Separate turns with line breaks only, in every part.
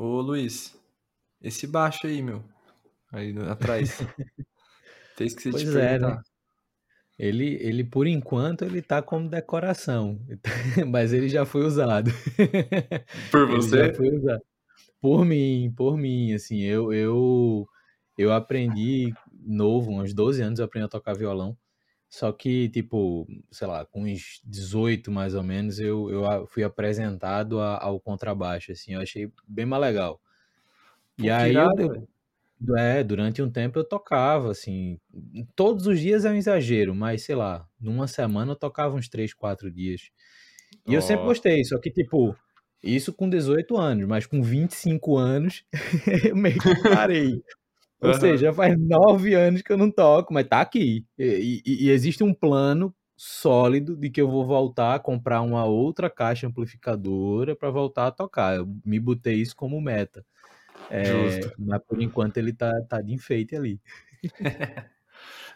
Ô Luiz, esse baixo aí, meu. Aí atrás. Tem esqueci de te
Pois é, né? Ele, ele, por enquanto, ele tá como decoração, mas ele já foi usado.
Por você?
usado. Por mim, por mim, assim, eu, eu, eu aprendi novo, uns 12 anos eu aprendi a tocar violão, só que, tipo, sei lá, com uns 18 mais ou menos, eu, eu fui apresentado a- ao contrabaixo, assim, eu achei bem mais legal.
Pô,
E aí, eu,
irado,
eu-
velho.
é, durante um tempo eu tocava, assim, todos os dias é um exagero, mas sei lá, numa semana eu tocava uns 3, 4 dias. E eu sempre gostei, só que, tipo, isso com 18 anos, mas com 25 anos eu meio que parei. Ou seja, faz 9 anos que eu não toco, mas tá aqui. E, e- e existe um plano sólido de que eu vou voltar a comprar uma outra caixa amplificadora para voltar a tocar. Eu me botei isso como meta. É,
Justo.
mas por enquanto ele tá, tá de enfeite ali.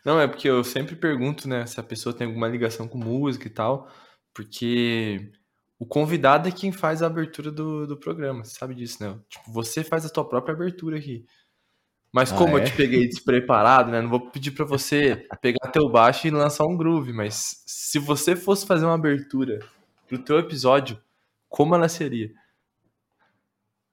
Não, é porque eu sempre pergunto, né, se a pessoa tem alguma ligação com música e tal, porque o convidado é quem faz a abertura do, do programa, você sabe disso, né? Tipo, você faz a tua própria abertura aqui. Mas
Ah,
como eu
é?
te peguei despreparado, né? Não vou pedir pra você pegar teu baixo e lançar um groove, mas se você fosse fazer uma abertura pro teu episódio, como ela seria?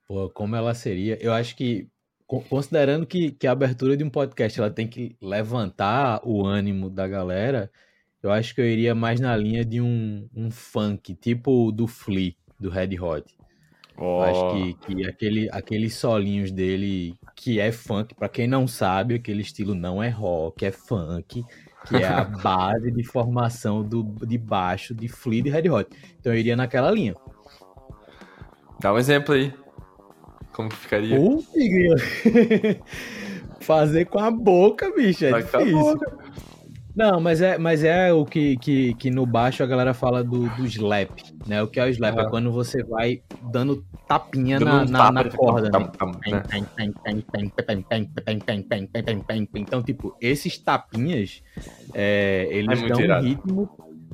Pô, como ela seria? Eu acho que, co- considerando que, que a abertura de um podcast ela tem que levantar o ânimo da galera, eu acho que eu iria mais na linha de um, um funk, tipo o do Flea, do Red Hot. Eu acho que, que aquele, aqueles solinhos dele, que é funk, pra quem não sabe, aquele estilo não é rock, é funk, que é a base de formação do, de baixo de Flea e de Red Hot. Então eu iria naquela linha.
dá um exemplo aí. Como que ficaria?
Fazer com a boca, bicho, é
Vai
difícil. Não, mas é, mas é o que, que, que no baixo a galera fala do, do slap, né? O que é o slap? É quando você vai dando tapinha
Dando
na,
um
na, corda,
tam,
né?
tam, né?
Então, tipo, esses tapinhas, é,
É
eles
muito
dão um
irado.
ritmo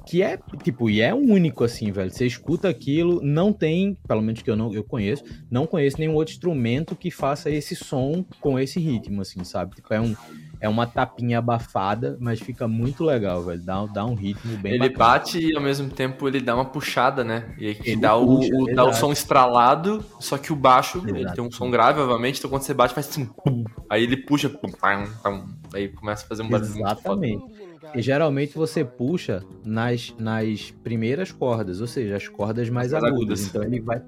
que é, tipo, e é único, assim, velho. Você escuta aquilo, não tem, pelo menos que eu não eu conheço, não conheço nenhum outro instrumento que faça esse som com esse ritmo, assim, sabe? Tipo, é, um, é uma tapinha abafada, mas fica muito legal, velho. Dá, dá um ritmo bem
Ele
bacana.
bate e ao mesmo tempo ele dá uma puxada, né? E aí que
Ele
dá, o,
puxa,
o- dá o som estralado, só que o baixo, ele
Exato.
tem um som grave, obviamente, então quando você bate faz assim, pum. Aí ele puxa, pum, pam, pam. aí começa a fazer um barulho.
Exatamente. E geralmente você puxa nas, nas primeiras cordas, ou seja, as cordas mais
Mais
agudas.
agudas.
Então ele vai,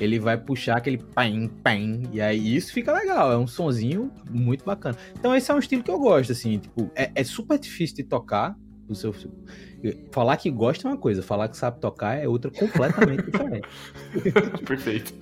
ele vai puxar aquele pam, pam, e aí isso fica legal, é um sonzinho muito bacana. Então esse é um estilo que eu gosto, assim, tipo, é, é super difícil de tocar. O seu, falar que gosta é uma coisa, falar que sabe tocar é outra completamente diferente.
Perfeito.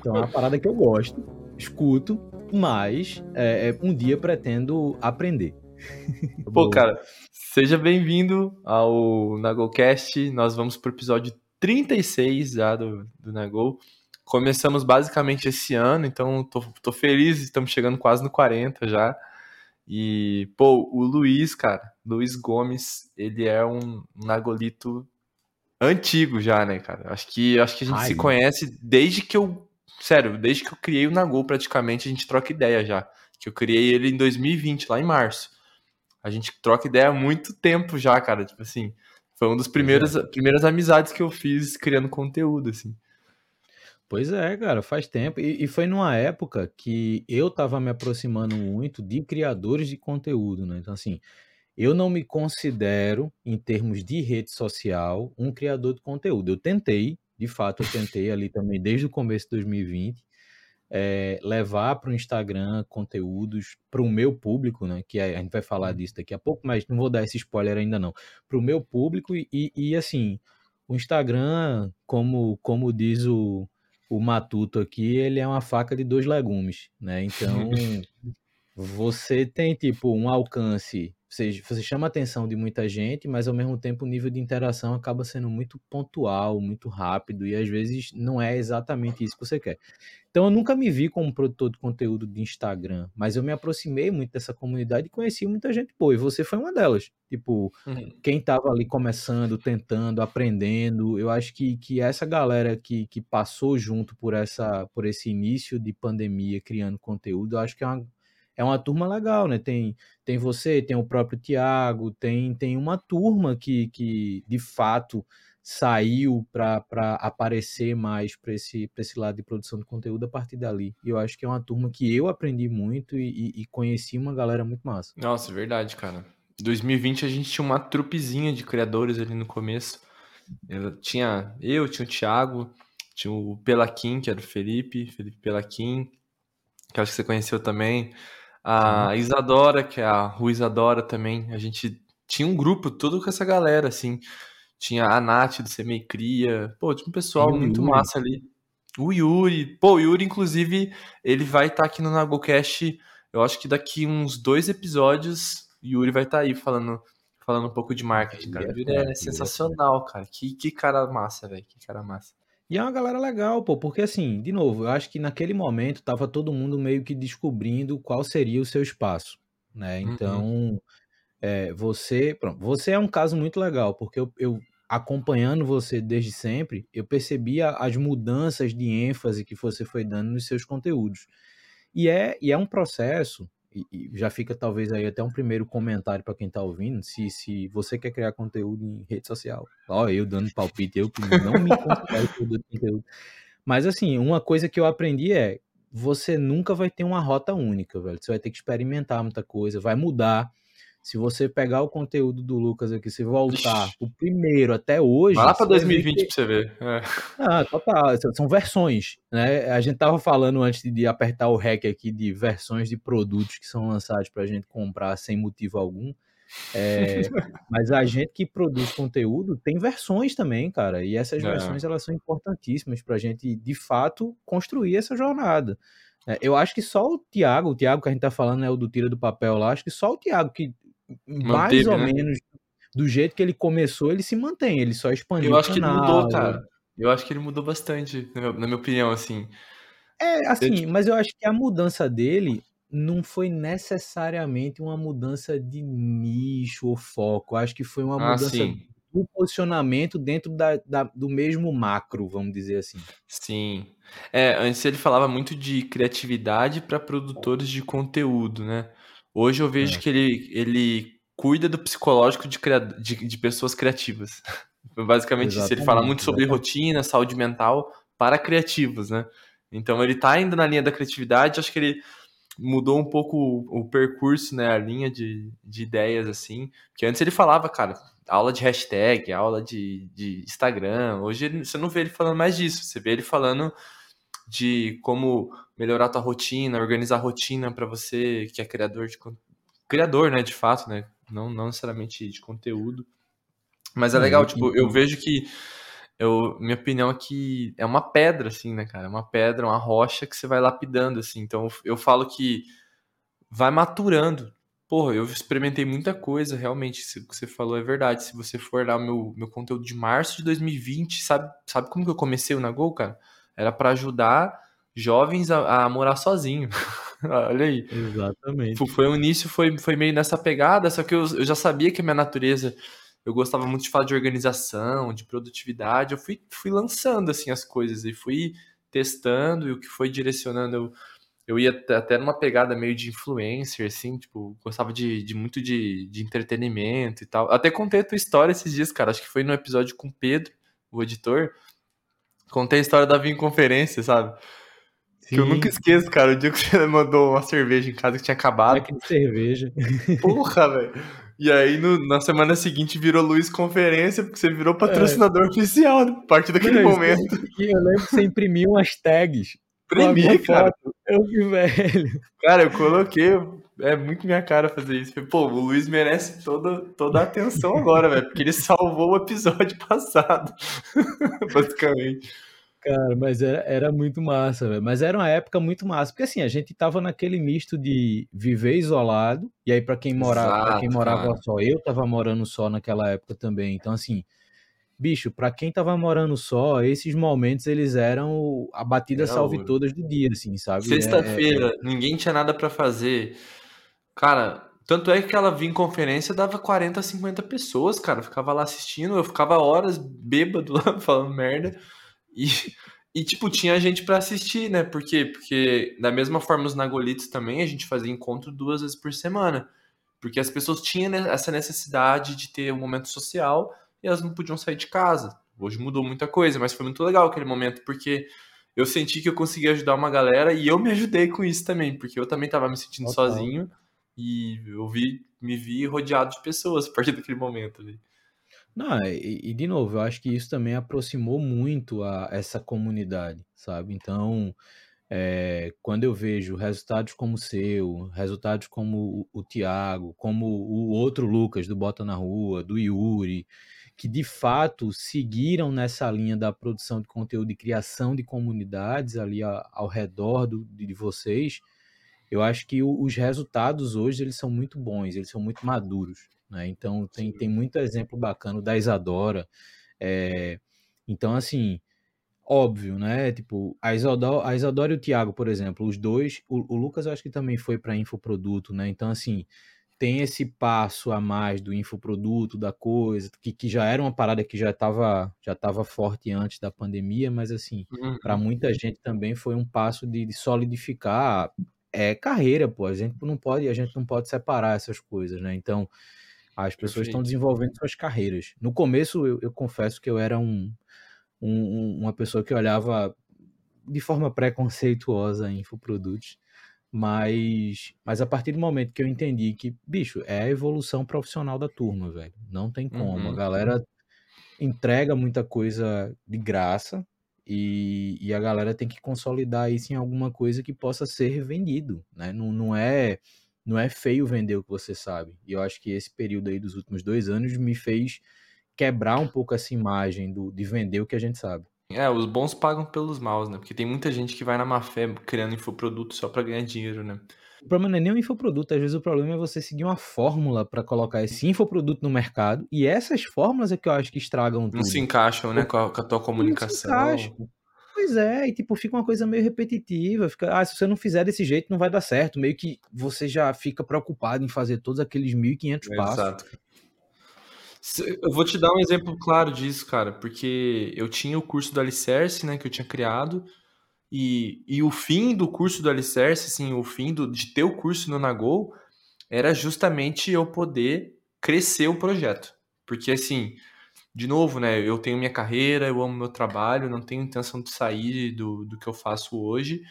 Então é uma parada que eu gosto, escuto, mas é, é, um dia pretendo aprender.
Pô, cara, seja bem-vindo ao NagoCast. Nós vamos pro episódio 36 já do, do Nago. Começamos basicamente esse ano, então tô, tô feliz, estamos chegando quase no 40 já. E, pô, o Luiz, cara, Luiz Gomes, ele é um Nagolito antigo já, né, cara? Acho que, acho que a gente se
Ai.
conhece desde que eu. Sério, desde que eu criei o Nagol, praticamente, a gente troca ideia já. Que eu criei ele em 2020, lá em março. A gente troca ideia há muito tempo já, cara. Tipo assim, foi uma das primeiras, primeiras amizades que eu fiz criando conteúdo, assim.
Pois é, cara, faz tempo. E, e foi numa época que eu tava me aproximando muito de criadores de conteúdo, né? Então, assim, eu não me considero, em termos de rede social, um criador de conteúdo. Eu tentei, de fato, eu tentei ali também, desde o começo de 2020, é, levar para o Instagram conteúdos para o meu público, né? Que a gente vai falar disso daqui a pouco, mas não vou dar esse spoiler ainda não. Para o meu público e, e, e, assim, o Instagram, como, como diz o, o Matuto aqui, ele é uma faca de dois legumes, né? Então, você tem tipo um alcance você, você chama a atenção de muita gente, mas ao mesmo tempo o nível de interação acaba sendo muito pontual, muito rápido, e às vezes não é exatamente isso que você quer. Então eu nunca me vi como produtor de conteúdo de Instagram, mas eu me aproximei muito dessa comunidade e conheci muita gente boa, e você foi uma delas. Tipo, uhum. quem tava ali começando, tentando, aprendendo, eu acho que, que essa galera que, que passou junto por, essa, por esse início de pandemia criando conteúdo, eu acho que é uma é uma turma legal, né? Tem, tem você, tem o próprio Tiago, tem, tem uma turma que, que de fato saiu para aparecer mais para esse, esse lado de produção de conteúdo a partir dali. E eu acho que é uma turma que eu aprendi muito e, e, conheci uma galera muito massa.
Nossa, verdade, cara. 2020 a gente tinha uma trupezinha de criadores ali no começo. Eu tinha eu, tinha o Thiago, tinha o Pelaquim, que era o Felipe, Felipe Pelaquim, que acho que você conheceu também. A Isadora, que é a Rua Isadora também, a gente tinha um grupo todo com essa galera, assim. Tinha a Nath do Semei Cria, pô, tinha um pessoal muito Yuri. massa ali. O Yuri, pô, o Yuri, inclusive, ele vai estar tá aqui no NagoCast, eu acho que daqui uns dois episódios, o Yuri vai estar tá aí falando, falando um pouco de marketing, cara. O Yuri é, é sensacional, cara. Que, que cara massa, velho, que cara massa.
E é uma galera legal, pô, porque assim, de novo, eu acho que naquele momento tava todo mundo meio que descobrindo qual seria o seu espaço, né? Uhum. Então, uhum. é, você, pronto, você é um caso muito legal, porque eu, eu acompanhando você desde sempre, eu percebia as mudanças de ênfase que você foi dando nos seus conteúdos. E é, e é um processo e, já fica talvez aí até um primeiro comentário para quem está ouvindo, se, se você quer criar conteúdo em rede social. Ó, eu dando palpite, eu que não me considero conteúdo. Mas assim, uma coisa que eu aprendi é, você nunca vai ter uma rota única, velho. Você vai ter que experimentar muita coisa, vai mudar. Se você pegar o conteúdo do Lucas aqui, se voltar o primeiro até hoje.
Vai lá para 2020 para você ver. É.
Ah, total. São versões. Né? A gente tava falando antes de apertar o REC aqui de versões de produtos que são lançados para a gente comprar sem motivo algum. É, mas a gente que produz conteúdo tem versões também, cara. E essas é. versões elas são importantíssimas para a gente, de fato, construir essa jornada. É, eu acho que só o Thiago, o Thiago que a gente tá falando é o do Tira do Papel lá, acho que só o Thiago que mais ou né? menos do jeito que ele começou, ele se mantém, ele só expandiu.
Eu acho que ele mudou, cara. Eu acho que ele mudou bastante, na minha, opinião, assim.
É, assim, eu, tipo... mas eu acho que a mudança dele não foi necessariamente uma mudança de nicho ou foco. Eu acho que foi uma ah, mudança sim. do posicionamento dentro da, da, do mesmo macro, vamos dizer assim.
Sim. É, antes ele falava muito de criatividade para produtores de conteúdo, né? Hoje eu vejo é. que ele, ele cuida do psicológico de, de, de pessoas criativas. Basicamente Exatamente, isso. Ele fala muito sobre rotina, saúde mental para criativos, né? Então ele tá ainda na linha da criatividade, acho que ele mudou um pouco o, o percurso, né? A linha de, de ideias, assim. Porque antes ele falava, cara, aula de hashtag, aula de, de Instagram. Hoje ele, você não vê ele falando mais disso. Você vê ele falando de como melhorar a tua rotina, organizar a rotina para você que é criador de criador, né, de fato, né, não, não necessariamente de conteúdo. Mas é legal, tipo, eu vejo que eu, minha opinião é que é uma pedra, assim, né, cara? É uma pedra, uma rocha que você vai lapidando, assim. Então, eu falo que vai maturando. Porra, eu experimentei muita coisa, realmente. O que você falou é verdade. Se você for lá meu, meu conteúdo de março de 2020, sabe, sabe como que eu comecei o Nagol, cara? Era para ajudar jovens a, a morar sozinho. Olha aí.
Exatamente.
Foi o início, foi, foi meio nessa pegada, só que eu, eu já sabia que a minha natureza, eu gostava muito de falar de organização, de produtividade. Eu fui, fui lançando assim as coisas e fui testando e o que foi direcionando eu, eu ia até numa pegada meio de influencer, assim, tipo, gostava de, de muito de, de entretenimento e tal. Até contei a tua história esses dias, cara. Acho que foi no episódio com o Pedro, o editor. Contei a história da Vinho Conferência, sabe? Sim. Que eu nunca esqueço, cara. O dia que você mandou uma cerveja em casa que tinha acabado.
Que cerveja.
Porra, velho. E aí, no, na semana seguinte, virou Luiz Conferência, porque você virou patrocinador é. oficial, né? a partir daquele Não, momento.
Eu lembro que você imprimiu umas tags.
Imprimi, cara.
Foto. Eu que velho.
Cara, eu coloquei. É muito minha cara fazer isso. Pô, o Luiz merece toda, toda a atenção agora, velho, porque ele salvou o episódio passado. Basicamente.
Cara, mas era, era muito massa, velho. Mas era uma época muito massa, porque assim, a gente tava naquele misto de viver isolado, e aí para quem morava, para quem morava
cara.
só, eu tava morando só naquela época também. Então assim, bicho, para quem tava morando só, esses momentos eles eram a batida
Era
salve todas do dia, assim, sabe? É, é-
Sexta-feira, ninguém tinha nada pra fazer. Cara, tanto é que ela vinha em conferência, dava 40, 50 pessoas, cara. Eu ficava lá assistindo, eu ficava horas bêbado lá falando merda. E, e tipo, tinha gente pra assistir, né? Por quê? Porque da mesma forma os Nagolitos também, a gente fazia encontro duas vezes por semana. Porque as pessoas tinham essa necessidade de ter um momento social e elas não podiam sair de casa. Hoje mudou muita coisa, mas foi muito legal aquele momento, porque eu senti que eu consegui ajudar uma galera e eu me ajudei com isso também, porque eu também tava me sentindo
Total.
sozinho e eu vi, me vi rodeado de pessoas a partir daquele momento ali.
Não, e, e de novo, eu acho que isso também aproximou muito a essa comunidade, sabe? Então, é, quando eu vejo resultados como o seu, resultados como o, o Thiago, como o outro Lucas do Bota na Rua, do Yuri, que de fato seguiram nessa linha da produção de conteúdo e criação de comunidades ali a- ao redor do, de vocês, eu acho que o- os resultados hoje eles são muito bons, eles são muito maduros, né? Então tem, tem muito exemplo bacana da Isadora. é, então, assim, óbvio, né? Tipo, a Isadora, a Isadora e o Thiago, por exemplo, os dois, o, o Lucas eu acho que também foi para infoproduto, né? Então, assim, tem esse passo a mais do infoproduto, da coisa, que, que já era uma parada que já estava já tava forte antes da pandemia, mas assim, para
Uhum,
muita gente também foi um passo de, de solidificar é carreira, pô. A gente não pode, a gente não pode separar essas coisas, né? Então, as pessoas estão desenvolvendo suas carreiras. No começo, eu, eu confesso que eu era um, um- um- uma pessoa que olhava de forma preconceituosa em infoprodutos, mas, mas a partir do momento que eu entendi que, bicho, é a evolução profissional da turma, velho. Não tem como. A
Uhum.
galera entrega muita coisa de graça e, e a galera tem que consolidar isso em alguma coisa que possa ser vendido, né? Não, não é não é feio vender o que você sabe. E eu acho que esse período aí dos últimos dois anos me fez quebrar um pouco essa imagem do, de vender o que a gente sabe.
É, os bons pagam pelos maus, né? Porque tem muita gente que vai na má fé criando infoproduto só pra ganhar dinheiro, né?
O problema não é nem o infoproduto, às vezes o problema é você seguir uma fórmula para colocar esse infoproduto no mercado, e essas fórmulas é que eu acho que estragam
Não se
tudo.
encaixam, né, com a, com a tua
Não se
comunicação.
encaixa. Pois é, e tipo, fica uma coisa meio repetitiva. Fica, ah, se você não fizer desse jeito, não vai dar certo. Meio que você já fica preocupado em fazer todos aqueles 1.500 passos.
Exato. Eu vou te dar um exemplo claro disso, cara, porque eu tinha o curso do Alicerce, né, que eu tinha criado, e, e o fim do curso do Alicerce, assim, o fim do, de ter o curso no Nagol, era justamente eu poder crescer o projeto. Porque, assim, de novo, né, eu tenho minha carreira, eu amo meu trabalho, não tenho intenção de sair do, do que eu faço hoje,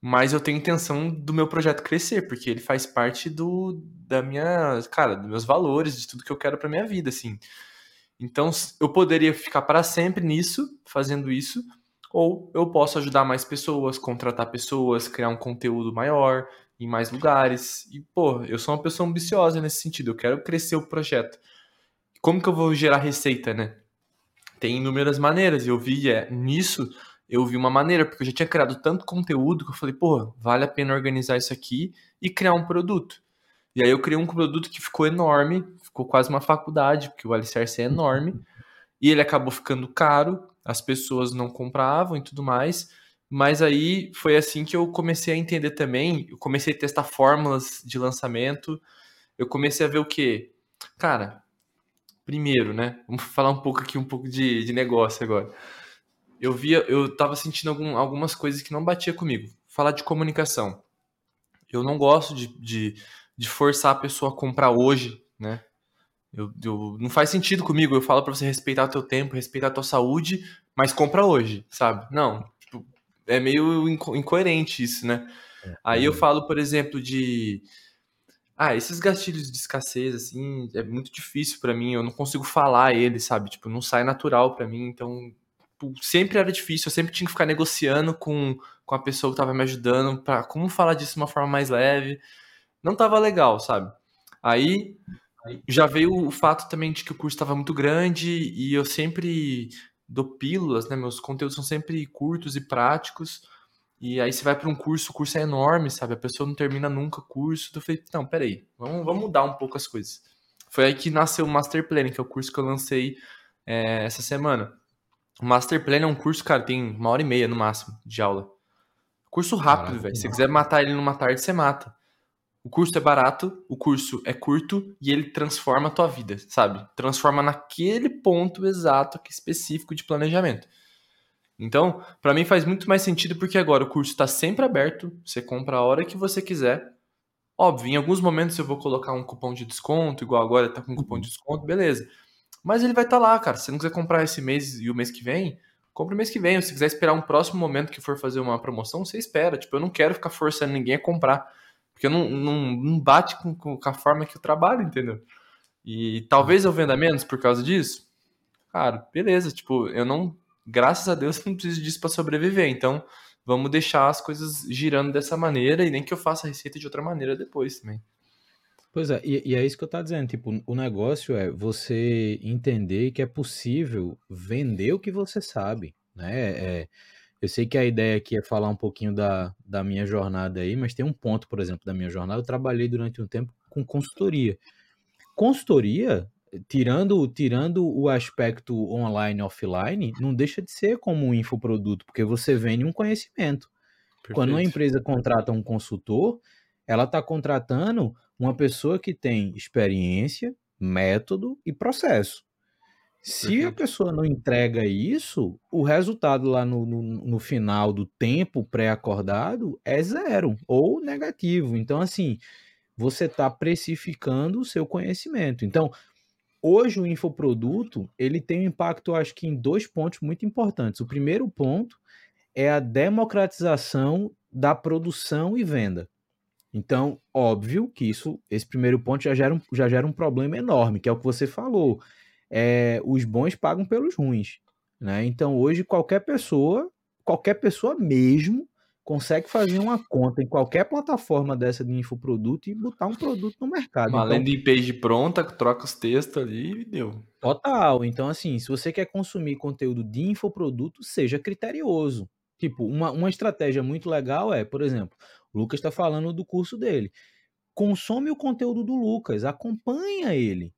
mas eu tenho intenção do meu projeto crescer, porque ele faz parte do, da minha, cara, dos meus valores, de tudo que eu quero pra minha vida, assim. Então, eu poderia ficar para sempre nisso, fazendo isso, ou eu posso ajudar mais pessoas, contratar pessoas, criar um conteúdo maior em mais lugares. E, pô, eu sou uma pessoa ambiciosa nesse sentido, eu quero crescer o projeto. Como que eu vou gerar receita, né? Tem inúmeras maneiras, eu vi é, nisso, eu vi uma maneira, porque eu já tinha criado tanto conteúdo que eu falei, pô, vale a pena organizar isso aqui e criar um produto. E aí eu criei um produto que ficou enorme, ficou quase uma faculdade, porque o Alicerce é enorme, e ele acabou ficando caro, as pessoas não compravam e tudo mais. Mas aí foi assim que eu comecei a entender também, eu comecei a testar fórmulas de lançamento, eu comecei a ver o quê? Cara, primeiro, né? Vamos falar um pouco aqui, um pouco de, de negócio agora. Eu via, eu tava sentindo algum- algumas coisas que não batia comigo. Falar de comunicação. Eu não gosto de, de, de forçar a pessoa a comprar hoje, né? Eu, eu- não faz sentido comigo. Eu falo pra você respeitar o teu tempo, respeitar a tua saúde, mas compra hoje, sabe? Não, tipo, é meio inco- incoerente isso, né? Aí eu
Uhum.
falo, por exemplo, de ah, esses gatilhos de escassez assim, é muito difícil pra mim, eu não consigo falar eles, sabe? Tipo, não sai natural pra mim, então tipo, sempre era difícil, eu sempre tinha que ficar negociando com, com a pessoa que tava me ajudando pra como falar disso de uma forma mais leve. Não tava legal, sabe? Aí já veio o fato também de que o curso estava muito grande e eu sempre dou pílulas, né? Meus conteúdos são sempre curtos e práticos. E aí você vai para um curso, o curso é enorme, sabe? A pessoa não termina nunca o curso. Eu falei, não, peraí, vamos, vamos mudar um pouco as coisas. Foi aí que nasceu o Master Planning, que é o curso que eu lancei é, essa semana. O Master Planning é um curso, cara, tem uma hora e meia no máximo de aula. Curso rápido, velho. Se você quiser matar ele numa tarde, você mata. O curso é barato, o curso é curto e ele transforma a tua vida, sabe? Transforma naquele ponto exato específico de planejamento. Então, para mim faz muito mais sentido porque agora o curso está sempre aberto, você compra a hora que você quiser. Óbvio, em alguns momentos eu vou colocar um cupom de desconto, igual agora tá com um cupom de desconto, beleza. Mas ele vai estar tá lá, cara. Se você não quiser comprar esse mês e o mês que vem, compra o mês que vem. Ou se quiser esperar um próximo momento que for fazer uma promoção, você espera. Tipo, eu não quero ficar forçando ninguém a comprar. Porque não, não, não bate com, com a forma que eu trabalho, entendeu? E talvez eu venda menos por causa disso. Cara, beleza. Tipo, eu não. Graças a Deus, não preciso disso para sobreviver. Então, vamos deixar as coisas girando dessa maneira e nem que eu faça a receita de outra maneira depois também.
Pois é, e, e é isso que eu tô dizendo. Tipo, o negócio é você entender que é possível vender o que você sabe, né? É, eu sei que a ideia aqui é falar um pouquinho da, da minha jornada aí, mas tem um ponto, por exemplo, da minha jornada. Eu trabalhei durante um tempo com consultoria. Consultoria, tirando, tirando o aspecto online e offline, não deixa de ser como um infoproduto, porque você vende um conhecimento. Perfeito. Quando uma empresa contrata um consultor, ela está contratando uma pessoa que tem experiência, método e processo. Se a pessoa não entrega isso, o resultado lá no, no, no final do tempo pré-acordado é zero ou negativo. Então, assim, você está precificando o seu conhecimento. Então, hoje o infoproduto ele tem um impacto, acho que, em dois pontos muito importantes. O primeiro ponto é a democratização da produção e venda. Então, óbvio que isso, esse primeiro ponto já gera um, já gera um problema enorme, que é o que você falou é, os bons pagam pelos ruins. Né? Então, hoje, qualquer pessoa, qualquer pessoa mesmo, consegue fazer uma conta em qualquer plataforma dessa de infoproduto e botar um produto no mercado. Uma
então, landing page pronta, troca os textos ali e deu.
Total. Então, assim, se você quer consumir conteúdo de infoproduto, seja criterioso. Tipo, uma, uma estratégia muito legal é, por exemplo, o Lucas está falando do curso dele. Consome o conteúdo do Lucas, acompanha ele.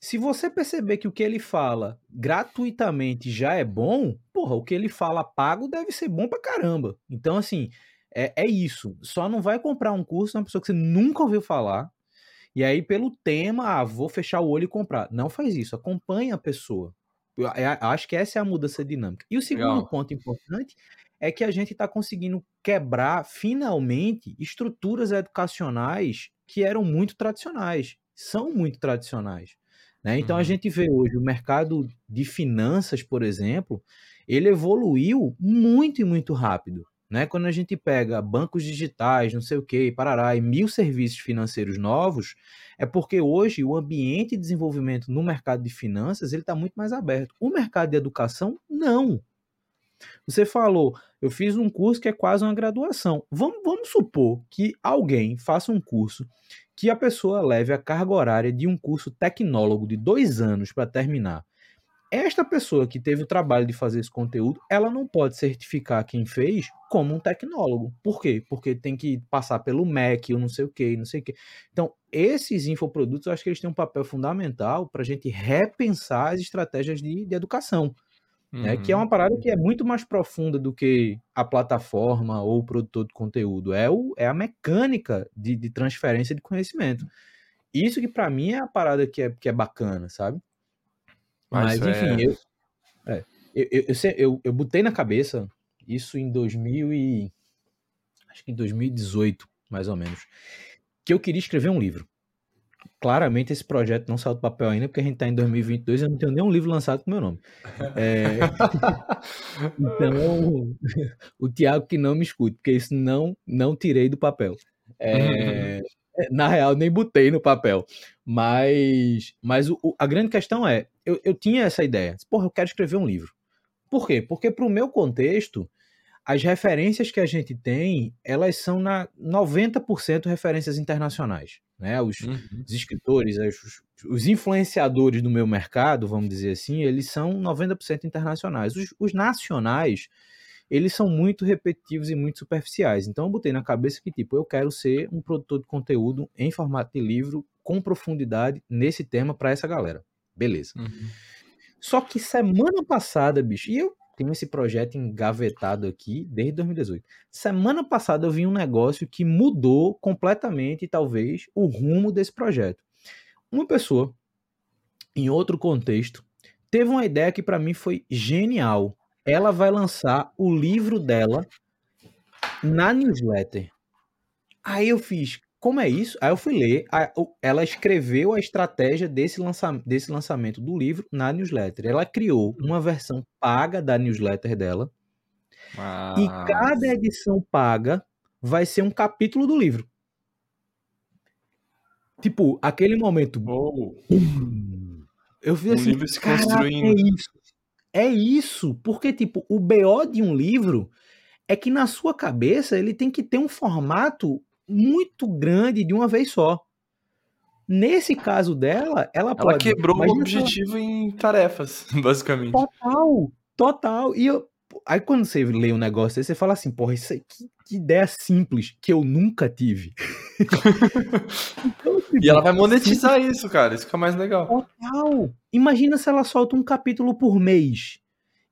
Se você perceber que o que ele fala gratuitamente já é bom, porra, o que ele fala pago deve ser bom pra caramba. Então, assim, é, é isso. Só não vai comprar um curso de uma pessoa que você nunca ouviu falar. E aí, pelo tema, ah, vou fechar o olho e comprar. Não faz isso. Acompanha a pessoa. Eu, eu acho que essa é a mudança dinâmica. E o segundo Legal. ponto importante é que a gente está conseguindo quebrar, finalmente, estruturas educacionais que eram muito tradicionais. São muito tradicionais. Né? Então uhum. a gente vê hoje o mercado de finanças, por exemplo, ele evoluiu muito e muito rápido. Né? Quando a gente pega bancos digitais, não sei o que, parará, e mil serviços financeiros novos, é porque hoje o ambiente de desenvolvimento no mercado de finanças ele está muito mais aberto. O mercado de educação, não. Você falou, eu fiz um curso que é quase uma graduação. Vamos, vamos supor que alguém faça um curso que a pessoa leve a carga horária de um curso tecnólogo de dois anos para terminar. Esta pessoa que teve o trabalho de fazer esse conteúdo, ela não pode certificar quem fez como um tecnólogo. Por quê? Porque tem que passar pelo MEC, ou não sei o que, não sei o que. Então, esses infoprodutos, eu acho que eles têm um papel fundamental para a gente repensar as estratégias de, de educação. Uhum. Né, que é uma parada que é muito mais profunda do que a plataforma ou o produtor de conteúdo. É, o, é a mecânica de, de transferência de conhecimento. Isso que para mim é a parada que é, que é bacana, sabe? Mas, Mas enfim, é... eu, é, eu, eu, eu, eu, eu botei na cabeça isso em 2000 e... Acho que em 2018, mais ou menos. Que eu queria escrever um livro claramente esse projeto não saiu do papel ainda, porque a gente está em 2022 e eu não tenho nenhum livro lançado com meu nome. É... então, o Tiago que não me escute, porque isso não, não tirei do papel. É... Na real, nem botei no papel. Mas, mas o, a grande questão é, eu, eu tinha essa ideia. Porra, eu quero escrever um livro. Por quê? Porque para o meu contexto, as referências que a gente tem, elas são na 90% referências internacionais. Né? Os, uhum. os escritores, os, os, influenciadores do meu mercado, vamos dizer assim, eles são 90% internacionais. Os, os, nacionais, eles são muito repetitivos e muito superficiais. Então eu botei na cabeça que, tipo, eu quero ser um produtor de conteúdo em formato de livro, com profundidade nesse tema para essa galera. Beleza. Uhum. Só que semana passada, bicho, e eu tenho esse projeto engavetado aqui desde 2018. Semana passada eu vi um negócio que mudou completamente, talvez, o rumo desse projeto. Uma pessoa, em outro contexto, teve uma ideia que para mim foi genial. Ela vai lançar o livro dela na newsletter. Aí eu fiz, como é isso? Aí eu fui ler, ela escreveu a estratégia desse, lança, desse lançamento do livro na newsletter. Ela criou uma versão paga da newsletter dela. E cada edição paga vai ser um capítulo do livro. Tipo, aquele momento.
Oh.
Eu fiz assim. Livro se construindo. É isso. É isso. Porque, tipo, o BO de um livro é que na sua cabeça ele tem que ter um formato muito grande de uma vez só. Nesse caso dela, ela, ela
pode. Ela quebrou o objetivo ela... em tarefas, basicamente.
Total, total. E eu, aí quando você lê um negócio aí, você fala assim, porra, isso que, que ideia simples que eu nunca tive.
então, tipo, e ela vai monetizar isso, cara. Isso é mais legal.
Total. Imagina se ela solta um capítulo por mês.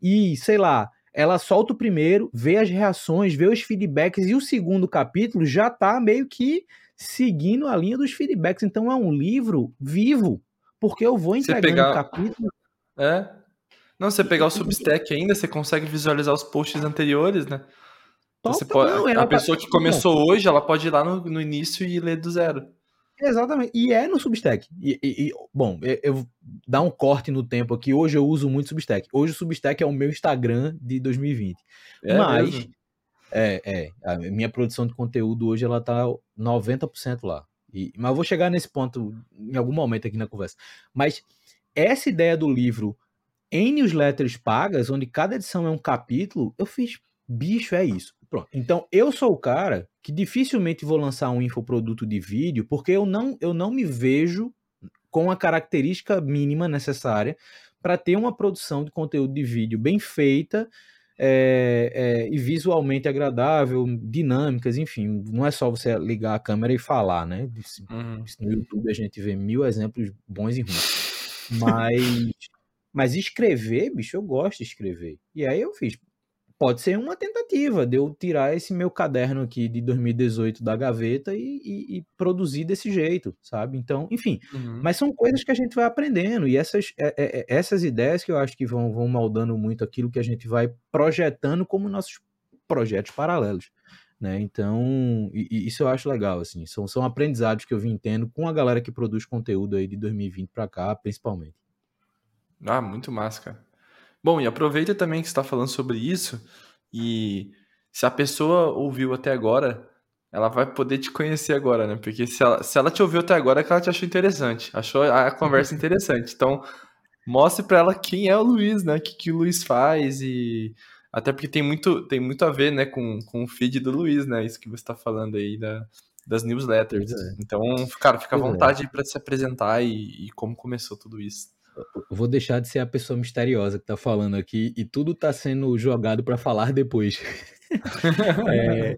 E, sei lá, ela solta o primeiro, vê as reações, vê os feedbacks, e o segundo capítulo já tá meio que seguindo a linha dos feedbacks. Então é um livro vivo, porque eu vou entregando pegar... o capítulo.
É. Não, você pegar o Substack ainda, você consegue visualizar os posts anteriores, né? Então, você pode, não, a tá pessoa que começou hoje, ela pode ir lá no, no início e ler do zero.
Exatamente. E é no Substack. E, e, e bom, eu, eu dar um corte no tempo aqui. Hoje eu uso muito Substack. Hoje o Substack é o meu Instagram de 2020. É Mas mesmo? é, é, a minha produção de conteúdo hoje ela tá 90% lá. E, mas eu vou chegar nesse ponto em algum momento aqui na conversa. Mas essa ideia do livro em newsletters pagas, onde cada edição é um capítulo, eu fiz, bicho, é isso. Pronto. Então, eu sou o cara que dificilmente vou lançar um infoproduto de vídeo, porque eu não, eu não me vejo com a característica mínima necessária para ter uma produção de conteúdo de vídeo bem feita é, é, e visualmente agradável, dinâmicas, enfim. Não é só você ligar a câmera e falar, né? Uhum. No YouTube a gente vê mil exemplos bons e ruins. Mas, mas escrever, bicho, eu gosto de escrever. E aí eu fiz, pode ser uma tentativa de eu tirar esse meu caderno aqui de 2018 da gaveta e, e, e produzir desse jeito, sabe? Então, enfim, uhum. mas são coisas que a gente vai aprendendo e essas, é, é, é, essas ideias que eu acho que vão, vão moldando muito aquilo que a gente vai projetando como nossos projetos paralelos. Né? Então, e, isso eu acho legal, assim, são, são aprendizados que eu vim tendo com a galera que produz conteúdo aí de 2020 para cá, principalmente.
Ah, muito massa, cara. Bom, e aproveita também que você está falando sobre isso e se a pessoa ouviu até agora, ela vai poder te conhecer agora, né? Porque se ela, se ela te ouviu até agora, é que ela te achou interessante, achou a conversa interessante. Então, mostre para ela quem é o Luiz, né? O que, que o Luiz faz e até porque tem muito, tem muito a ver, né, com, com o feed do Luiz, né? Isso que você está falando aí da, das newsletters. É. Então, cara, fica à é. vontade é. para se apresentar e, e como começou tudo isso
vou deixar de ser a pessoa misteriosa que tá falando aqui e tudo tá sendo jogado para falar depois. é,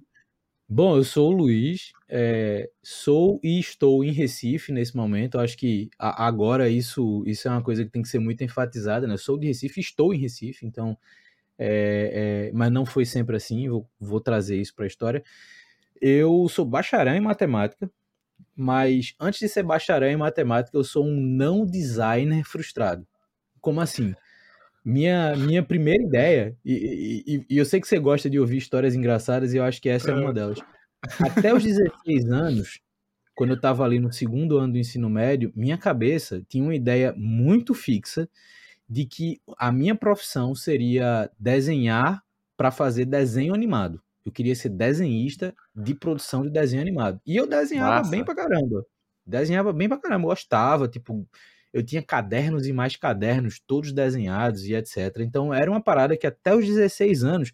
bom, eu sou o Luiz, é, sou e estou em Recife nesse momento. Eu acho que a, agora isso, isso é uma coisa que tem que ser muito enfatizada, né? sou de Recife, estou em Recife, então, é, é mas não foi sempre assim. Vou, vou trazer isso para a história. Eu sou bacharel em matemática, mas antes de ser bacharel em matemática, eu sou um não designer frustrado. Como assim? Minha, minha primeira ideia, e, e, e eu sei que você gosta de ouvir histórias engraçadas, e eu acho que essa é uma delas. Até os 16 anos, quando eu estava ali no segundo ano do ensino médio, minha cabeça tinha uma ideia muito fixa de que a minha profissão seria desenhar para fazer desenho animado. Eu queria ser desenhista de produção de desenho animado. E eu desenhava bem pra caramba. Desenhava bem pra caramba. Eu gostava, tipo, eu tinha cadernos e mais cadernos, todos desenhados e etc. Então era uma parada que até os 16 anos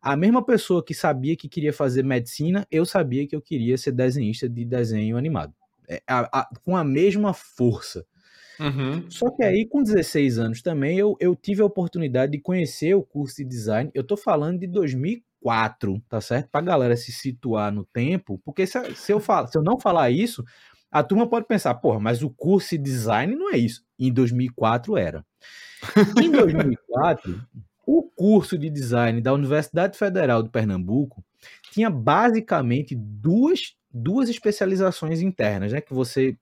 A mesma pessoa que sabia que queria fazer medicina, eu sabia que eu queria ser desenhista de desenho animado. É, a, a, com a mesma força.
Uhum.
Só que aí, com 16 anos também, eu, eu tive a oportunidade de conhecer o curso de design. Eu tô falando de 2004, tá certo? Pra galera se situar no tempo, porque se, se eu, falo, se eu não falar isso, a turma pode pensar, porra, mas o curso de design não é isso. Em 2004 era. Em 2004, o curso de design da Universidade Federal de Pernambuco tinha basicamente duas, duas especializações internas, né? Que você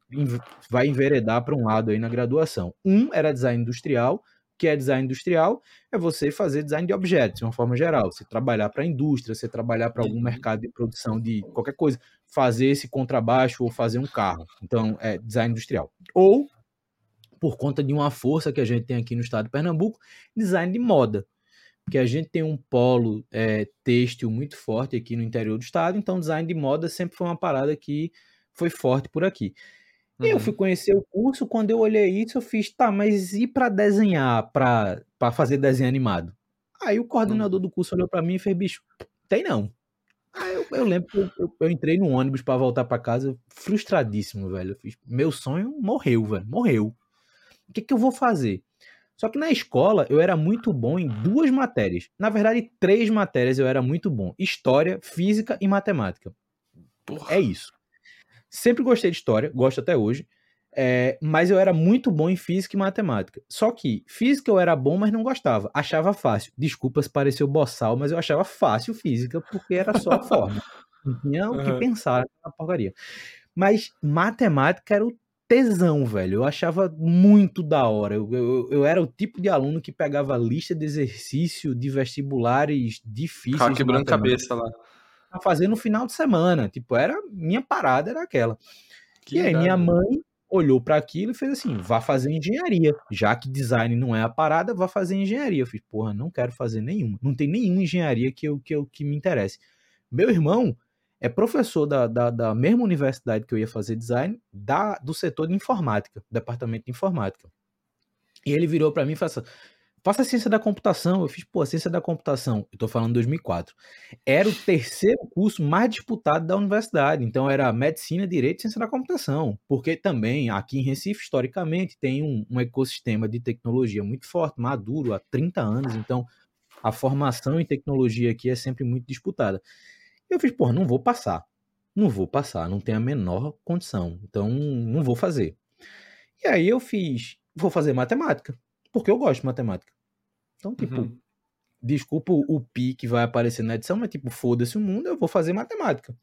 vai enveredar para um lado aí na graduação. Um era design industrial, que é design industrial, é você fazer design de objetos, de uma forma geral. Você trabalhar para a indústria, você trabalhar para algum uhum. mercado de produção de qualquer coisa, fazer esse contrabaixo ou fazer um carro. Então, é design industrial. Ou, por conta de uma força que a gente tem aqui no estado de Pernambuco, design de moda porque a gente tem um polo é, têxtil muito forte aqui no interior do estado, então design de moda sempre foi uma parada que foi forte por aqui. Uhum. Eu fui conhecer o curso, quando eu olhei isso, eu fiz, tá, mas e para desenhar, para fazer desenho animado? Aí o coordenador uhum. do curso olhou para mim e fez, bicho, tem não. Aí eu, eu lembro que eu, eu, eu, entrei no ônibus para voltar para casa, frustradíssimo, velho. Eu fiz, meu sonho morreu, velho, morreu. O que, que eu vou fazer? Só que na escola eu era muito bom em duas matérias. Na verdade, três matérias eu era muito bom: história, física e matemática. Porra. É isso. Sempre gostei de história, gosto até hoje. É, mas eu era muito bom em física e matemática. Só que física eu era bom, mas não gostava. Achava fácil. Desculpa se pareceu boçal, mas eu achava fácil física porque era só a forma. Não tinha o que pensar na porcaria. Mas matemática era o tesão, velho. Eu achava muito da hora. Eu, eu, eu, era o tipo de aluno que pegava lista de exercício de vestibulares difíceis. Ficava
quebrando cabeça lá.
Pra fazer no final de semana. Tipo, era minha parada era aquela. Que e aí minha mãe olhou para aquilo e fez assim: vá fazer engenharia. Já que design não é a parada, vá fazer engenharia. Eu fiz, porra, não quero fazer nenhuma. Não tem nenhuma engenharia que eu, que, eu, que me interesse. Meu irmão é professor da, da, da, mesma universidade que eu ia fazer design, da, do setor de informática, departamento de informática. E ele virou para mim e falou assim, faça ciência da computação. Eu fiz, pô, ciência da computação, eu tô falando 2004. Era o terceiro curso mais disputado da universidade. Então era medicina, direito e ciência da computação. Porque também aqui em Recife, historicamente, tem um, um ecossistema de tecnologia muito forte, maduro, há 30 anos. Então a formação em tecnologia aqui é sempre muito disputada. Eu fiz, porra, não vou passar. Não vou passar, não tenho a menor condição. Então, não vou fazer. E aí eu fiz, vou fazer matemática, porque eu gosto de matemática. Então, tipo, uhum. desculpa o pi que vai aparecer na edição, mas tipo, foda-se o mundo, eu vou fazer matemática.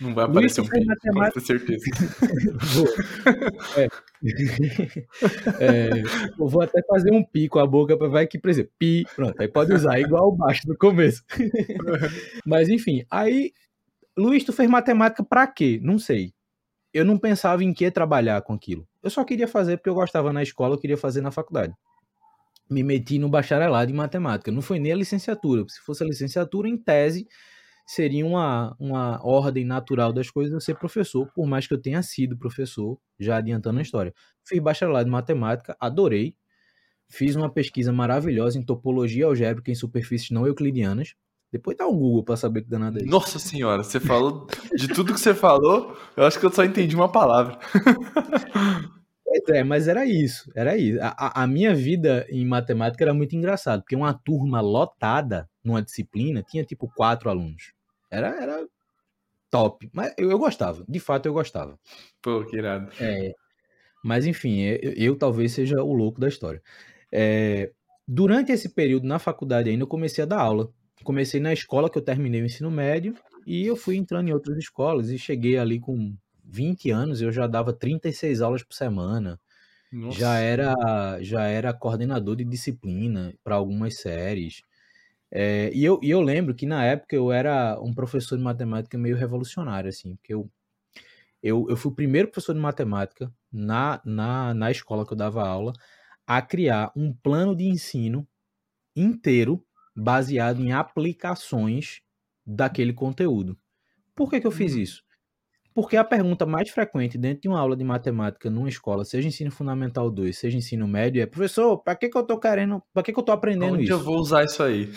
Não vai aparecer Luiz, um pi, matemática... com certeza.
é. é, eu vou até fazer um pi com a boca para vai que, por exemplo, pi, pronto, aí pode usar igual baixo no começo. Mas enfim, aí Luiz, tu fez matemática para quê? Não sei. Eu não pensava em que trabalhar com aquilo. Eu só queria fazer porque eu gostava na escola, eu queria fazer na faculdade. Me meti no bacharelado em matemática. Não foi nem a licenciatura. Se fosse a licenciatura, em tese, seria uma, uma ordem natural das coisas eu ser professor, por mais que eu tenha sido professor, já adiantando a história. Fiz bacharelado em matemática, adorei. Fiz uma pesquisa maravilhosa em topologia algébrica em superfícies não euclidianas. Depois dá um Google para saber que danada é isso.
Nossa senhora, você falou de tudo que você falou, eu acho que eu só entendi uma palavra.
Pois é, mas era isso, era isso. A, a, minha vida em matemática era muito engraçado, porque uma turma lotada numa disciplina tinha tipo quatro alunos. Era, era top. Mas eu, eu gostava, de fato eu gostava.
Pô, que irado.
É, mas enfim, eu, eu, talvez seja o louco da história. É, durante esse período na faculdade ainda eu comecei a dar aula. Comecei na escola que eu terminei o ensino médio e eu fui entrando em outras escolas e cheguei ali com 20 anos, eu já dava 36 aulas por semana. Nossa. Já era já era coordenador de disciplina para algumas séries. É, e, eu, e eu lembro que na época eu era um professor de matemática meio revolucionário, assim, porque eu, eu, eu fui o primeiro professor de matemática na, na, na escola que eu dava aula a criar um plano de ensino inteiro baseado em aplicações daquele conteúdo. Por que, que eu fiz uhum. isso? Porque a pergunta mais frequente dentro de uma aula de matemática numa escola, seja ensino fundamental 2, seja ensino médio, é: professor, para que, que eu tô querendo, para que, que eu tô aprendendo
Onde
isso?
eu vou usar isso aí?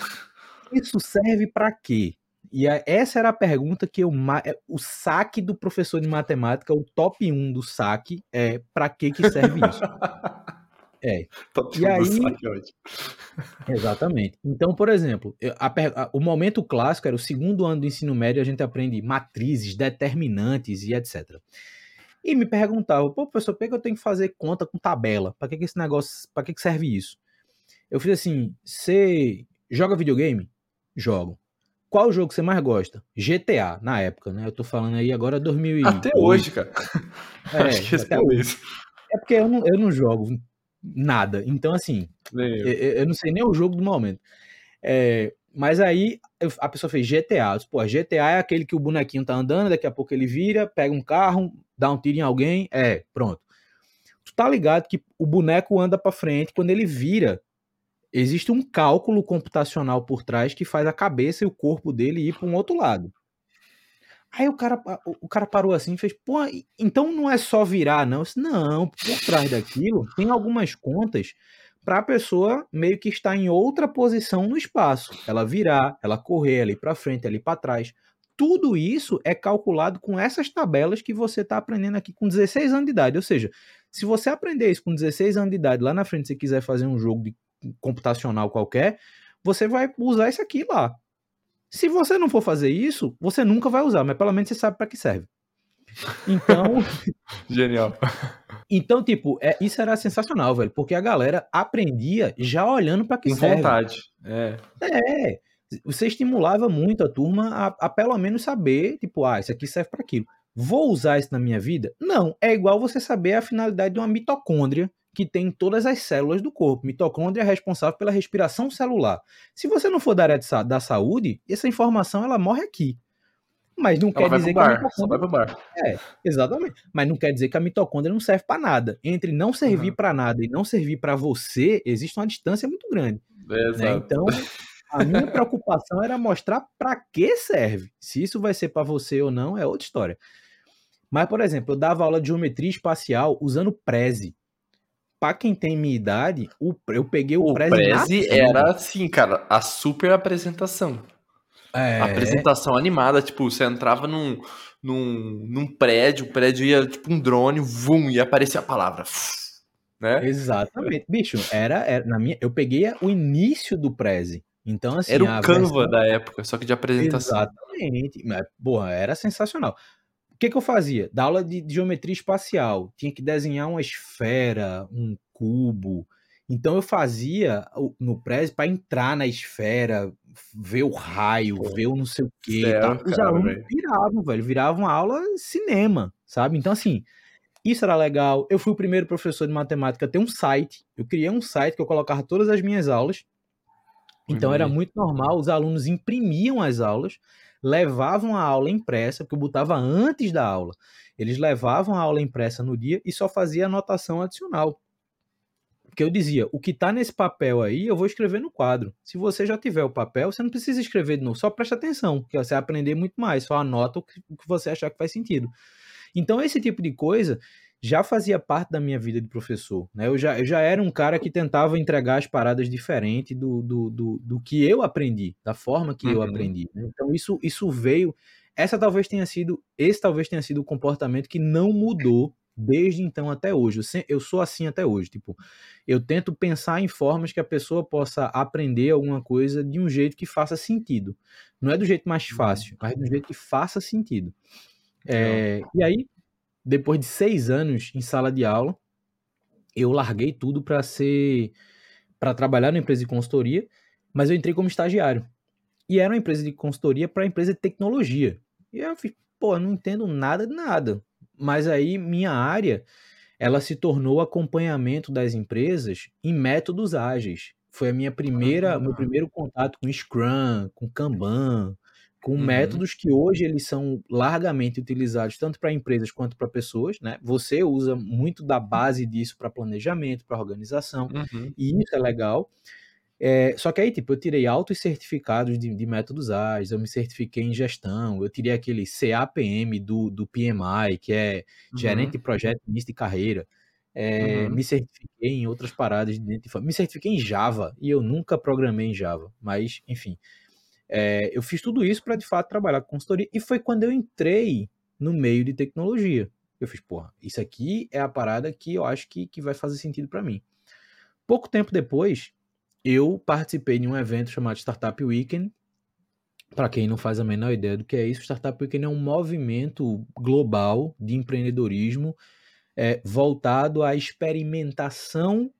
Isso serve para quê? E a, essa era a pergunta que eu é, o saque do professor de matemática, o top 1 do saque é para que que serve isso? É.
Top e aí,
exatamente. Então, por exemplo, a, a, o momento clássico era o segundo ano do ensino médio, a gente aprende matrizes, determinantes e etc. E me perguntava, pô, professor, por que eu tenho que fazer conta com tabela? Para que, que esse negócio, para que, que serve isso? Eu fiz assim, você joga videogame? Jogo. Qual jogo você mais gosta? GTA, na época, né? Eu tô falando aí agora 2000
Até hoje, cara.
É, Acho que até hoje. É porque eu não, eu não jogo nada. Então, assim, eu. Eu, não sei nem o jogo do momento. É, mas aí a pessoa fez GTA. Pô, GTA é aquele que o bonequinho tá andando, daqui a pouco ele vira, pega um carro, dá um tiro em alguém, é, pronto. Tu tá ligado que o boneco anda para frente, quando ele vira, existe um cálculo computacional por trás que faz a cabeça e o corpo dele ir para um outro lado. Aí o cara, o cara parou assim e fez, pô, então não é só virar, não. Disse, não, por trás daquilo tem algumas contas para a pessoa meio que estar em outra posição no espaço. Ela virar, ela correr ali para frente, ali para trás. Tudo isso é calculado com essas tabelas que você está aprendendo aqui com 16 anos de idade. Ou seja, se você aprender isso com 16 anos de idade, lá na frente, se quiser fazer um jogo de computacional qualquer, você vai usar isso aqui lá. Se você não for fazer isso, você nunca vai usar, mas pelo menos você sabe para que serve. Então.
Genial.
Então, tipo, é, isso era sensacional, velho, porque a galera aprendia já olhando para que Com serve.
vontade. É.
É. Você estimulava muito a turma a, a pelo menos saber, tipo, ah, isso aqui serve para aquilo. Vou usar isso na minha vida? Não. É igual você saber a finalidade de uma mitocôndria que tem todas as células do corpo. Mitocôndria é responsável pela respiração celular. Se você não for da área de, da saúde, essa informação ela morre aqui. Mas não ela quer dizer que
bar, a mitocôndria.
É, exatamente. Mas não quer dizer que a mitocôndria não serve para nada. Entre não servir uhum. para nada e não servir para você, existe uma distância muito grande.
É,
né? Então, a minha preocupação era mostrar para que serve. Se isso vai ser para você ou não é outra história. Mas, por exemplo, eu dava aula de geometria espacial usando Prezi para quem tem minha idade, o, eu peguei o,
o Prezi. Prezi era assim, cara, a super apresentação. É... Apresentação animada, tipo, você entrava num, num, num prédio, o prédio ia tipo um drone, vum, e aparecia a palavra. Né?
Exatamente. Bicho, era, era na minha, eu peguei o início do Prezi. Então, assim.
Era o Canva versão... da época, só que de apresentação.
Exatamente. Mas, porra, era sensacional que, que eu fazia? Da aula de, geometria espacial, tinha que desenhar uma esfera, um cubo. Então eu fazia no prédio para entrar na esfera, ver o raio, Pô, ver o não sei o quê. Certo, Os cara, alunos véio. viravam, velho, viravam aula cinema, sabe? Então, assim, isso era legal. Eu fui o primeiro professor de matemática a ter um site. Eu criei um site que eu colocava todas as minhas aulas. Então uhum. era muito normal, os alunos imprimiam as aulas levavam a aula impressa, porque eu botava antes da aula. Eles levavam a aula impressa no dia e só fazia anotação adicional. Porque eu dizia, o que está nesse papel aí, eu vou escrever no quadro. Se você já tiver o papel, você não precisa escrever de novo, só preste atenção, que você vai aprender muito mais, só anota o que você achar que faz sentido. Então, esse tipo de coisa já fazia parte da minha vida de professor. Né? Eu, já, eu já era um cara que tentava entregar as paradas diferente do, do, do, do que eu aprendi, da forma que uhum. eu aprendi. Né? Então isso, isso veio. Essa talvez tenha sido, esse talvez tenha sido o comportamento que não mudou desde então até hoje. Eu, eu sou assim até hoje. Tipo, eu tento pensar em formas que a pessoa possa aprender alguma coisa de um jeito que faça sentido. Não é do jeito mais uhum. fácil, mas do jeito que faça sentido. É, e aí, depois de seis anos em sala de aula, eu larguei tudo para ser para trabalhar na empresa de consultoria, mas eu entrei como estagiário. E era uma empresa de consultoria para empresa de tecnologia. E eu fiz, pô, eu não entendo nada de nada. Mas aí minha área, ela se tornou acompanhamento das empresas em métodos ágeis. Foi a minha primeira, meu primeiro contato com Scrum, com Kanban, com uhum. métodos que hoje eles são largamente utilizados tanto para empresas quanto para pessoas, né? Você usa muito da base disso para planejamento, para organização, uhum. e isso é legal. É, só que aí, tipo, eu tirei altos certificados de, de, métodos ágeis, eu me certifiquei em gestão, eu tirei aquele CAPM do, do PMI, que é uhum. Gerente de Projeto Início de Carreira. É, uhum. Me certifiquei em outras paradas de dentro de... Me certifiquei em Java, e eu nunca programei em Java, mas, enfim. É, eu fiz tudo isso para de fato trabalhar com consultoria e foi quando eu entrei no meio de tecnologia. Eu fiz, porra, isso aqui é a parada que eu acho que, que vai fazer sentido para mim. Pouco tempo depois, eu participei de um evento chamado Startup Weekend. Para quem não faz a menor ideia do que é isso, Startup Weekend é um movimento global de empreendedorismo é, voltado à experimentação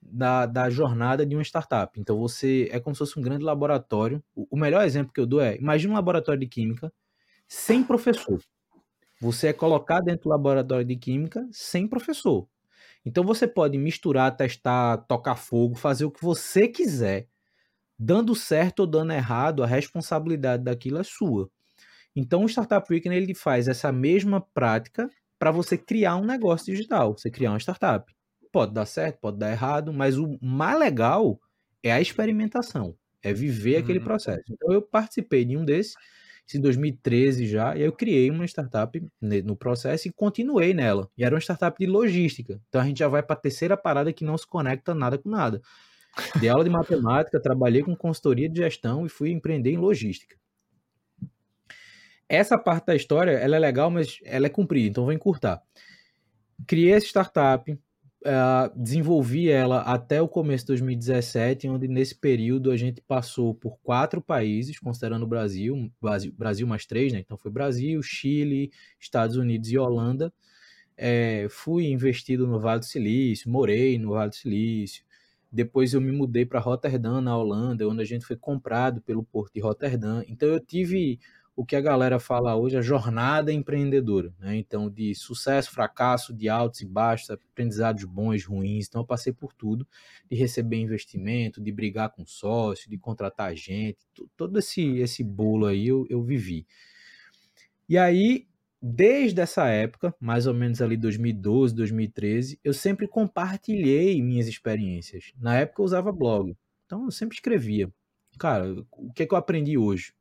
da, da jornada de uma startup. Então você é como se fosse um grande laboratório. O, melhor exemplo que eu dou é: imagine um laboratório de química sem professor. Você é colocado dentro do laboratório de química sem professor. Então você pode misturar, testar, tocar fogo, fazer o que você quiser. Dando certo ou dando errado, a responsabilidade daquilo é sua. Então o Startup Weekend ele faz essa mesma prática para você criar um negócio digital, você criar uma startup. Pode dar certo, pode dar errado, mas o mais legal é a experimentação, é viver uhum. aquele processo. Então eu participei de um desses, em 2013 já, e eu criei uma startup no processo e continuei nela. E era uma startup de logística. Então a gente já vai para a terceira parada que não se conecta nada com nada. Dei aula de matemática, trabalhei com consultoria de gestão e fui empreender em logística. Essa parte da história, ela é legal, mas ela é comprida, então vou encurtar. Criei essa startup, Uh, desenvolvi ela até o começo de 2017, onde nesse período a gente passou por quatro países, considerando o Brasil, Brasil, Brasil mais três, né? Então foi Brasil, Chile, Estados Unidos e Holanda. É, fui investido no Vale do Silício, morei no Vale do Silício. Depois eu me mudei para Rotterdam, na Holanda, onde a gente foi comprado pelo Porto de Rotterdam. Então eu tive o que a galera fala hoje, a jornada empreendedora, né? Então, de sucesso, fracasso, de altos e baixos, aprendizados bons, ruins. Então, eu passei por tudo, de receber investimento, de brigar com sócio, de contratar gente, todo esse, esse bolo aí eu, eu vivi. E aí, desde essa época, mais ou menos ali 2012, 2013, eu sempre compartilhei minhas experiências. Na época eu usava blog, então eu sempre escrevia. Cara, o que é que eu aprendi hoje?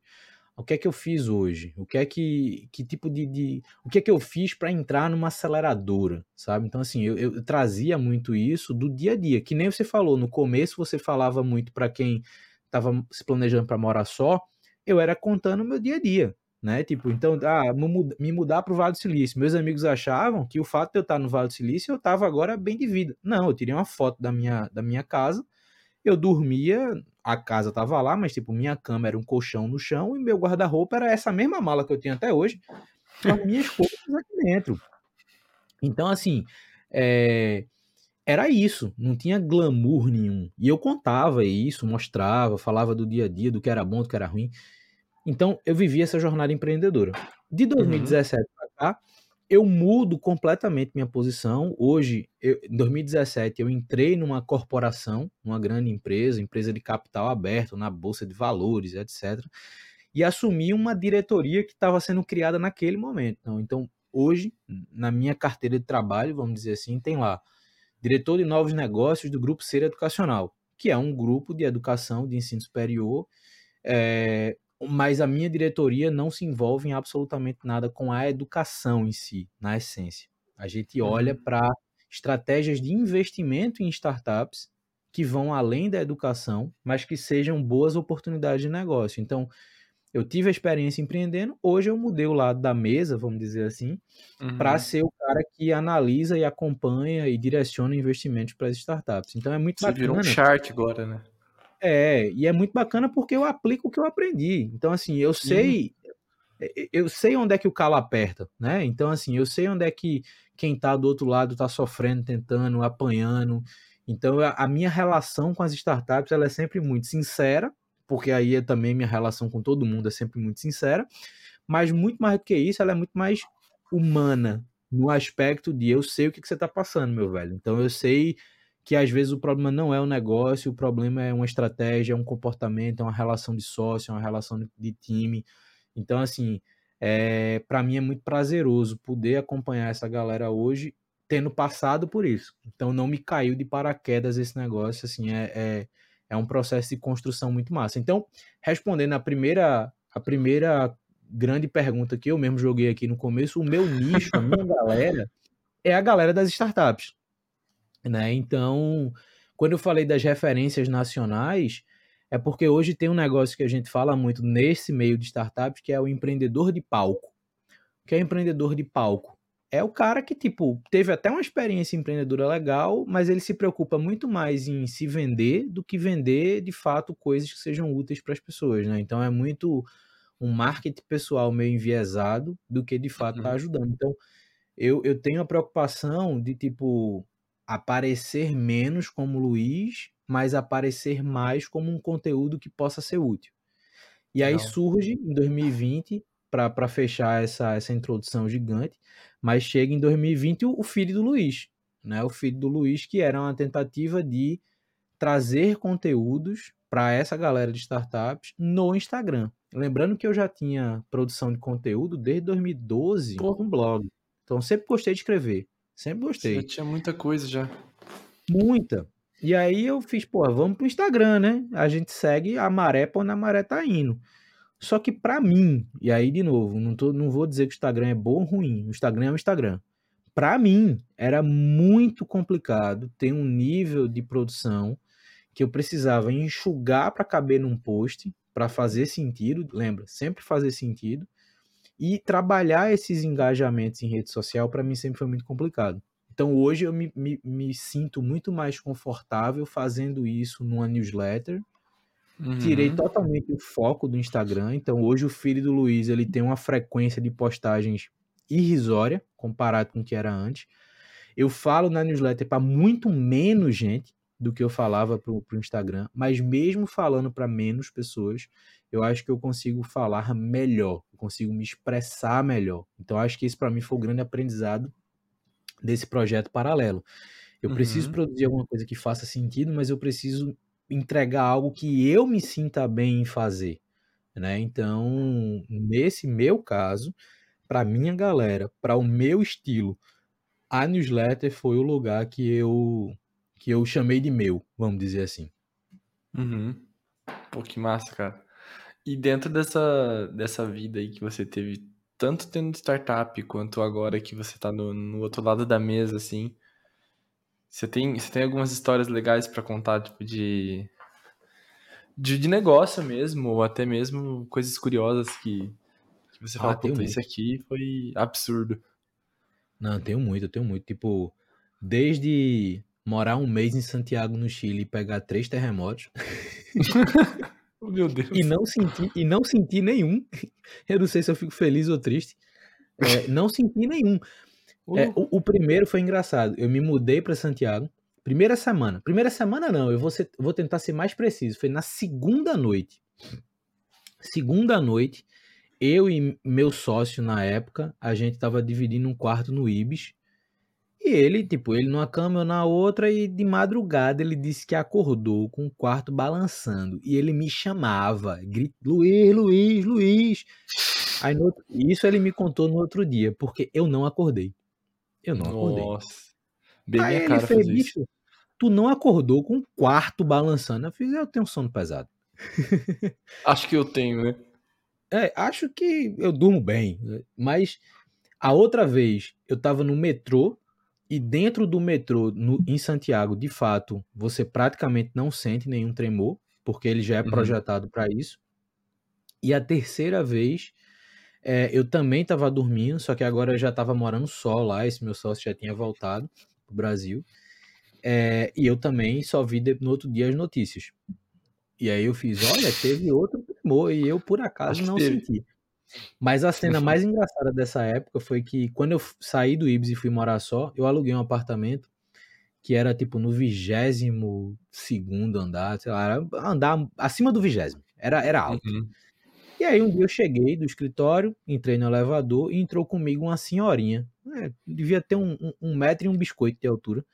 O que é que eu fiz hoje? O que é que, que tipo de, de o que é que eu fiz para entrar numa aceleradora, sabe? Então assim, eu, eu, trazia muito isso do dia a dia, que nem você falou, no começo você falava muito para quem estava se planejando para morar só, eu era contando o meu dia a dia, né? Tipo, então, ah, me mudar para o Vale do Silício. Meus amigos achavam que o fato de eu estar no Vale do Silício, eu estava agora bem de vida. Não, eu tirei uma foto da minha, da minha casa, eu dormia a casa tava lá, mas tipo, minha cama era um colchão no chão e meu guarda-roupa era essa mesma mala que eu tenho até hoje, com as minhas coisas aqui dentro. Então, assim, é... era isso, não tinha glamour nenhum. E eu contava isso, mostrava, falava do dia a dia, do que era bom, do que era ruim. Então, eu vivi essa jornada empreendedora. De 2017 uhum. para cá, eu mudo completamente minha posição. Hoje, eu, em 2017, eu entrei numa corporação, numa grande empresa, empresa de capital aberto, na bolsa de valores, etc. E assumi uma diretoria que estava sendo criada naquele momento. Então, então, hoje, na minha carteira de trabalho, vamos dizer assim, tem lá diretor de novos negócios do Grupo Ser Educacional, que é um grupo de educação de ensino superior é, mas a minha diretoria não se envolve em absolutamente nada com a educação em si, na essência. A gente olha uhum. para estratégias de investimento em startups que vão além da educação, mas que sejam boas oportunidades de negócio. Então, eu tive a experiência empreendendo, hoje eu mudei o lado da mesa, vamos dizer assim, uhum. para ser o cara que analisa e acompanha e direciona investimentos para as startups. Então é muito
Você bacana. virou um chart agora, né?
É, e é muito bacana porque eu aplico o que eu aprendi. Então, assim, eu sei. Eu sei onde é que o calo aperta, né? Então, assim, eu sei onde é que quem tá do outro lado tá sofrendo, tentando, apanhando. Então, a minha relação com as startups ela é sempre muito sincera, porque aí é também minha relação com todo mundo é sempre muito sincera, mas muito mais do que isso, ela é muito mais humana, no aspecto de eu sei o que, que você está passando, meu velho. Então eu sei que às vezes o problema não é o negócio, o problema é uma estratégia, é um comportamento, é uma relação de sócio, é uma relação de time. Então, assim, é, para mim é muito prazeroso poder acompanhar essa galera hoje, tendo passado por isso. Então, não me caiu de paraquedas esse negócio, assim, é, é, é um processo de construção muito massa. Então, respondendo a primeira, a primeira grande pergunta que eu mesmo joguei aqui no começo, o meu nicho, a minha galera, é a galera das startups. Né? Então, quando eu falei das referências nacionais, é porque hoje tem um negócio que a gente fala muito nesse meio de startups, que é o empreendedor de palco. O que é empreendedor de palco? É o cara que, tipo, teve até uma experiência empreendedora legal, mas ele se preocupa muito mais em se vender do que vender, de fato, coisas que sejam úteis para as pessoas, né? Então é muito um marketing pessoal meio enviesado do que, de fato, tá ajudando. Então, eu, eu tenho a preocupação de, tipo, aparecer menos como Luiz, mas aparecer mais como um conteúdo que possa ser útil. E aí surge em 2020, para fechar essa, essa introdução gigante, mas chega em 2020 o, o filho do Luiz, né? O filho do Luiz, que era uma tentativa de trazer conteúdos para essa galera de startups no Instagram. Lembrando que eu já tinha produção de conteúdo desde 2012 Pô. com blog. Então sempre gostei de escrever. Sempre gostei.
Já tinha muita coisa já.
Muita. E aí eu fiz, pô, vamos pro Instagram, né? A gente segue a maré pra onde a maré tá indo. Só que para mim, e aí de novo, não, tô, não vou dizer que o Instagram é bom ou ruim. O Instagram é o Instagram. Para mim, era muito complicado ter um nível de produção que eu precisava enxugar para caber num post, para fazer sentido, lembra? Sempre fazer sentido. E trabalhar esses engajamentos em rede social, para mim, sempre foi muito complicado. Então, hoje eu me, me, me, sinto muito mais confortável fazendo isso numa newsletter. Uhum. Tirei totalmente o foco do Instagram. Então, hoje o filho do Luiz ele tem uma frequência de postagens irrisória comparado com o que era antes. Eu falo na newsletter para muito menos gente do que eu falava para o Instagram, mas mesmo falando para menos pessoas, eu acho que eu consigo falar melhor, eu consigo me expressar melhor. Então acho que isso para mim foi o um grande aprendizado desse projeto paralelo. Eu uhum. preciso produzir alguma coisa que faça sentido, mas eu preciso entregar algo que eu me sinta bem em fazer, né? Então, nesse meu caso, para minha galera, para o meu estilo, a newsletter foi o lugar que eu que eu chamei de meu, vamos dizer assim.
Uhum. Pô, que massa, cara. E dentro dessa, dessa vida aí que você teve, tanto tendo startup quanto agora que você tá no, no outro lado da mesa, assim, você tem, você tem algumas histórias legais para contar, tipo, de, de, de, negócio mesmo, ou até mesmo coisas curiosas que, que você ah, fala, puta, isso aqui foi absurdo.
Não, tenho muito, eu tenho muito. Tipo, desde morar um mês em Santiago, no Chile, e pegar três terremotos.
Meu Deus.
E não senti, e não senti nenhum. Eu não sei se eu fico feliz ou triste. É, não senti nenhum. É, o, o, primeiro foi engraçado. Eu me mudei para Santiago. Primeira semana. Primeira semana não, eu vou, ser, vou tentar ser mais preciso. Foi na segunda noite. Segunda noite, eu e meu sócio na época, a gente estava dividindo um quarto no Ibis. E ele, tipo, ele numa cama, eu na outra, e de madrugada ele disse que acordou com o quarto balançando. E ele me chamava, grito, Luiz, Luiz, Luiz. Aí no, isso ele me contou no outro dia, porque eu não acordei. Eu não acordei. Nossa.
Bem Aí minha cara fez,
isso. Tu não acordou com o quarto balançando. Eu fiz, eu tenho sono pesado.
acho que eu tenho, né?
É, acho que eu durmo bem. Mas a outra vez eu tava no metrô e dentro do metrô, no, em Santiago, de fato, você praticamente não sente nenhum tremor, porque ele já é uhum. projetado para isso. E a terceira vez, é, eu também estava dormindo, só que agora eu já estava morando só lá, esse meu sócio já tinha voltado pro Brasil. É, e eu também só vi no outro dia as notícias. E aí eu fiz, olha, teve outro tremor, e eu por acaso não senti. Mas a cena mais engraçada dessa época foi que quando eu saí do Ibis e fui morar só, eu aluguei um apartamento que era tipo no vigésimo segundo andar, sei lá, era andar acima do vigésimo, era, era alto. Uhum. E aí um dia eu cheguei do escritório, entrei no elevador e entrou comigo uma senhorinha, é, devia ter um, um, um, metro e um biscoito de altura.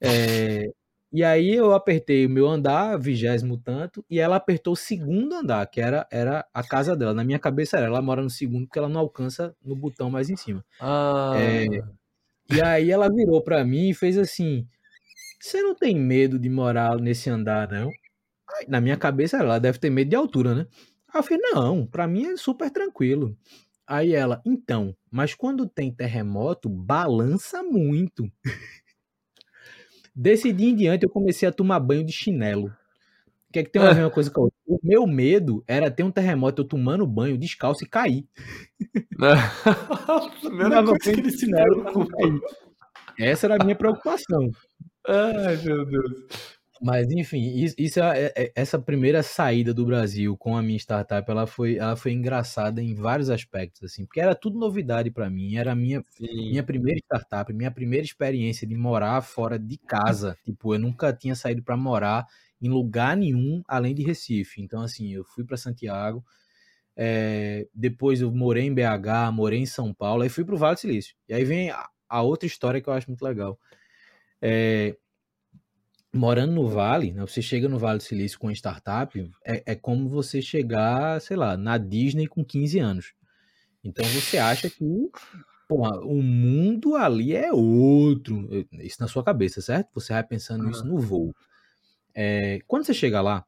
É, e aí eu apertei o meu andar, vigésimo tanto, e ela apertou o segundo andar, que era, era a casa dela. Na minha cabeça era, ela mora no segundo, porque ela não alcança no botão mais em cima.
Ah.
É, e aí ela virou para mim e fez assim: Você não tem medo de morar nesse andar, não? Aí, na minha cabeça ela deve ter medo de altura, né? Aí eu falei, não, para mim é super tranquilo. Aí ela, então, mas quando tem terremoto, balança muito. Desse dia em diante eu comecei a tomar banho de chinelo. que é que tem uma mesma coisa com a outra? O meu medo era ter um terremoto, eu tomando banho, descalço e cair.
Primeira coisa que ele preocupa.
Essa era a minha preocupação.
Ai, meu Deus.
Mas, enfim, isso, isso é, é, essa primeira saída do Brasil com a minha startup, ela foi, ela foi engraçada em vários aspectos, assim, porque era tudo novidade para mim, era a minha, minha primeira startup, minha primeira experiência de morar fora de casa, tipo, eu nunca tinha saído para morar em lugar nenhum além de Recife, então, assim, eu fui para Santiago, é, depois eu morei em BH, morei em São Paulo, aí fui para o Vale do Silício, e aí vem a, a, outra história que eu acho muito legal, é, morando no Vale, né, você chega no Vale do Silício com startup, é, é como você chegar, sei lá, na Disney com 15 anos. Então você acha que porra, o mundo ali é outro. Isso na sua cabeça, certo? Você vai pensando isso no voo. É, quando você chega lá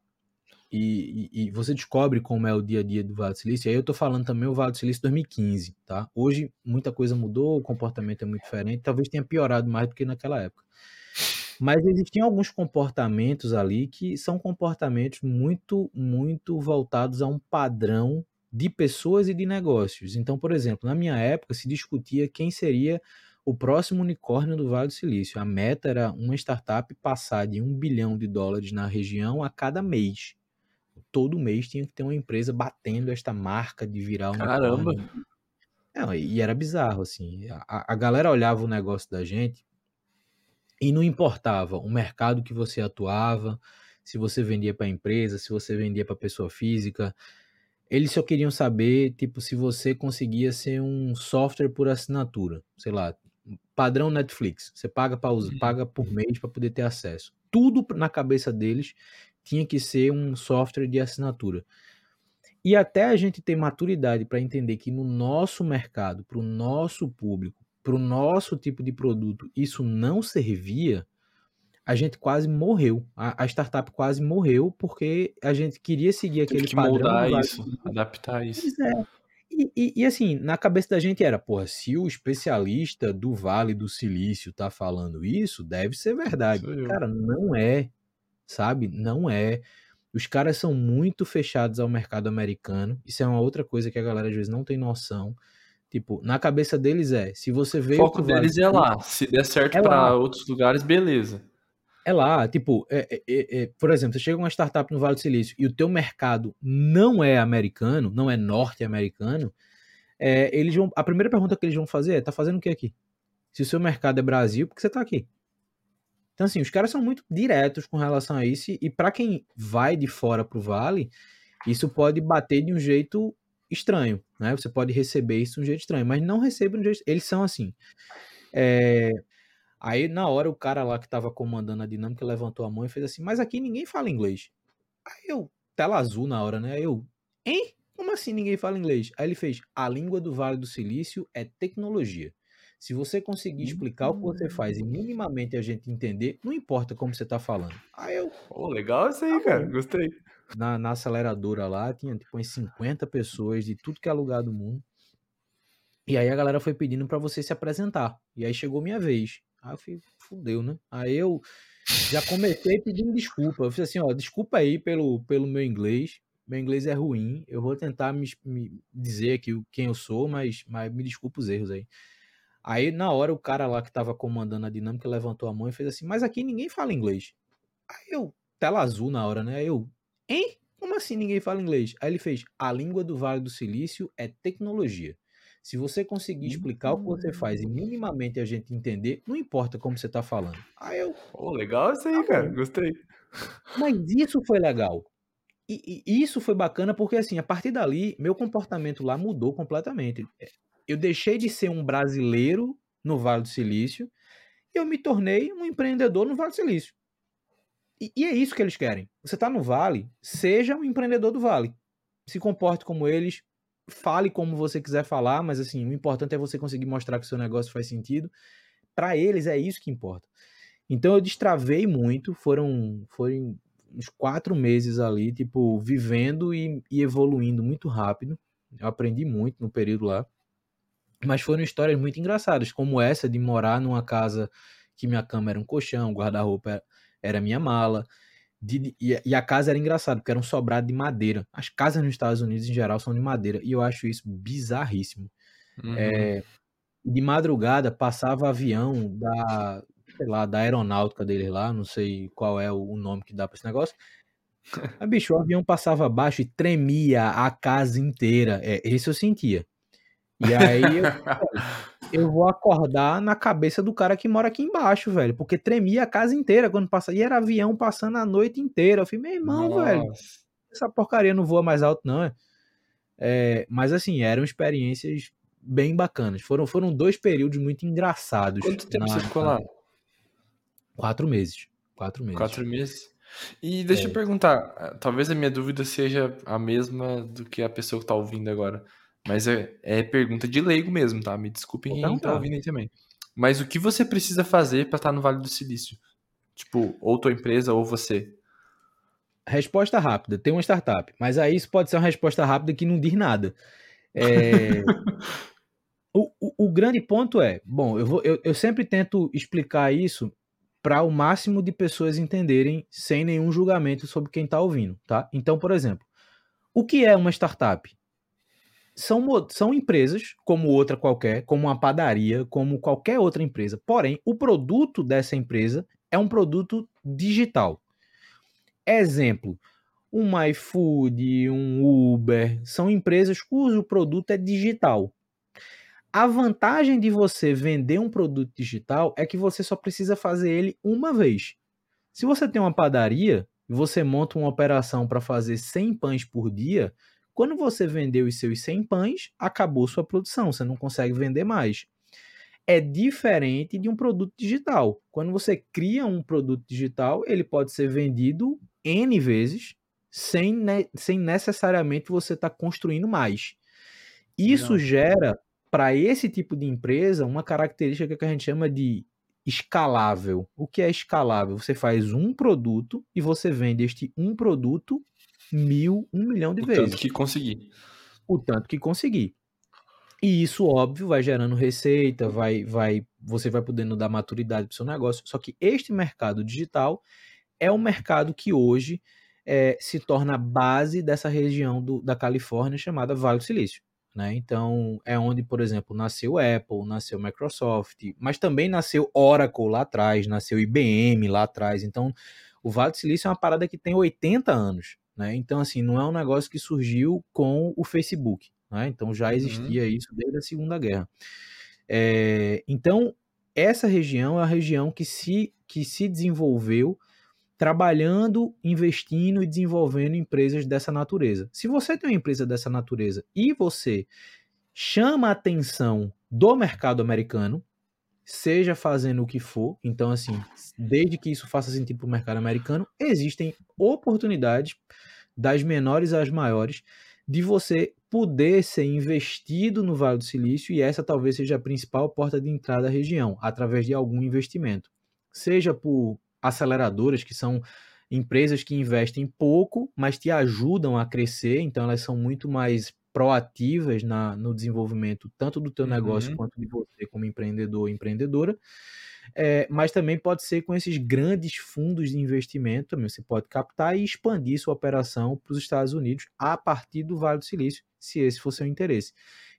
e, e, e, você descobre como é o dia a dia do Vale do Silício, aí eu tô falando também o Vale do Silício 2015, tá? Hoje muita coisa mudou, o comportamento é muito diferente, talvez tenha piorado mais do que naquela época. Mas existiam alguns comportamentos ali que são comportamentos muito, muito voltados a um padrão de pessoas e de negócios. Então, por exemplo, na minha época se discutia quem seria o próximo unicórnio do Vale do Silício. A meta era uma startup passar de um bilhão de dólares na região a cada mês. Todo mês tinha que ter uma empresa batendo esta marca de virar um
Caramba!
Não, e era bizarro, assim. A, a galera olhava o negócio da gente e não importava o mercado que você atuava, se você vendia para empresa, se você vendia para pessoa física. Eles só queriam saber, tipo, se você conseguia ser um software por assinatura, sei lá, padrão Netflix. Você paga para uhum. paga por mês para poder ter acesso. Tudo na cabeça deles tinha que ser um software de assinatura. E até a gente ter maturidade para entender que no nosso mercado, para o nosso público, para o nosso tipo de produto isso não servia, a gente quase morreu. A, a, startup quase morreu porque a gente queria seguir aquele
que padrão. Moldar isso, adaptar isso.
É. E, e, e, assim, na cabeça da gente era, porra, se o especialista do Vale do Silício tá falando isso, deve ser verdade. Cara, não é, sabe? Não é. Os caras são muito fechados ao mercado americano. Isso é uma outra coisa que a galera às vezes não tem noção. Tipo, na cabeça deles é, se você veio...
O foco deles vale, é lá. Se der certo é para outros lugares, beleza.
É lá, tipo, é, é, é, é, por exemplo, você chega uma startup no Vale do Silício e o teu mercado não é americano, não é norte-americano, é, eles vão, a primeira pergunta que eles vão fazer é, tá fazendo o que aqui? Se o seu mercado é Brasil, por que você tá aqui? Então, assim, os caras são muito diretos com relação a isso e para quem vai de fora pro Vale, isso pode bater de um jeito estranho, né? Você pode receber isso de um jeito estranho, mas não receba de um jeito. Eles são assim. É... Aí, na hora, o cara lá que estava comandando a dinâmica levantou a mão e fez assim: Mas aqui ninguém fala inglês. Aí eu, tela azul na hora, né? Aí eu, hein? Como assim ninguém fala inglês? Aí ele fez: A língua do Vale do Silício é tecnologia. Se você conseguir explicar o que você faz e hum. minimamente a gente entender, não importa como você está falando. Aí eu.
Oh, legal isso aí, tá cara. Gostei
na, na aceleradora lá, tinha tipo umas 50 pessoas de tudo que é lugar do mundo. E aí a galera foi pedindo para você se apresentar. E aí chegou minha vez. Aí eu falei, fudeu, né? Aí eu já comecei pedindo desculpa. Eu falei assim, ó, desculpa aí pelo, pelo meu inglês. Meu inglês é ruim. Eu vou tentar me, me dizer aqui quem eu sou, mas, mas me desculpa os erros aí. Aí, na hora, o cara lá que tava comandando a dinâmica levantou a mão e fez assim, mas aqui ninguém fala inglês. Aí eu, tela azul na hora, né? Aí eu, Hein? Como assim ninguém fala inglês? Aí ele fez: a língua do Vale do Silício é tecnologia. Se você conseguir explicar o que você faz e hum. minimamente a gente entender, não importa como você está falando.
Aí eu. Oh, legal isso aí, tá cara. Gostei.
Mas isso foi legal. E, e, isso foi bacana porque, assim, a partir dali, meu comportamento lá mudou completamente. Eu deixei de ser um brasileiro no Vale do Silício e eu me tornei um empreendedor no Vale do Silício. E, e é isso que eles querem. Você está no Vale, seja um empreendedor do Vale. Se comporte como eles, fale como você quiser falar, mas assim, o importante é você conseguir mostrar que o seu negócio faz sentido. Para eles é isso que importa. Então eu destravei muito, foram, foram uns quatro meses ali, tipo, vivendo e, e evoluindo muito rápido. Eu aprendi muito no período lá. Mas foram histórias muito engraçadas, como essa de morar numa casa que minha cama era um colchão, guarda-roupa era minha mala. De, e, e, a casa era engraçada, porque era um sobrado de madeira. As casas nos Estados Unidos, em geral, são de madeira. E eu acho isso bizarríssimo. Uhum. É, de madrugada, passava avião da, sei lá, da aeronáutica deles lá, não sei qual é o nome que dá para esse negócio. Mas, bicho, o avião passava abaixo e tremia a casa inteira. É, esse eu sentia. E aí eu, eu vou acordar na cabeça do cara que mora aqui embaixo, velho. Porque tremia a casa inteira quando passa. E era avião passando a noite inteira. Eu falei, meu irmão, Nossa. velho, essa porcaria não voa mais alto, não. É? é, mas assim, eram experiências bem bacanas. Foram, foram dois períodos muito engraçados.
Quanto tempo na, você ficou lá?
Quatro meses. Quatro meses.
Quatro meses. E deixa é. eu perguntar, talvez a minha dúvida seja a mesma do que a pessoa que tá ouvindo agora. Mas é, é pergunta de leigo mesmo, tá? Me desculpem quem então tá ouvindo aí também. Mas o que você precisa fazer para estar tá no Vale do Silício? Tipo, ou tua empresa ou você?
Resposta rápida, tem uma startup. Mas aí isso pode ser uma resposta rápida que não diz nada. É... o, o, o, grande ponto é, bom, eu, vou, eu, eu sempre tento explicar isso para o máximo de pessoas entenderem sem nenhum julgamento sobre quem está ouvindo, tá? Então, por exemplo, o que é uma startup? São, são empresas, como outra qualquer, como uma padaria, como qualquer outra empresa. Porém, o produto dessa empresa é um produto digital. Exemplo, um iFood, um Uber, são empresas cujo produto é digital. A vantagem de você vender um produto digital é que você só precisa fazer ele uma vez. Se você tem uma padaria e você monta uma operação para fazer 100 pães por dia, quando você vendeu os seus 100 pães, acabou sua produção, você não consegue vender mais. É diferente de um produto digital. Quando você cria um produto digital, ele pode ser vendido N vezes sem, ne sem necessariamente você estar tá construindo mais. Isso não. gera, para esse tipo de empresa, uma característica que a gente chama de escalável. O que é escalável? Você faz um produto e você vende este um produto mil, um milhão de
o
vezes. O
tanto que conseguir.
O tanto que conseguir. E isso, óbvio, vai gerando receita, vai, vai, você vai podendo dar maturidade para o seu negócio. Só que este mercado digital é um mercado que hoje é, se torna a base dessa região do, da Califórnia chamada Vale do Silício. Né? Então, é onde, por exemplo, nasceu Apple, nasceu Microsoft, mas também nasceu Oracle lá atrás, nasceu IBM lá atrás. Então, o Vale do Silício é uma parada que tem 80 anos. Né? Então, assim, não é um negócio que surgiu com o Facebook. Né? Então, já uhum. existia uhum. isso desde a Segunda Guerra. É, então, essa região é a região que se, que se desenvolveu trabalhando, investindo e desenvolvendo empresas dessa natureza. Se você tem uma empresa dessa natureza e você chama a atenção do mercado americano, seja fazendo o que for, então assim, desde que isso faça sentido para o mercado americano, existem oportunidades das menores às maiores, de você poder ser investido no Vale do Silício e essa talvez seja a principal porta de entrada da região, através de algum investimento. Seja por aceleradoras, que são empresas que investem pouco, mas te ajudam a crescer, então elas são muito mais proativas na, no desenvolvimento tanto do teu uhum. negócio quanto de você como empreendedor ou empreendedora é, mas também pode ser com esses grandes fundos de investimento, também você pode captar e expandir sua operação para os Estados Unidos a partir do Vale do Silício, se esse for seu interesse.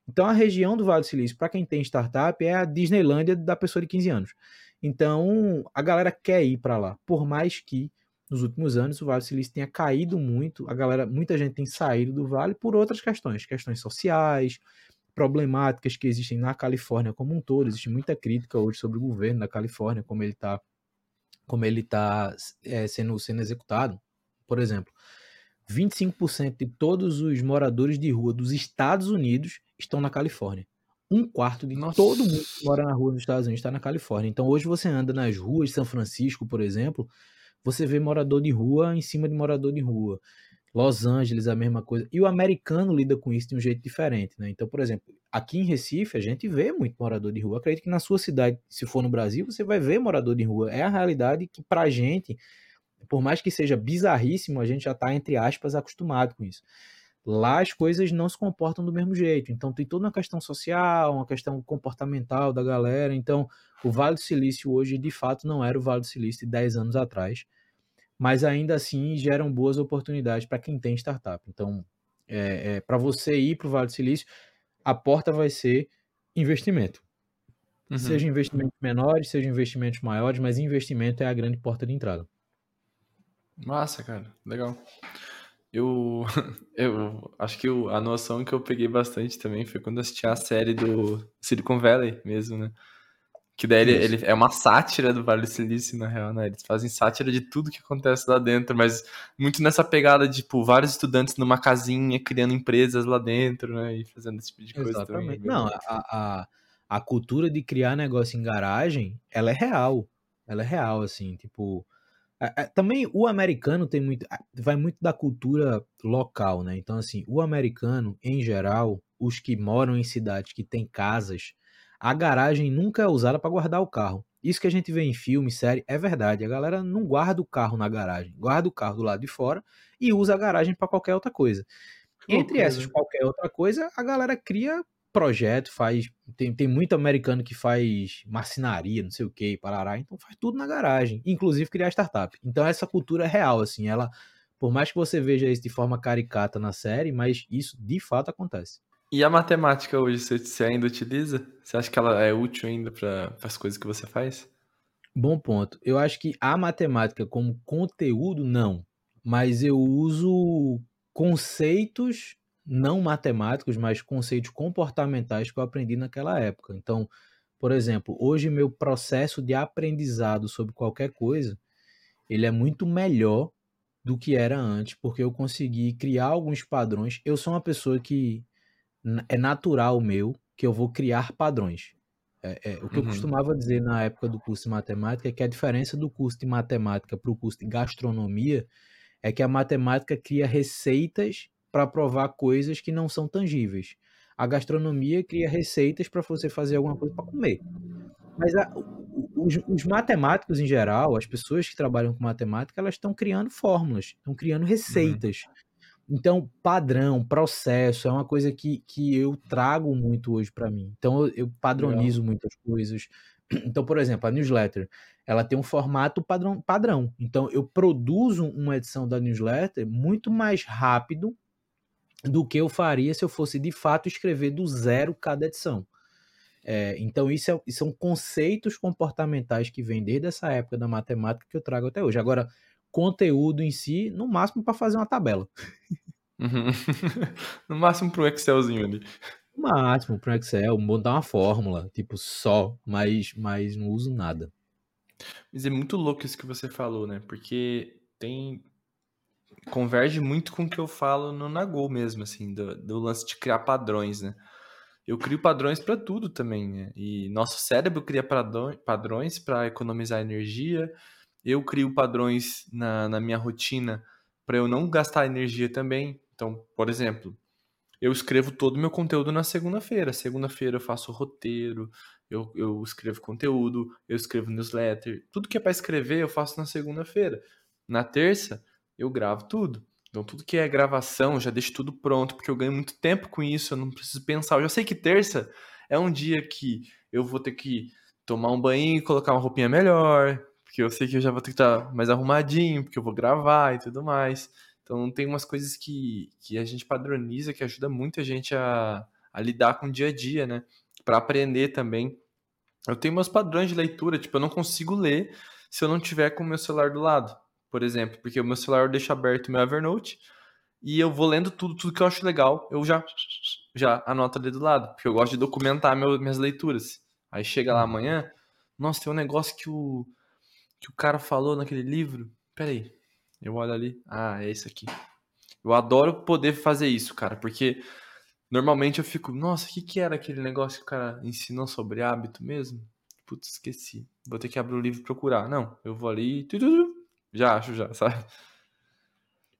Então, a região do Vale do Silício, para quem tem startup, é a Disneylândia da pessoa de 15 anos. Então, a galera quer ir para lá, por mais que nos últimos anos o Vale do Silício tenha caído muito, a galera, muita gente tem saído do Vale por outras questões, questões sociais, problemáticas que existem na Califórnia como um todo. Existe muita crítica hoje sobre o governo da Califórnia, como ele está como ele está é, sendo, sendo executado. Por exemplo, 25% de todos os moradores de rua dos Estados Unidos estão na Califórnia. Um quarto de Nossa. todo mundo que mora na rua dos Estados Unidos está na Califórnia. Então hoje você anda nas ruas de São Francisco, por exemplo, você vê morador de rua em cima de morador de rua. Los Angeles, a mesma coisa. E o americano lida com isso de um jeito diferente, né? Então, por exemplo, aqui em Recife, a gente vê muito morador de rua. acredito que na sua cidade, se for no Brasil, você vai ver morador de rua. É a realidade que, pra gente, por mais que seja bizarríssimo, a gente já tá, entre aspas, acostumado com isso. Lá as coisas não se comportam do mesmo jeito. Então, tem toda uma questão social, uma questão comportamental da galera. Então, o Vale do Silício hoje, de fato, não era o Vale do Silício de 10 anos atrás mas ainda assim geram boas oportunidades para quem tem startup. Então, é, é, para você ir para o Vale do Silício, a porta vai ser investimento. Uhum. Seja investimentos menores, seja investimentos maiores, mas investimento é a grande porta de entrada.
Massa, cara. Legal. Eu, eu acho que eu, a noção que eu peguei bastante também foi quando assisti a série do Silicon Valley mesmo, né? Que daí ele, ele, é uma sátira do Vale do Silício, na real, né? Eles fazem sátira de tudo que acontece lá dentro, mas muito nessa pegada de, tipo, vários estudantes numa casinha criando empresas lá dentro, né? E fazendo esse tipo de coisa Exatamente.
também. Não, a, a, a cultura de criar negócio em garagem, ela é real. Ela é real, assim, tipo... Também o americano tem muito. Vai muito da cultura local, né? Então, assim, o americano, em geral, os que moram em cidades que têm casas, a garagem nunca é usada para guardar o carro. Isso que a gente vê em filme, série, é verdade. A galera não guarda o carro na garagem, guarda o carro do lado de fora e usa a garagem para qualquer outra coisa. Entre essas, qualquer outra coisa, a galera cria projeto, faz. Tem, tem muito americano que faz marcenaria, não sei o que, parará, então faz tudo na garagem, inclusive criar startup. Então essa cultura é real, assim, ela. Por mais que você veja isso de forma caricata na série, mas isso de fato acontece.
E a matemática hoje, você ainda utiliza? Você acha que ela é útil ainda para as coisas que você faz?
Bom ponto. Eu acho que a matemática como conteúdo, não. Mas eu uso conceitos não matemáticos, mas conceitos comportamentais que eu aprendi naquela época. Então, por exemplo, hoje meu processo de aprendizado sobre qualquer coisa, ele é muito melhor do que era antes, porque eu consegui criar alguns padrões. Eu sou uma pessoa que é natural meu que eu vou criar padrões. É, é, o que uhum. eu costumava dizer na época do curso de matemática é que a diferença do curso de matemática para o curso de gastronomia é que a matemática cria receitas para provar coisas que não são tangíveis. A gastronomia cria receitas para você fazer alguma coisa para comer. Mas a, os, os, matemáticos em geral, as pessoas que trabalham com matemática, elas estão criando fórmulas, estão criando uhum. receitas. Uhum. Então, padrão, processo é uma coisa que, que eu trago muito hoje para mim. Então, eu, eu padronizo Legal. muitas coisas. Então, por exemplo, a newsletter, ela tem um formato padrão, padrão. Então, eu produzo uma edição da newsletter muito mais rápido do que eu faria se eu fosse de fato escrever do zero cada edição. É, então, isso, é, isso são conceitos comportamentais que vêm desde essa época da matemática que eu trago até hoje. Agora, conteúdo em si, no máximo para fazer uma tabela.
Uhum. no máximo para um Excelzinho ali.
No máximo para um Excel, montar uma fórmula, tipo só, mas, mas não uso nada.
Mas é muito louco isso que você falou, né? Porque tem. Converge muito com o que eu falo no Nagô mesmo, assim, do, do lance de criar padrões, né? Eu crio padrões para tudo também, né? E nosso cérebro cria padrões para economizar energia, eu crio padrões na, na minha rotina para eu não gastar energia também. Então, por exemplo, eu escrevo todo o meu conteúdo na segunda-feira. Segunda-feira eu faço roteiro, eu, eu escrevo conteúdo, eu escrevo newsletter. Tudo que é para escrever eu faço na segunda-feira. Na terça, eu gravo tudo. Então, tudo que é gravação, eu já deixo tudo pronto, porque eu ganho muito tempo com isso, eu não preciso pensar. Eu já sei que terça é um dia que eu vou ter que tomar um banho e colocar uma roupinha melhor, porque eu sei que eu já vou ter que estar mais arrumadinho, porque eu vou gravar e tudo mais. Então tem umas coisas que, que a gente padroniza que ajuda muito a gente a, a lidar com o dia a dia, né? Para aprender também. Eu tenho meus padrões de leitura, tipo, eu não consigo ler se eu não tiver com o meu celular do lado, por exemplo, porque o meu celular eu deixo aberto o meu Evernote e eu vou lendo tudo, tudo que eu acho legal, eu já já anoto ali do lado, porque eu gosto de documentar meu, minhas leituras. Aí chega lá amanhã, nossa, tem um negócio que o que o cara falou naquele livro. Pera aí, eu olho ali. Ah, é isso aqui. Eu adoro poder fazer isso, cara, porque normalmente eu fico, nossa, o que, que era aquele negócio que o cara ensinou sobre hábito mesmo? Putz, esqueci. Vou ter que abrir o livro e procurar. Não, eu vou ali já acho, já, sabe?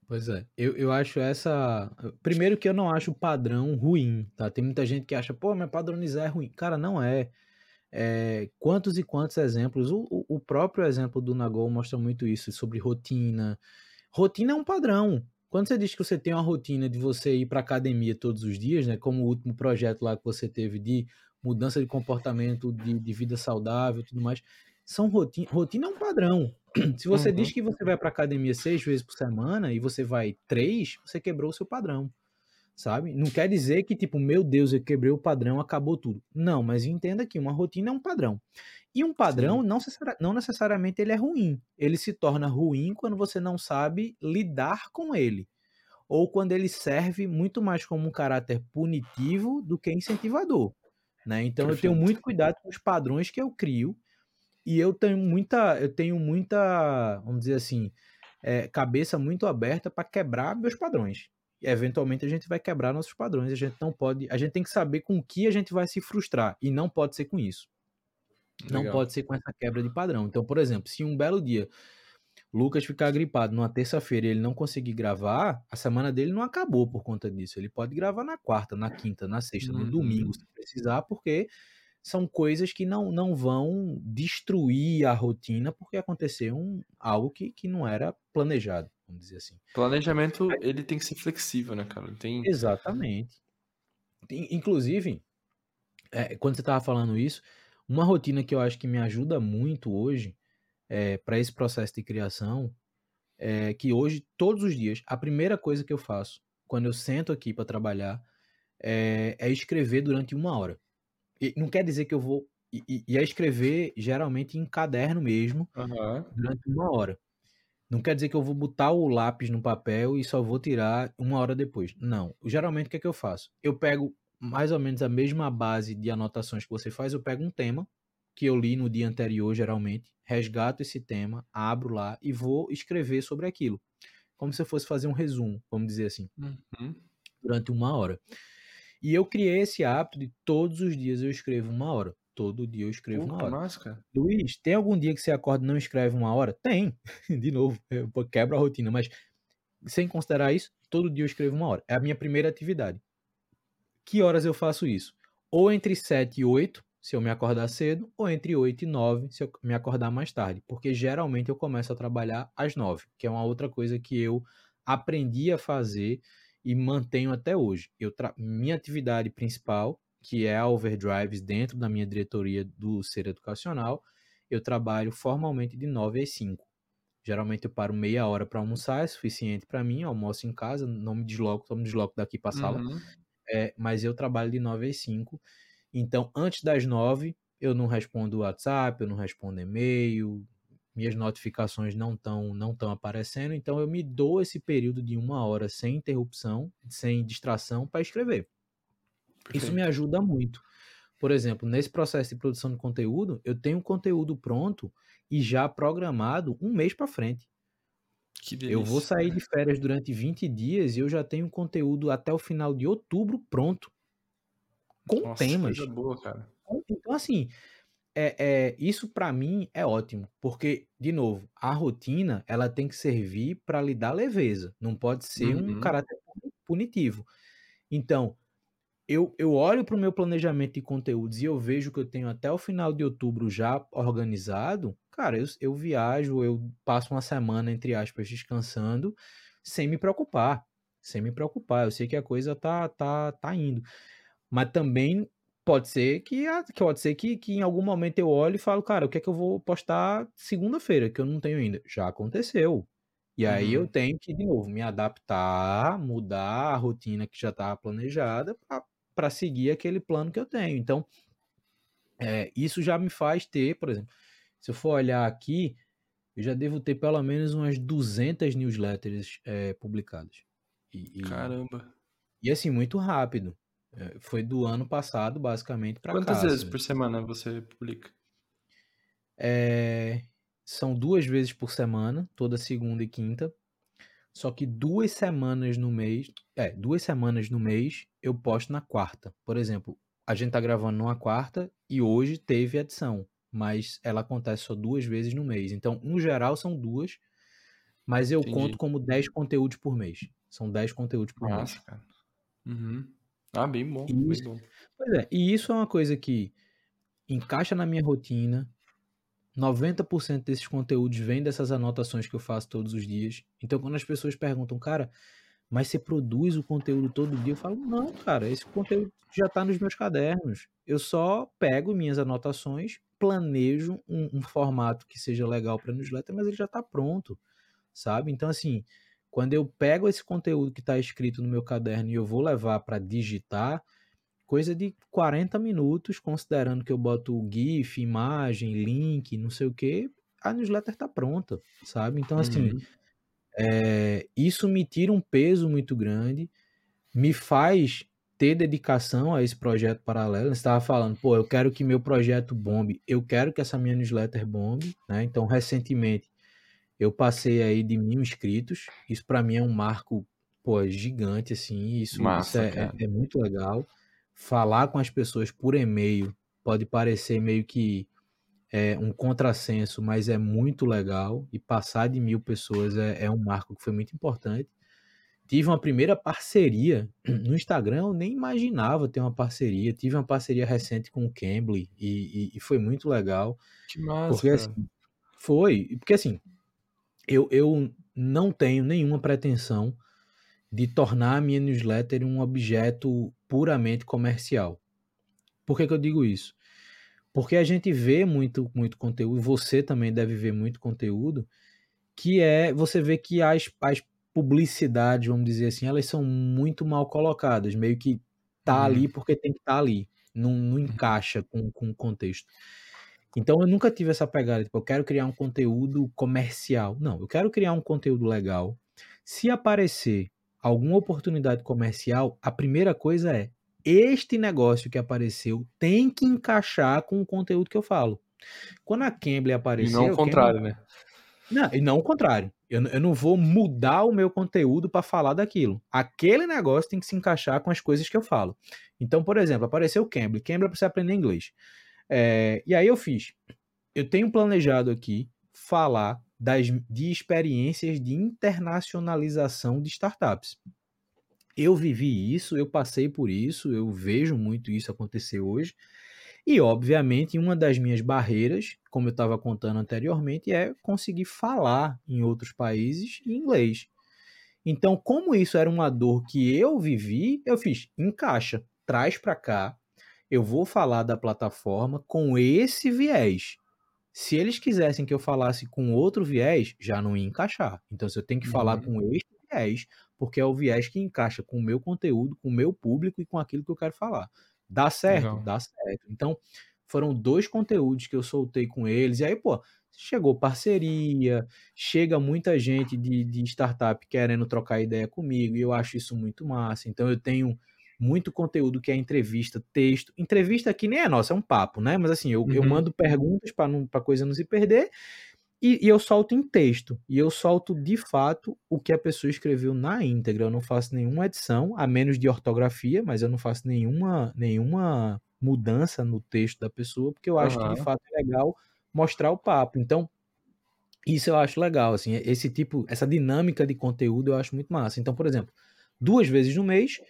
Pois é, eu, eu acho essa. Primeiro que eu não acho padrão ruim, tá? Tem muita gente que acha, pô, mas padronizar é ruim. Cara, não é. É, quantos e quantos exemplos? O, o próprio exemplo do Nagol mostra muito isso, sobre rotina. Rotina é um padrão. Quando você diz que você tem uma rotina de você ir para academia todos os dias, né, como o último projeto lá que você teve de mudança de comportamento, de, de vida saudável tudo mais, são rotina. Rotina é um padrão. Se você
Uhum.
diz que você vai para academia seis vezes por semana e você vai três, você quebrou o seu padrão, sabe? Não quer dizer que, tipo, meu Deus, eu quebrei o padrão, acabou tudo. Não, mas entenda que uma rotina é um padrão. E um padrão, não, não necessariamente ele é ruim. Ele se torna ruim quando você não sabe lidar com ele. Ou quando ele serve muito mais como um caráter punitivo do que incentivador. Né? Então eu tenho
Perfeito.
muito cuidado com os padrões que eu crio e eu tenho muita, eu tenho muita, vamos dizer assim, é, cabeça muito aberta para quebrar meus padrões. E, eventualmente a gente vai quebrar nossos padrões. A gente não pode, a gente tem que saber com o que a gente vai se frustrar e não pode ser com isso. Não
Legal.
pode ser com essa quebra de padrão. Então, por exemplo, se um belo dia Lucas ficar gripado numa terça-feira e ele não conseguir gravar, a semana dele não acabou por conta disso. Ele pode gravar na quarta, na quinta, na sexta, no
Uhum.
domingo, se precisar, porque são coisas que não, não vão destruir a rotina porque aconteceu um, algo que, que não era planejado, vamos dizer assim.
Planejamento, ele tem que ser flexível, né, cara? Tem...
Exatamente. In- Inclusive, é, quando você estava falando isso, uma rotina que eu acho que me ajuda muito hoje para esse processo de criação é que hoje, todos os dias, a primeira coisa que eu faço quando eu sento aqui para trabalhar é, é escrever durante uma hora. E não quer dizer que eu vou. E, e- é escrever geralmente em caderno mesmo,
Aham.
durante uma hora. Não quer dizer que eu vou botar o lápis no papel e só vou tirar uma hora depois. Não. Geralmente o que é que eu faço? Eu pego mais ou menos a mesma base de anotações que você faz, eu pego um tema que eu li no dia anterior, geralmente, resgato esse tema, abro lá e vou escrever sobre aquilo. Como se eu fosse fazer um resumo, vamos dizer assim
Uhum.
durante uma hora. E eu criei esse hábito de todos os dias eu escrevo uma hora. Todo dia eu escrevo uma hora.
massa, cara.
Luiz, tem algum dia que você acorda e não escreve uma hora? Tem. De novo, pô, quebra a rotina, mas sem considerar isso, todo dia eu escrevo uma hora. É a minha primeira atividade. Que horas eu faço isso? Ou entre 7 e 8, se eu me acordar cedo, ou entre 8 e 9, se eu me acordar mais tarde. Porque geralmente eu começo a trabalhar às 9, que é uma outra coisa que eu aprendi a fazer e mantenho até hoje. Eu Minha atividade principal, que é a Overdrives dentro da minha diretoria do Ser Educacional, eu trabalho formalmente de 9 às 5. Geralmente eu paro meia hora para almoçar, é suficiente para mim, almoço em casa, não me desloco, só me desloco daqui para a sala.
Uhum.
É, mas eu trabalho de 9 às 5. Então, antes das 9, eu não respondo WhatsApp, eu não respondo e-mail, minhas notificações não estão não tão aparecendo, então eu me dou esse período de uma hora sem interrupção, sem distração para escrever. Isso me
Perfeito.
ajuda muito. Por exemplo, nesse processo de produção de conteúdo, eu tenho conteúdo pronto e já programado um mês para frente.
Que
Eu vou
delícia.
sair de férias durante 20 dias e eu já tenho conteúdo até o final de outubro pronto, com
Nossa,
temas.
boa.
Então, assim, é, é, isso para mim é ótimo, porque, de novo, a rotina ela tem que servir para lhe dar leveza, não pode ser um
Uhum.
caráter punitivo. Então, eu, eu olho para o meu planejamento de conteúdos e eu vejo que eu tenho até o final de outubro já organizado, cara, eu, eu viajo, eu passo uma semana, entre aspas, descansando, sem me preocupar, sem me preocupar. Eu sei que a coisa tá, tá, tá indo. Mas também pode ser que, pode ser que, que em algum momento eu olho e falo, cara, o que é que eu vou postar segunda-feira, que eu não tenho ainda? Já aconteceu. E aí eu
Uhum.
tenho que, de novo, me adaptar, mudar a rotina que já estava planejada para seguir aquele plano que eu tenho. Então, é, isso já me faz ter, por exemplo, se eu for olhar aqui, eu já devo ter pelo menos umas 200 newsletters é, publicadas. E, e,
Caramba.
e assim, muito rápido. É, foi do ano passado, basicamente, para
Quantas
cá.
vezes
assim.
por semana você publica?
É, são duas vezes por semana, toda segunda e quinta. Só que duas semanas no mês, é, duas semanas no mês eu posto na quarta. Por exemplo, a gente tá gravando numa quarta e hoje teve edição, mas ela acontece só duas vezes no mês. Então, no geral são duas, mas eu
Entendi.
conto como 10 conteúdos por mês. São 10 conteúdos por mês.
Massa, cara. Uhum. Ah, bem bom,
E
bem
isso,
bom.
pois é, e isso é uma coisa que encaixa na minha rotina. 90% desses conteúdos vêm dessas anotações que eu faço todos os dias. Então, quando as pessoas perguntam, cara, mas você produz o conteúdo todo dia. Eu falo, não, cara, esse conteúdo já está nos meus cadernos. Eu só pego minhas anotações, planejo um, um formato que seja legal para newsletter, mas ele já está pronto, sabe? Então, assim, quando eu pego esse conteúdo que está escrito no meu caderno e eu vou levar para digitar, coisa de 40 minutos, considerando que eu boto GIF, imagem, link, não sei o que, a newsletter está pronta, sabe? Então, assim, uhum. é, isso me tira um peso muito grande, me faz ter dedicação a esse projeto paralelo. Você estava falando, pô, eu quero que meu projeto bombe, eu quero que essa minha newsletter bombe, né? Então, recentemente, eu passei aí de mil inscritos. Isso para mim é um marco, pô, gigante, assim. Isso, Massa, isso é, é, é, muito legal. Falar com as pessoas por e-mail pode parecer meio que é, um contrassenso, mas é muito legal. E passar de mil pessoas é, é um marco que foi muito importante tive uma primeira parceria no Instagram, eu nem imaginava ter uma parceria. Tive uma parceria recente com o Cambly e, e, e foi muito legal.
Que massa. Porque,
assim, foi, porque assim, eu, eu não tenho nenhuma pretensão de tornar a minha newsletter um objeto puramente comercial. Por que, que eu digo isso? Porque a gente vê muito, muito conteúdo, você também deve ver muito conteúdo, que é você vê que as, as publicidades, vamos dizer assim, elas são muito mal colocadas, meio que tá uhum. ali porque tem que estar tá ali, não, não uhum. encaixa com, com o contexto. Então eu nunca tive essa pegada, tipo, eu quero criar um conteúdo comercial. Não, eu quero criar um conteúdo legal. Se aparecer alguma oportunidade comercial, a primeira coisa é este negócio que apareceu tem que encaixar com o conteúdo que eu falo. Quando a Cambly apareceu.
E não o contrário, Cambly... né?
Não, e não o contrário. Eu, eu não vou mudar o meu conteúdo para falar daquilo. Aquele negócio tem que se encaixar com as coisas que eu falo. Então, por exemplo, apareceu o Cambly. Cambly é para você aprender inglês. É, e aí eu fiz. Eu tenho planejado aqui falar das, de experiências de internacionalização de startups. Eu vivi isso, eu passei por isso, eu vejo muito isso acontecer hoje. E, obviamente, uma das minhas barreiras, como eu estava contando anteriormente, é conseguir falar em outros países em inglês. Então, como isso era uma dor que eu vivi, eu fiz, encaixa, traz para cá, eu vou falar da plataforma com esse viés. Se eles quisessem que eu falasse com outro viés, já não ia encaixar. Então, se eu tenho que uhum. falar com esse viés, porque é o viés que encaixa com o meu conteúdo, com o meu público e com aquilo que eu quero falar. Dá certo? Legal. Dá certo. Então, foram dois conteúdos que eu soltei com eles. E aí, pô, chegou parceria, chega muita gente de, de startup querendo trocar ideia comigo, e eu acho isso muito massa. Então, eu tenho muito conteúdo que é entrevista, texto. Entrevista aqui nem é nossa, é um papo, né? Mas assim, eu, uhum. eu mando perguntas para a coisa não se perder. E, e, eu solto em texto. E eu solto de fato o que a pessoa escreveu na íntegra. Eu não faço nenhuma edição, a menos de ortografia, mas eu não faço nenhuma, nenhuma mudança no texto da pessoa, porque eu acho uhum. que de fato é legal mostrar o papo. Então, isso eu acho legal, assim, esse tipo, essa dinâmica de conteúdo eu acho muito massa. Então, por exemplo, duas vezes no mês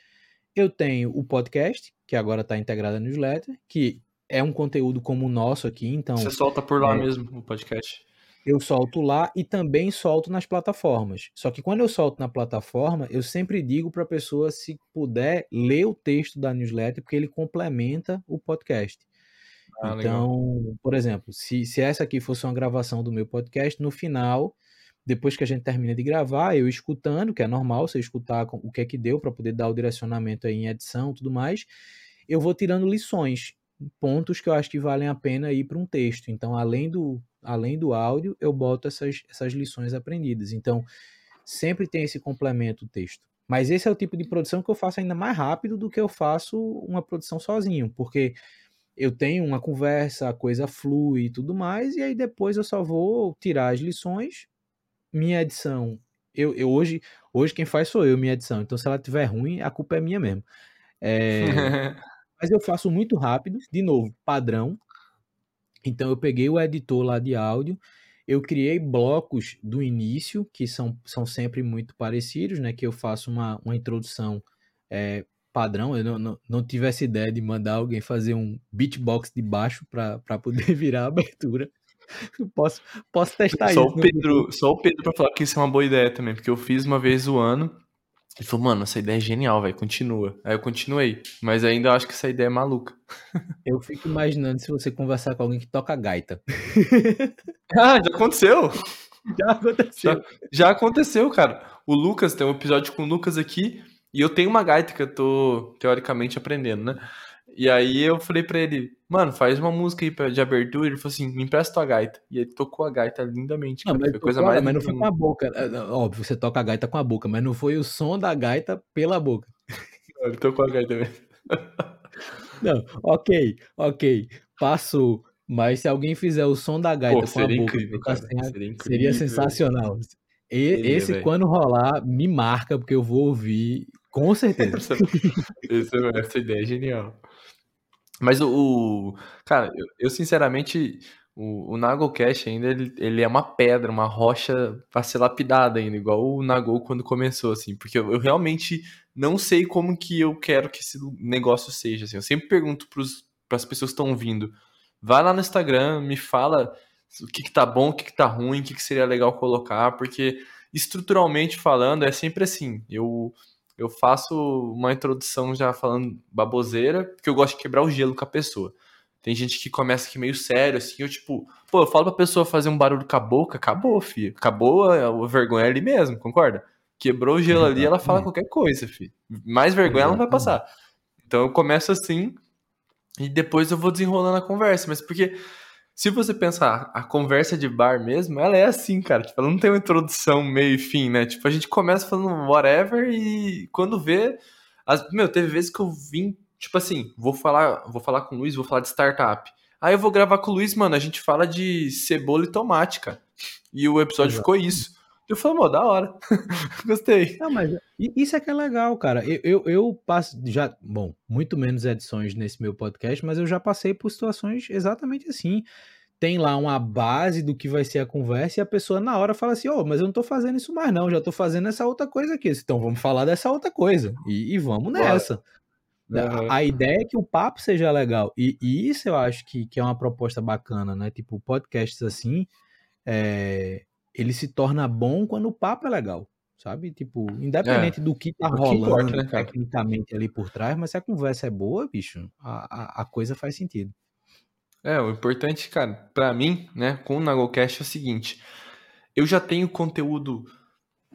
eu tenho o podcast, que agora está integrado na newsletter, que é um conteúdo como o nosso aqui, então...
Você solta por lá é, mesmo o podcast?
eu solto lá e também solto nas plataformas. Só que quando eu solto na plataforma, eu sempre digo para a pessoa, se puder, ler o texto da newsletter, porque ele complementa o podcast. Ah, então, legal. por exemplo, se, se essa aqui fosse uma gravação do meu podcast, no final, depois que a gente termina de gravar, eu escutando, que é normal você escutar o que é que deu para poder dar o direcionamento aí em edição tudo mais, eu vou tirando lições, pontos que eu acho que valem a pena ir para um texto. Então, além do, além do áudio, eu boto essas, essas lições aprendidas. Então, sempre tem esse complemento texto. Mas esse é o tipo de produção que eu faço ainda mais rápido do que eu faço uma produção sozinho, porque eu tenho uma conversa, a coisa flui e tudo mais, e aí depois eu só vou tirar as lições. Minha edição, eu, eu hoje, hoje quem faz sou eu, minha edição. Então, se ela tiver ruim, a culpa é minha mesmo. É, mas eu faço muito rápido, de novo, padrão. Então eu peguei o editor lá de áudio, eu criei blocos do início, que são, são sempre muito parecidos, né? Que eu faço uma, uma introdução é, padrão. Eu não, não, não tive essa ideia de mandar alguém fazer um beatbox de baixo para poder virar a abertura. posso, posso testar
só
isso.
O Pedro, Só o Pedro para falar que isso é uma boa ideia também, porque eu fiz uma vez o ano Ele falou, mano, essa ideia é genial, velho, continua. Aí eu continuei, mas ainda acho que essa ideia é maluca.
Eu fico imaginando se você conversar com alguém que toca gaita.
ah, já aconteceu!
Já aconteceu.
Já, já, aconteceu, cara. O Lucas, tem um episódio com o Lucas aqui, e eu tenho uma gaita que eu tô, teoricamente, aprendendo, né? E aí eu falei pra ele, mano, faz uma música aí de abertura. Ele falou assim, me empresta tua gaita. E ele tocou a gaita lindamente.
Não, mas, foi coisa mais mas não foi com a boca. É, óbvio, você toca a gaita com a boca, mas não foi o som da gaita pela boca.
Não, ele tocou a gaita mesmo.
Não, ok, ok. Passou. Mas se alguém fizer o som da gaita Pô, com a boca, incrível, seria, incrível. seria sensacional. E, seria, esse, véio. quando rolar, me marca, porque eu vou ouvir com certeza.
essa, essa ideia é genial. Mas o. o cara, eu, eu, sinceramente. O, o ainda ele, ele é uma pedra, uma rocha pra ser lapidada ainda, igual o Nagol quando começou, assim. Porque eu, eu realmente não sei como que eu quero que esse negócio seja. Assim. Eu sempre pergunto para as pessoas que estão vindo vai lá no Instagram, me fala o que, que tá bom, o que, que tá ruim, o que, que seria legal colocar, porque estruturalmente falando é sempre assim. Eu, eu faço uma introdução já falando baboseira, porque eu gosto de quebrar o gelo com a pessoa. Tem gente que começa aqui meio sério, assim, eu tipo, pô, eu falo pra pessoa fazer um barulho com a boca, acabou, filho. Acabou a, vergonha ali mesmo, concorda? Quebrou o gelo ali, ela fala qualquer coisa, filho. Mais vergonha ela não vai passar. Então eu começo assim, e depois eu vou desenrolando a conversa, mas porque se você pensar, a conversa de bar mesmo, ela é assim, cara. Tipo, ela não tem uma introdução, meio e fim, né? Tipo, a gente começa falando whatever e quando vê. As... Meu, teve vezes que eu vim, tipo assim, vou falar, vou falar com o Luiz, vou falar de startup. Aí eu vou gravar com o Luiz, mano, a gente fala de cebola e tomate, cara. E o episódio Exato. ficou isso. Eu falei, mô, da hora. Gostei.
Não, mas isso é que é legal, cara. Eu, eu, eu, passo já, bom, muito menos edições nesse meu podcast, mas eu já passei por situações exatamente assim. Tem lá uma base do que vai ser a conversa e a pessoa na hora fala assim: Ô, oh, mas eu não tô fazendo isso mais, não, já tô fazendo essa outra coisa aqui. Então vamos falar dessa outra coisa. E, e vamos nessa. Uhum. A, ideia é que o papo seja legal. E, e, isso eu acho que, que é uma proposta bacana, né? Tipo, podcasts assim. É, ele se torna bom quando o papo é legal, sabe? Tipo, independente é, do que tá rolando importa, né, tecnicamente ali por trás, mas se a conversa é boa, bicho, a, a, a coisa faz sentido.
É, o importante, cara, para mim, né, com o Nagocast é o seguinte: eu já tenho conteúdo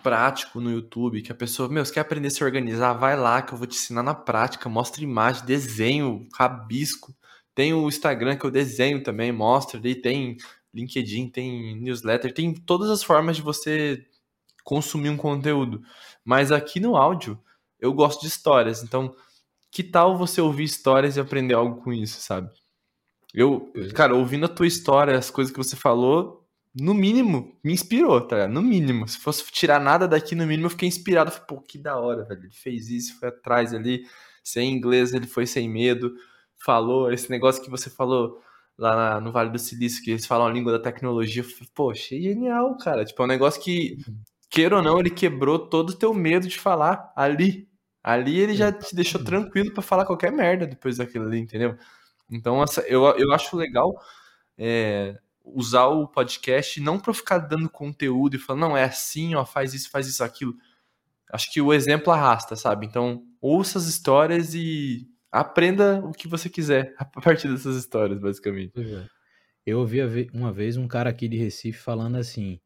prático no YouTube, que a pessoa, meu, você quer aprender a se organizar, vai lá que eu vou te ensinar na prática, mostra imagem, desenho, rabisco. Tem o Instagram que eu desenho também, mostra ali, tem LinkedIn, tem newsletter, tem todas as formas de você consumir um conteúdo. Mas aqui no áudio, eu gosto de histórias. Então, que tal você ouvir histórias e aprender algo com isso, sabe? Eu, cara, ouvindo a tua história, as coisas que você falou, no mínimo, me inspirou, tá? No mínimo. Se fosse tirar nada daqui, no mínimo, eu fiquei inspirado. Falei, pô, que da hora, velho. Ele fez isso, foi atrás ali, sem inglês, ele foi sem medo. Falou, esse negócio que você falou lá na, no Vale do Silício, que eles falam a língua da tecnologia. Poxa, genial, cara. Tipo, é um negócio que, queira ou não, ele quebrou todo o teu medo de falar ali. Ali ele já te deixou tranquilo para falar qualquer merda depois daquilo ali, entendeu? Então, essa, eu, eu acho legal é, usar o podcast não para ficar dando conteúdo e falando, não, é assim, ó, faz isso, faz isso, aquilo. Acho que o exemplo arrasta, sabe? Então, ouça as histórias e aprenda o que você quiser a partir dessas histórias, basicamente. É.
Eu ouvi uma vez um cara aqui de Recife falando assim,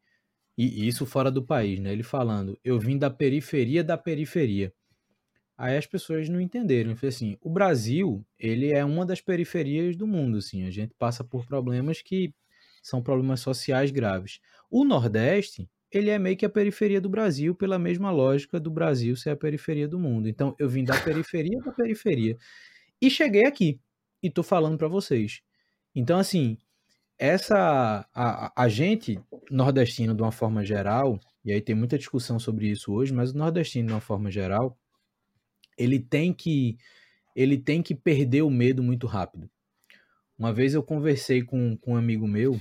e isso fora do país, né? Ele falando, eu vim da periferia da periferia. Aí as pessoas não entenderam. Foi assim, o Brasil, ele é uma das periferias do mundo, assim. A gente passa por problemas que são problemas sociais graves. O Nordeste, ele é meio que a periferia do Brasil, pela mesma lógica do Brasil ser a periferia do mundo. Então, eu vim da periferia da periferia e cheguei aqui e tô falando para vocês. Então, assim, essa a, a gente nordestino de uma forma geral, e aí tem muita discussão sobre isso hoje, mas o nordestino de uma forma geral, ele tem que ele tem que perder o medo muito rápido. Uma vez eu conversei com, com um amigo meu,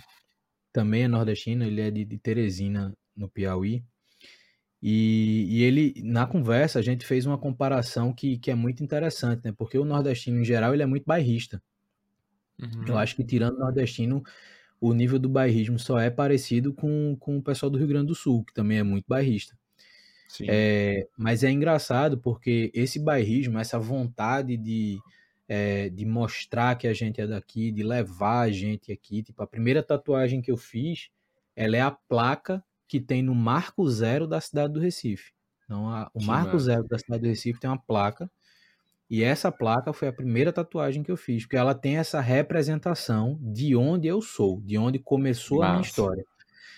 também é nordestino, ele é de, de Teresina, no Piauí. E, e, ele, na conversa, a gente fez uma comparação que, que é muito interessante, né? Porque o nordestino, em geral, ele é muito bairrista. Uhum. Eu acho que, tirando o nordestino, o nível do bairrismo só é parecido com, com o pessoal do Rio Grande do Sul, que também é muito bairrista. É, mas é engraçado porque esse bairrismo, essa vontade de, é, de mostrar que a gente é daqui, de levar a gente aqui. Tipo, a primeira tatuagem que eu fiz, ela é a placa que tem no Marco Zero da cidade do Recife. Então, a, o que Marco massa. Zero da cidade do Recife tem uma placa. E essa placa foi a primeira tatuagem que eu fiz, porque ela tem essa representação de onde eu sou, de onde começou massa. a minha história.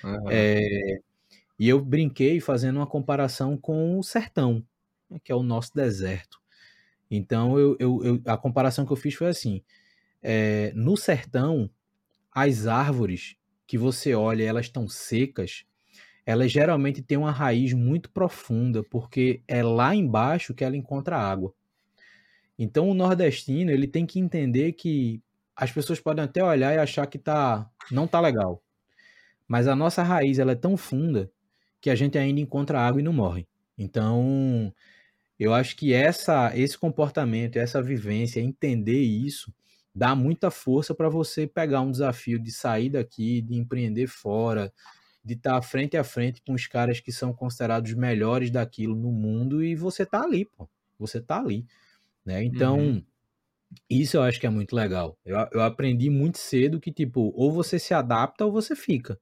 Uhum. É, e eu brinquei fazendo uma comparação com o sertão, né, que é o nosso deserto. Então, eu, eu, eu, a comparação que eu fiz foi assim: é, no sertão, as árvores que você olha, elas estão secas, elas geralmente têm uma raiz muito profunda, porque é lá embaixo que ela encontra água. Então, o nordestino ele tem que entender que as pessoas podem até olhar e achar que tá, não tá legal, mas a nossa raiz ela é tão funda que a gente ainda encontra água e não morre. Então, eu acho que essa, esse comportamento, essa vivência, entender isso, dá muita força para você pegar um desafio de sair daqui, de empreender fora, de estar tá frente a frente com os caras que são considerados melhores daquilo no mundo e você tá ali, pô. Você tá ali, né? Então, uhum. isso eu acho que é muito legal. Eu, eu aprendi muito cedo que, tipo, ou você se adapta ou você fica.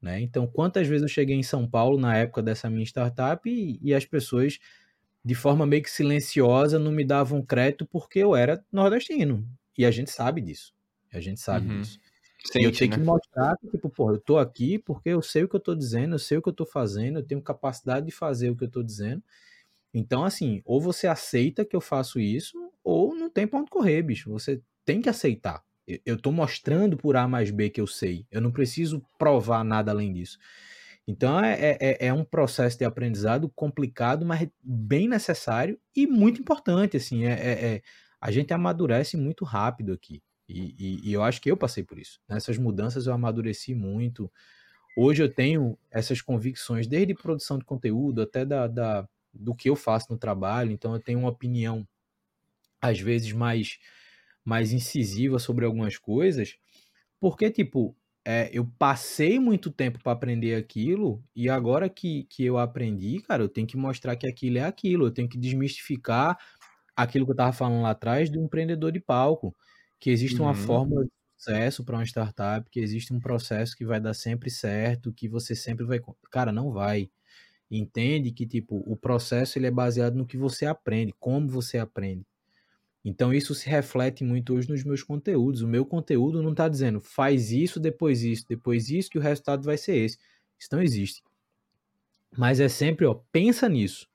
Né? Então, quantas vezes eu cheguei em São Paulo na época dessa minha startup e, e as pessoas, de forma meio que silenciosa, não me davam crédito porque eu era nordestino. E a gente sabe disso. A gente sabe uhum. disso. Sente, e eu tenho né? que mostrar que, tipo, pô, eu tô aqui porque eu sei o que eu tô dizendo, eu sei o que eu tô fazendo, eu tenho capacidade de fazer o que eu tô dizendo. Então, assim, ou você aceita que eu faço isso, ou não tem onde correr, bicho. Você tem que aceitar. Eu estou mostrando por A mais B que eu sei. Eu não preciso provar nada além disso. Então é, é, é, é um processo de aprendizado complicado, mas bem necessário e muito importante. Assim, é, é, é a gente amadurece muito rápido aqui. E, e, e, eu acho que eu passei por isso. Nessas mudanças eu amadureci muito. Hoje eu tenho essas convicções, desde produção de conteúdo até da, da, do que eu faço no trabalho. Então eu tenho uma opinião, às vezes, mais mais incisiva sobre algumas coisas, porque, tipo, é, eu passei muito tempo para aprender aquilo e agora que, que eu aprendi, cara, eu tenho que mostrar que aquilo é aquilo, eu tenho que desmistificar aquilo que eu estava falando lá atrás do empreendedor de palco, que existe uhum. uma fórmula de sucesso para uma startup, que existe um processo que vai dar sempre certo, que você sempre vai, cara, não vai. Entende que tipo, o processo ele é baseado no que você aprende, como você aprende. Então isso se reflete muito hoje nos meus conteúdos. O meu conteúdo não está dizendo faz isso, depois isso, depois isso, que o resultado vai ser esse. Isso não existe. Mas é sempre, ó, pensa nisso.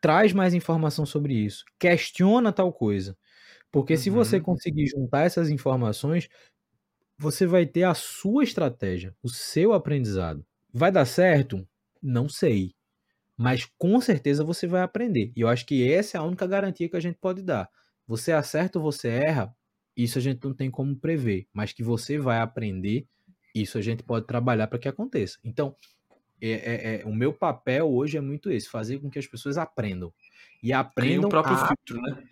Traz mais informação sobre isso. Questiona tal coisa. Porque uhum. se você uhum. conseguir juntar essas informações, você vai ter a sua estratégia, o seu aprendizado. Vai dar certo? Não sei mas com certeza você vai aprender. E eu acho que essa é a única garantia que a gente pode dar. Você acerta ou você erra, isso a gente não tem como prever, mas que você vai aprender, isso a gente pode trabalhar para que aconteça. Então, é, é, é, o meu papel hoje é muito esse, fazer com que as pessoas aprendam. E aprendam. Tem
o próprio a... filtro, né?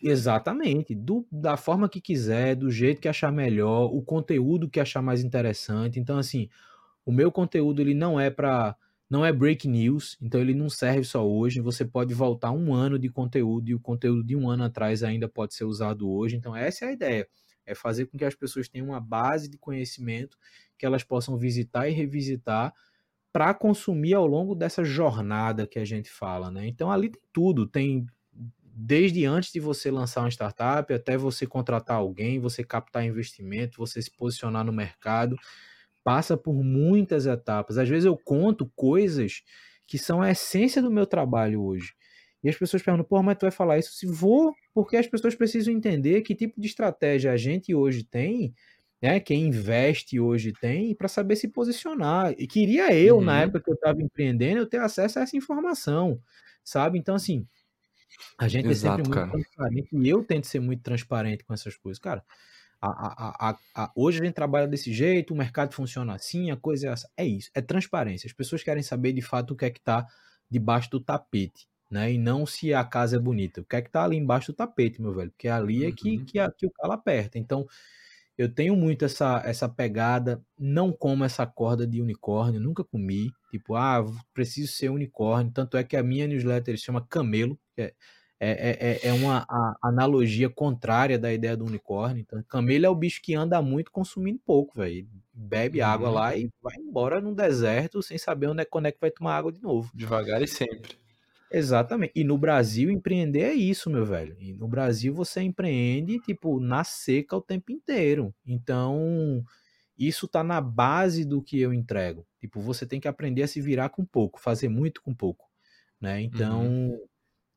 Exatamente, do, da forma que quiser, do jeito que achar melhor, o conteúdo que achar mais interessante. Então, assim, o meu conteúdo ele não é para não é break news, então ele não serve só hoje. Você pode voltar um ano de conteúdo e o conteúdo de um ano atrás ainda pode ser usado hoje. Então, essa é a ideia: é fazer com que as pessoas tenham uma base de conhecimento que elas possam visitar e revisitar para consumir ao longo dessa jornada que a gente fala, né? Então, ali tem tudo: tem desde antes de você lançar uma startup até você contratar alguém, você captar investimento, você se posicionar no mercado passa por muitas etapas. Às vezes eu conto coisas que são a essência do meu trabalho hoje. E as pessoas perguntam, pô, mas tu vai falar isso? Se vou, porque as pessoas precisam entender que tipo de estratégia a gente hoje tem, né? Quem investe hoje tem, para saber se posicionar. E queria eu, uhum. na época que eu estava empreendendo, eu ter acesso a essa informação, sabe? Então, assim, a gente Exato, é sempre muito cara. transparente. E eu tento ser muito transparente com essas coisas. Cara, a, a, a, hoje a gente trabalha desse jeito, o mercado funciona assim, a coisa é essa. É isso, é transparência. As pessoas querem saber de fato o que é que está debaixo do tapete, né? E não se a casa é bonita. O que é que está ali embaixo do tapete, meu velho? Porque ali é que, uhum. que, que o calo aperta. Então, Eu tenho muito essa, essa pegada, não como essa corda de unicórnio, nunca comi. Tipo, ah, preciso ser unicórnio. Tanto é que a minha newsletter se chama Camelo, é, é, é, é uma analogia contrária da ideia do unicórnio. Então, camelo é o bicho que anda muito consumindo pouco, velho. Bebe uhum. água lá e vai embora no deserto sem saber onde é, quando é que vai tomar água de novo.
Devagar e sempre.
Exatamente. E no Brasil, empreender é isso, meu velho. E no Brasil, você empreende, tipo, na seca o tempo inteiro. Então, isso tá na base do que eu entrego. Tipo, você tem que aprender a se virar com pouco, fazer muito com pouco, né? Então, uhum.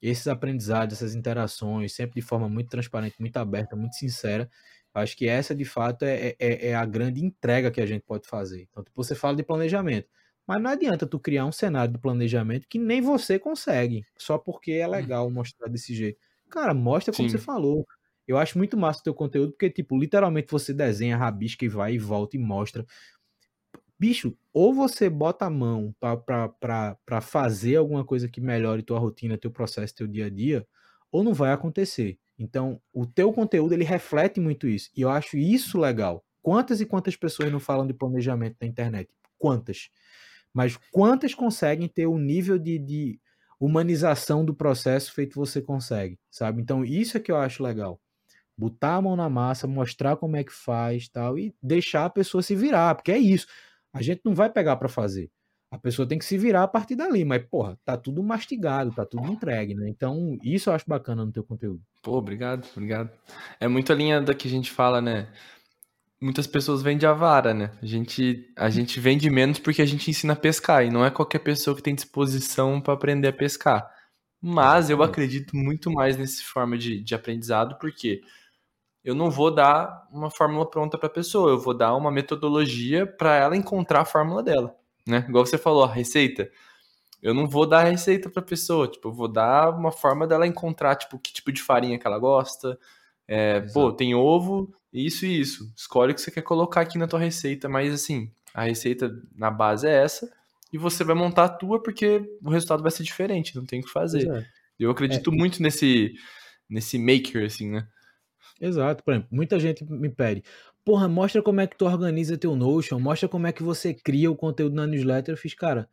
Esses aprendizados, essas interações, sempre de forma muito transparente, muito aberta, muito sincera, acho que essa, de fato, é, é, é a grande entrega que a gente pode fazer. Então, tipo, você fala de planejamento. Mas não adianta tu criar um cenário de planejamento que nem você consegue, só porque é hum. legal mostrar desse jeito. Cara, mostra como Sim. você falou. Eu acho muito massa o teu conteúdo, porque, tipo, literalmente você desenha, rabisca e vai e volta e mostra. Bicho, ou você bota a mão para fazer alguma coisa que melhore tua rotina, teu processo, teu dia a dia, ou não vai acontecer. Então, o teu conteúdo, ele reflete muito isso. E eu acho isso legal. Quantas e quantas pessoas não falam de planejamento na internet? Quantas? Mas quantas conseguem ter o nível de, de humanização do processo feito você consegue, sabe? Então, isso é que eu acho legal. Botar a mão na massa, mostrar como é que faz tal, e deixar a pessoa se virar, porque é isso. A gente não vai pegar para fazer. A pessoa tem que se virar a partir dali, mas, porra, tá tudo mastigado, tá tudo entregue, né? Então, isso eu acho bacana no teu conteúdo.
Pô, obrigado, obrigado. É muito a linha da que a gente fala, né? muitas pessoas vendem a vara, né? A gente, a gente vende menos porque a gente ensina a pescar e não é qualquer pessoa que tem disposição para aprender a pescar. Mas eu acredito muito mais nessa forma de, de aprendizado porque eu não vou dar uma fórmula pronta para a pessoa, eu vou dar uma metodologia para ela encontrar a fórmula dela, né? Igual você falou, a receita. Eu não vou dar a receita para a pessoa, tipo, eu vou dar uma forma dela encontrar, tipo, que tipo de farinha que ela gosta. É, pô, tem ovo, isso e isso. Escolhe o que você quer colocar aqui na tua receita, mas assim, a receita na base é essa e você vai montar a tua porque o resultado vai ser diferente, não tem o que fazer. É. Eu acredito é. muito nesse nesse maker assim, né?
Exato, por exemplo, muita gente me pede, porra, mostra como é que tu organiza teu Notion, mostra como é que você cria o conteúdo na newsletter. Eu fiz, cara,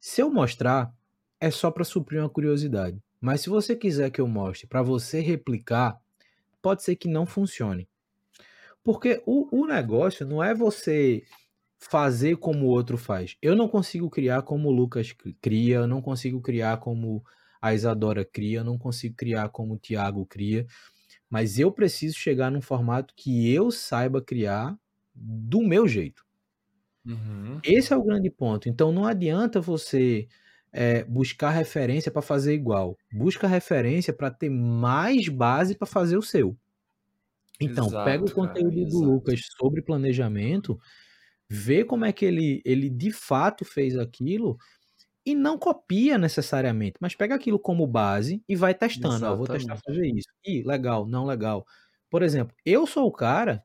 se eu mostrar, é só para suprir uma curiosidade. Mas se você quiser que eu mostre para você replicar, pode ser que não funcione. Porque o, o negócio não é você fazer como o outro faz. Eu não consigo criar como o Lucas cria, eu não consigo criar como a Isadora cria, eu não consigo criar como o Thiago cria, mas eu preciso chegar num formato que eu saiba criar do meu jeito. Uhum. Esse é o grande ponto. Então não adianta você é, buscar referência para fazer igual. Busca referência para ter mais base para fazer o seu. Então, exato, pega o conteúdo cara, do Lucas sobre planejamento, vê como é que ele, ele de fato fez aquilo e não copia necessariamente, mas pega aquilo como base e vai testando. Ah, vou testar fazer isso. E legal, não legal. Por exemplo, eu sou o cara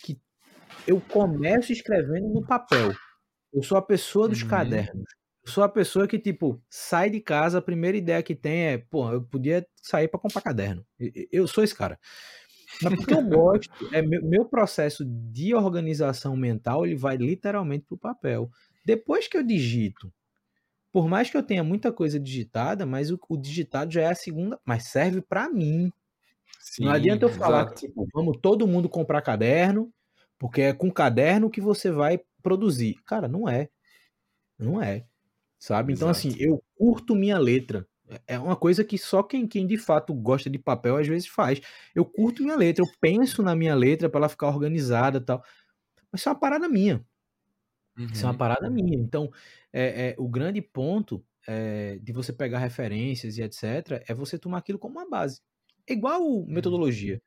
que eu começo escrevendo no papel. Eu sou a pessoa dos uhum. cadernos. Eu sou a pessoa que, tipo, sai de casa, a primeira ideia que tem é, pô, eu podia sair para comprar caderno. Eu sou esse cara. Mas porque eu gosto, é meu, meu, processo de organização mental, ele vai literalmente pro papel. Depois que eu digito, por mais que eu tenha muita coisa digitada, mas o, o digitado já é a segunda, mas serve para mim. Sim, não adianta eu falar que tipo, vamos todo mundo comprar caderno, porque é com caderno que você vai produzir. Cara, não é. Não é. Sabe? Então, assim, eu curto minha letra. É uma coisa que só quem, quem de fato gosta de papel às vezes faz. Eu curto minha letra, eu penso na minha letra para ela ficar organizada tal. Mas isso é uma parada minha. Uhum. Isso é uma uhum. parada minha. Então, é, é o grande ponto é, de você pegar referências e etc. é você tomar aquilo como uma base. É igual uhum. metodologia.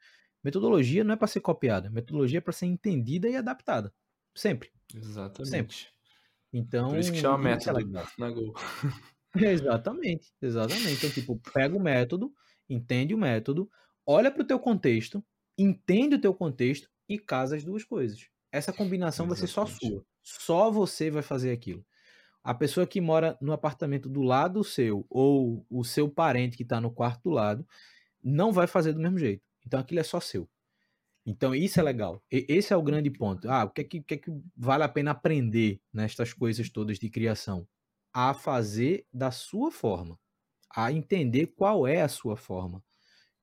Metodologia não é para ser copiada, metodologia é para ser entendida e adaptada. Sempre.
Exatamente.
Sempre. Então,
Por isso que chama é método na Go.
Exatamente, exatamente. Então, tipo, pega o método, entende o método, olha para o teu contexto, entende o teu contexto e casa as duas coisas. Essa combinação exatamente. vai ser só sua. Só você vai fazer aquilo. A pessoa que mora no apartamento do lado seu ou o seu parente que está no quarto do lado não vai fazer do mesmo jeito. Então aquilo é só seu. Então, isso é legal. E, esse é o grande ponto. Ah, o que é que, que, é que vale a pena aprender nestas coisas todas de criação? A fazer da sua forma, a entender qual é a sua forma.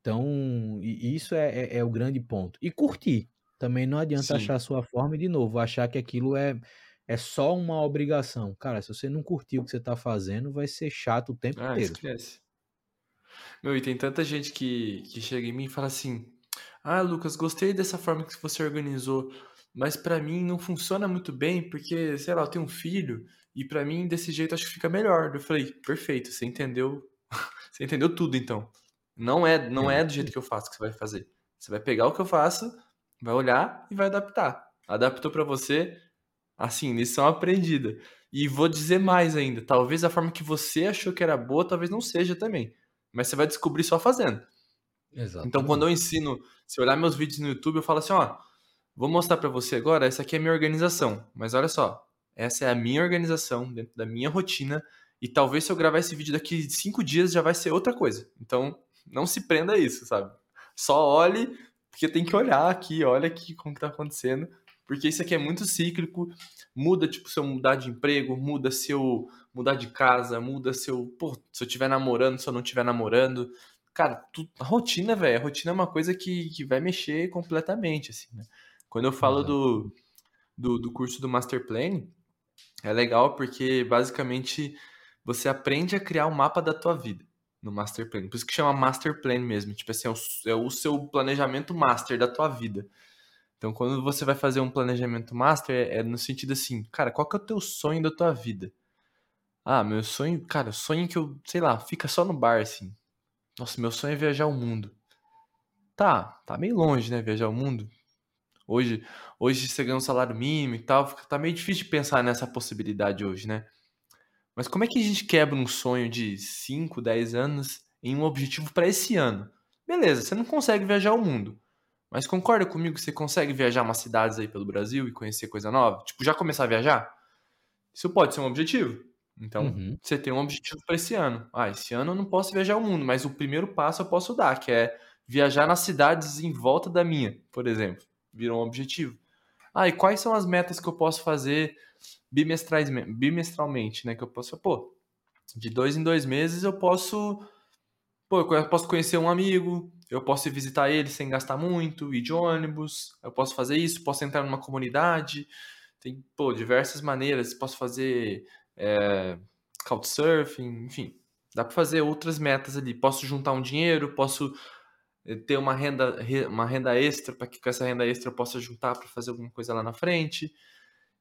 Então, isso é, é, é o grande ponto. E curtir. Também não adianta Sim. achar a sua forma e, de novo, achar que aquilo é, é só uma obrigação. Cara, se você não curtir o que você está fazendo, vai ser chato o tempo ah, inteiro.
Esquece. Meu, e tem tanta gente que, que chega em mim e fala assim: Ah, Lucas, gostei dessa forma que você organizou, mas para mim não funciona muito bem porque, sei lá, eu tenho um filho e para mim desse jeito acho que fica melhor. Eu falei: Perfeito, você entendeu, você entendeu tudo então. Não é, não é do jeito que eu faço que você vai fazer. Você vai pegar o que eu faço, vai olhar e vai adaptar. Adaptou para você, assim, lição aprendida. E vou dizer mais ainda, talvez a forma que você achou que era boa, talvez não seja também. Mas você vai descobrir só fazendo. Exato. Então, quando eu ensino, se olhar meus vídeos no YouTube, eu falo assim, ó, vou mostrar para você agora, essa aqui é a minha organização. Mas olha só, essa é a minha organização dentro da minha rotina. E talvez se eu gravar esse vídeo daqui cinco dias já vai ser outra coisa. Então, não se prenda a isso, sabe? Só olhe, porque tem que olhar aqui, olha aqui como que tá acontecendo. Porque isso aqui é muito cíclico, muda, tipo, se eu mudar de emprego, muda se eu mudar de casa, muda se eu, pô, se eu estiver namorando, se eu não estiver namorando. Cara, tu, a rotina, velho, a rotina é uma coisa que, que vai mexer completamente, assim, né? Quando eu falo do, do, do curso do Master Plan, é legal porque, basicamente, você aprende a criar um mapa da tua vida no Master Plan. Por isso que chama Master Plan mesmo. Tipo assim, é o, é o seu planejamento master da tua vida. Então, quando você vai fazer um planejamento master, é, é, no sentido assim, cara, qual que é o teu sonho da tua vida? Ah, meu sonho, cara, sonho que eu, sei lá, fica só no bar, assim. Nossa, meu sonho é viajar o mundo. Tá, tá meio longe, né, viajar o mundo. Hoje, hoje você ganha um salário mínimo e tal, tá meio difícil de pensar nessa possibilidade hoje, né? Mas como é que a gente quebra um sonho de 5, 10 anos em um objetivo para esse ano? Beleza, você não consegue viajar o mundo. Mas concorda comigo que você consegue viajar umas cidades aí pelo Brasil e conhecer coisa nova? Tipo, já começar a viajar? Isso pode ser um objetivo. Então, uhum. você tem um objetivo para esse ano. Ah, esse ano eu não posso viajar o mundo, mas o primeiro passo eu posso dar, que é viajar nas cidades em volta da minha, por exemplo. Virou um objetivo. Ah, e quais são as metas que eu posso fazer bimestralmente, né? Que eu posso, pô, de dois em dois meses eu posso, pô, eu posso conhecer um amigo, eu posso ir visitar ele sem gastar muito, ir de ônibus, eu posso fazer isso, posso entrar numa comunidade, tem, pô, diversas maneiras, posso fazer é, couchsurfing, enfim, dá para fazer outras metas ali, posso juntar um dinheiro, posso eh, ter uma renda, uma renda extra para que com essa renda extra eu possa juntar para fazer alguma coisa lá na frente.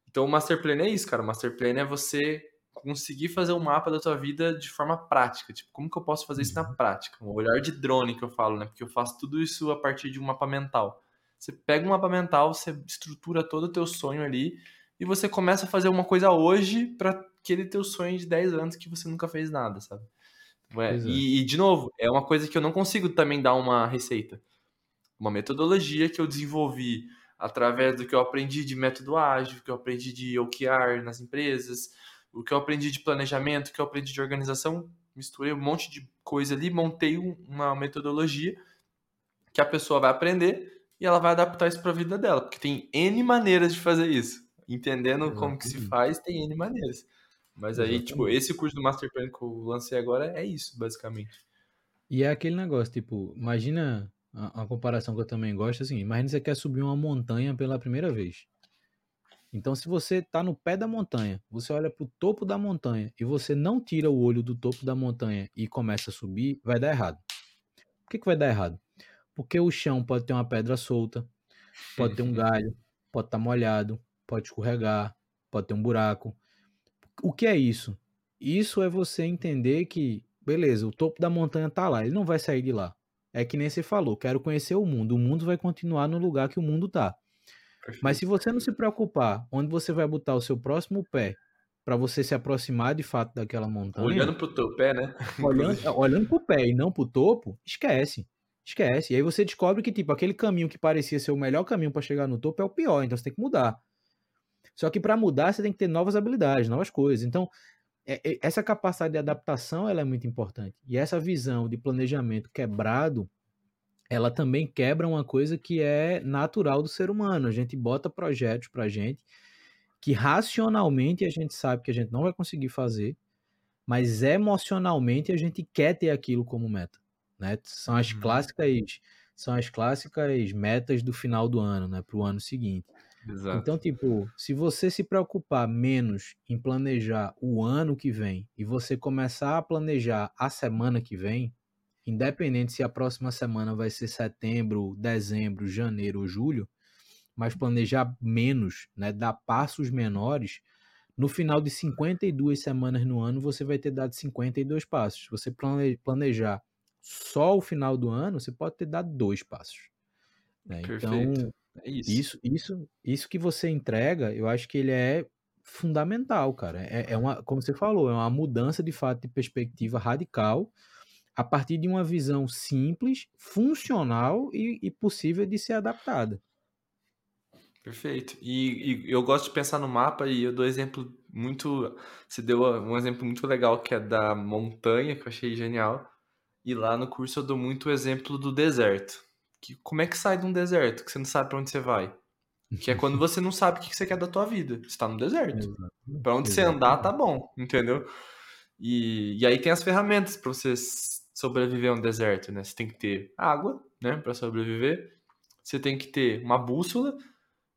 Então o Master Plan é isso, cara. O Master Plan é você conseguir fazer um mapa da tua vida de forma prática. Tipo, como que eu posso fazer isso na uhum. prática? Um olhar de drone que eu falo, né? Porque eu faço tudo isso a partir de um mapa mental. Você pega um mapa mental, você estrutura todo o teu sonho ali e você começa a fazer uma coisa hoje para aquele teu sonho de 10 anos que você nunca fez nada, sabe? É. E, e, de novo, é uma coisa que eu não consigo também dar uma receita. Uma metodologia que eu desenvolvi através do que eu aprendi de método ágil, que eu aprendi de OKR nas empresas, o que eu aprendi de planejamento, o que eu aprendi de organização, misturei um monte de coisa ali, montei uma metodologia que a pessoa vai aprender e ela vai adaptar isso para a vida dela, porque tem N maneiras de fazer isso. Entendendo Exatamente. como que se faz, tem N maneiras. Mas aí, Exatamente. tipo, esse curso do Master Plan que eu lancei agora é isso, basicamente.
E é aquele negócio, tipo, imagina a, a comparação que eu também gosto assim: imagina você quer subir uma montanha pela primeira vez. Então, se você está no pé da montanha, você olha para o topo da montanha e você não tira o olho do topo da montanha e começa a subir, vai dar errado. Por que, que vai dar errado? Porque o chão pode ter uma pedra solta, pode ter um galho, pode estar tá molhado, pode escorregar, pode ter um buraco. O que é isso? Isso é você entender que, beleza, o topo da montanha está lá, ele não vai sair de lá. É que nem você falou, quero conhecer o mundo. O mundo vai continuar no lugar que o mundo Mas se você não se preocupar onde você vai botar o seu próximo pé para você se aproximar de fato daquela montanha.
Olhando pro teu pé, né?
Olhando, olhando pro pé e não pro topo, esquece. Esquece. E aí você descobre que, tipo, aquele caminho que parecia ser o melhor caminho para chegar no topo é o pior, então você tem que mudar. Só que para mudar você tem que ter novas habilidades, novas coisas. Então, é, é, essa capacidade de adaptação ela é muito importante. E essa visão de planejamento quebrado, ela também quebra uma coisa que é natural do ser humano. A gente bota projetos pra gente que racionalmente a gente sabe que a gente não vai conseguir fazer, mas emocionalmente a gente quer ter aquilo como meta, né? São as uhum. clássicas são as clássicas metas do final do ano, né, para o ano seguinte. Exato. Então, tipo, se você se preocupar menos em planejar o ano que vem e você começar a planejar a semana que vem, independente se a próxima semana vai ser setembro, dezembro, janeiro ou julho, mas planejar menos, né, dar passos menores, no final de 52 semanas no ano, você vai ter dado 52 passos. Se você planejar só o final do ano, você pode ter dado dois passos. Né? Então, é isso. isso. isso isso que você entrega, eu acho que ele é fundamental, cara. É, é uma, como você falou, é uma mudança de fato de perspectiva radical a partir de uma visão simples, funcional e, e possível de ser adaptada.
Perfeito. E, e, eu gosto de pensar no mapa e eu dou exemplo muito. Você deu um exemplo muito legal que é da montanha, que eu achei genial. E lá no curso eu dou muito o exemplo do deserto. Que, como é que sai de um deserto que você não sabe para onde você vai? Que é quando você não sabe o que você quer da tua vida. Você tá no deserto. Para onde você andar, tá bom, entendeu? E, e aí tem as ferramentas para você sobreviver a um deserto, né? Você tem que ter água, né, para sobreviver. Você tem que ter uma bússola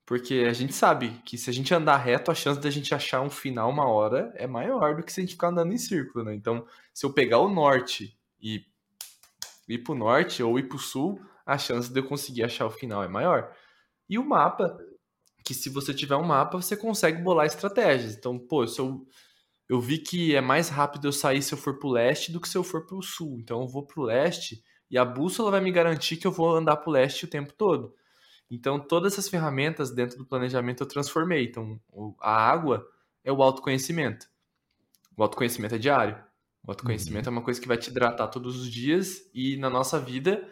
porque a gente sabe que se a gente andar reto, a chance da gente achar um final uma hora é maior do que se a gente ficar andando em círculo, né? Então, se eu pegar o norte e ir pro norte ou ir pro sul, a chance de eu conseguir achar o final é maior. E o mapa, que se você tiver um mapa, você consegue bolar estratégias. Então, pô, se eu, eu vi que é mais rápido eu sair se eu for pro leste do que se eu for pro sul. Então, eu vou pro leste e a bússola vai me garantir que eu vou andar pro leste o tempo todo. Então, todas essas ferramentas dentro do planejamento eu transformei. Então, a água é o autoconhecimento. O autoconhecimento é diário. O autoconhecimento uhum. é uma coisa que vai te hidratar todos os dias e na nossa vida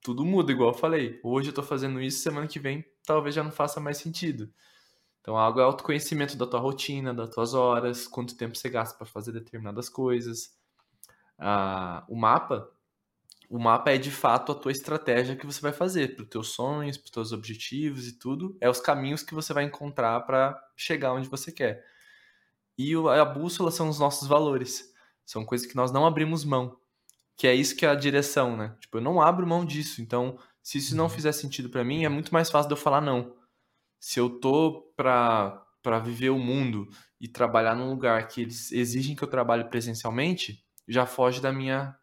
tudo muda, igual eu falei. Hoje eu tô fazendo isso, semana que vem talvez já não faça mais sentido. Então, a água é autoconhecimento da tua rotina, das tuas horas, quanto tempo você gasta para fazer determinadas coisas. Ah, o mapa o mapa é de fato a tua estratégia que você vai fazer para os teus sonhos, para os teus objetivos e tudo. É os caminhos que você vai encontrar para chegar onde você quer. E a bússola são os nossos valores. São coisas que nós não abrimos mão. Que é isso que é a direção, né? Tipo, eu não abro mão disso. Então, se isso não uhum. fizer sentido para mim, é muito mais fácil de eu falar não. Se eu tô para para viver o mundo e trabalhar num lugar que eles exigem que eu trabalhe presencialmente, já foge da minha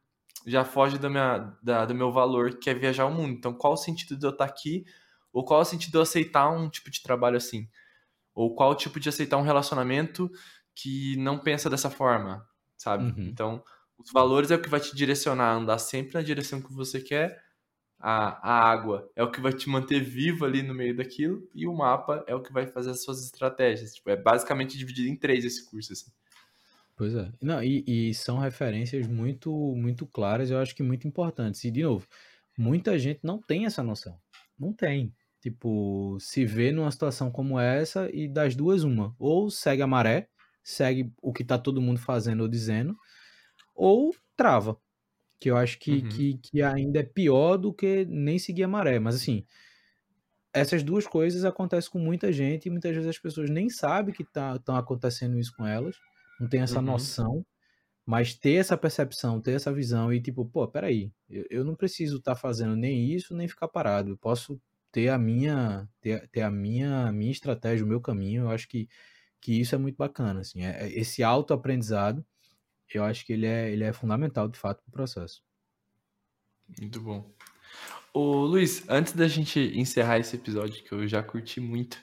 já foge da minha, da, do meu valor, que é viajar o mundo. Então, qual o sentido de eu estar aqui? Ou qual o sentido de eu aceitar um tipo de trabalho assim? Ou qual o tipo de aceitar um relacionamento que não pensa dessa forma, sabe? Uhum. Então, os valores é o que vai te direcionar andar sempre na direção que você quer. A, a água é o que vai te manter vivo ali no meio daquilo. E o mapa é o que vai fazer as suas estratégias. Tipo, é basicamente dividido em três esse curso, assim.
Pois é. Não, e, e são referências muito, muito claras, eu acho que muito importantes. E, de novo, muita gente não tem essa noção. Não tem. Tipo, se vê numa situação como essa e das duas, uma. Ou segue a maré, segue o que tá todo mundo fazendo ou dizendo, ou trava. Que eu acho que, uhum. que, que ainda é pior do que nem seguir a maré. Mas assim, essas duas coisas acontecem com muita gente e muitas vezes as pessoas nem sabem que estão tá, acontecendo isso com elas não tem essa uhum. noção, mas ter essa percepção, ter essa visão e tipo, pô, peraí, eu, eu não preciso estar tá fazendo nem isso, nem ficar parado. Eu posso ter a minha, ter, ter a minha, minha estratégia, o meu caminho. Eu acho que, que isso é muito bacana, assim. É, é esse autoaprendizado, eu acho que ele é, ele é fundamental, de fato, para o processo.
Muito bom. Ô, Luiz, antes da gente encerrar esse episódio, que eu já curti muito,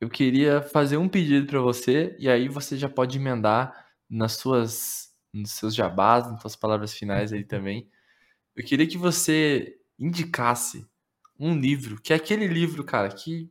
eu queria fazer um pedido para você e aí você já pode emendar nas suas nos seus jabás, nas suas palavras finais aí também. Eu queria que você indicasse um livro, que é aquele livro, cara, que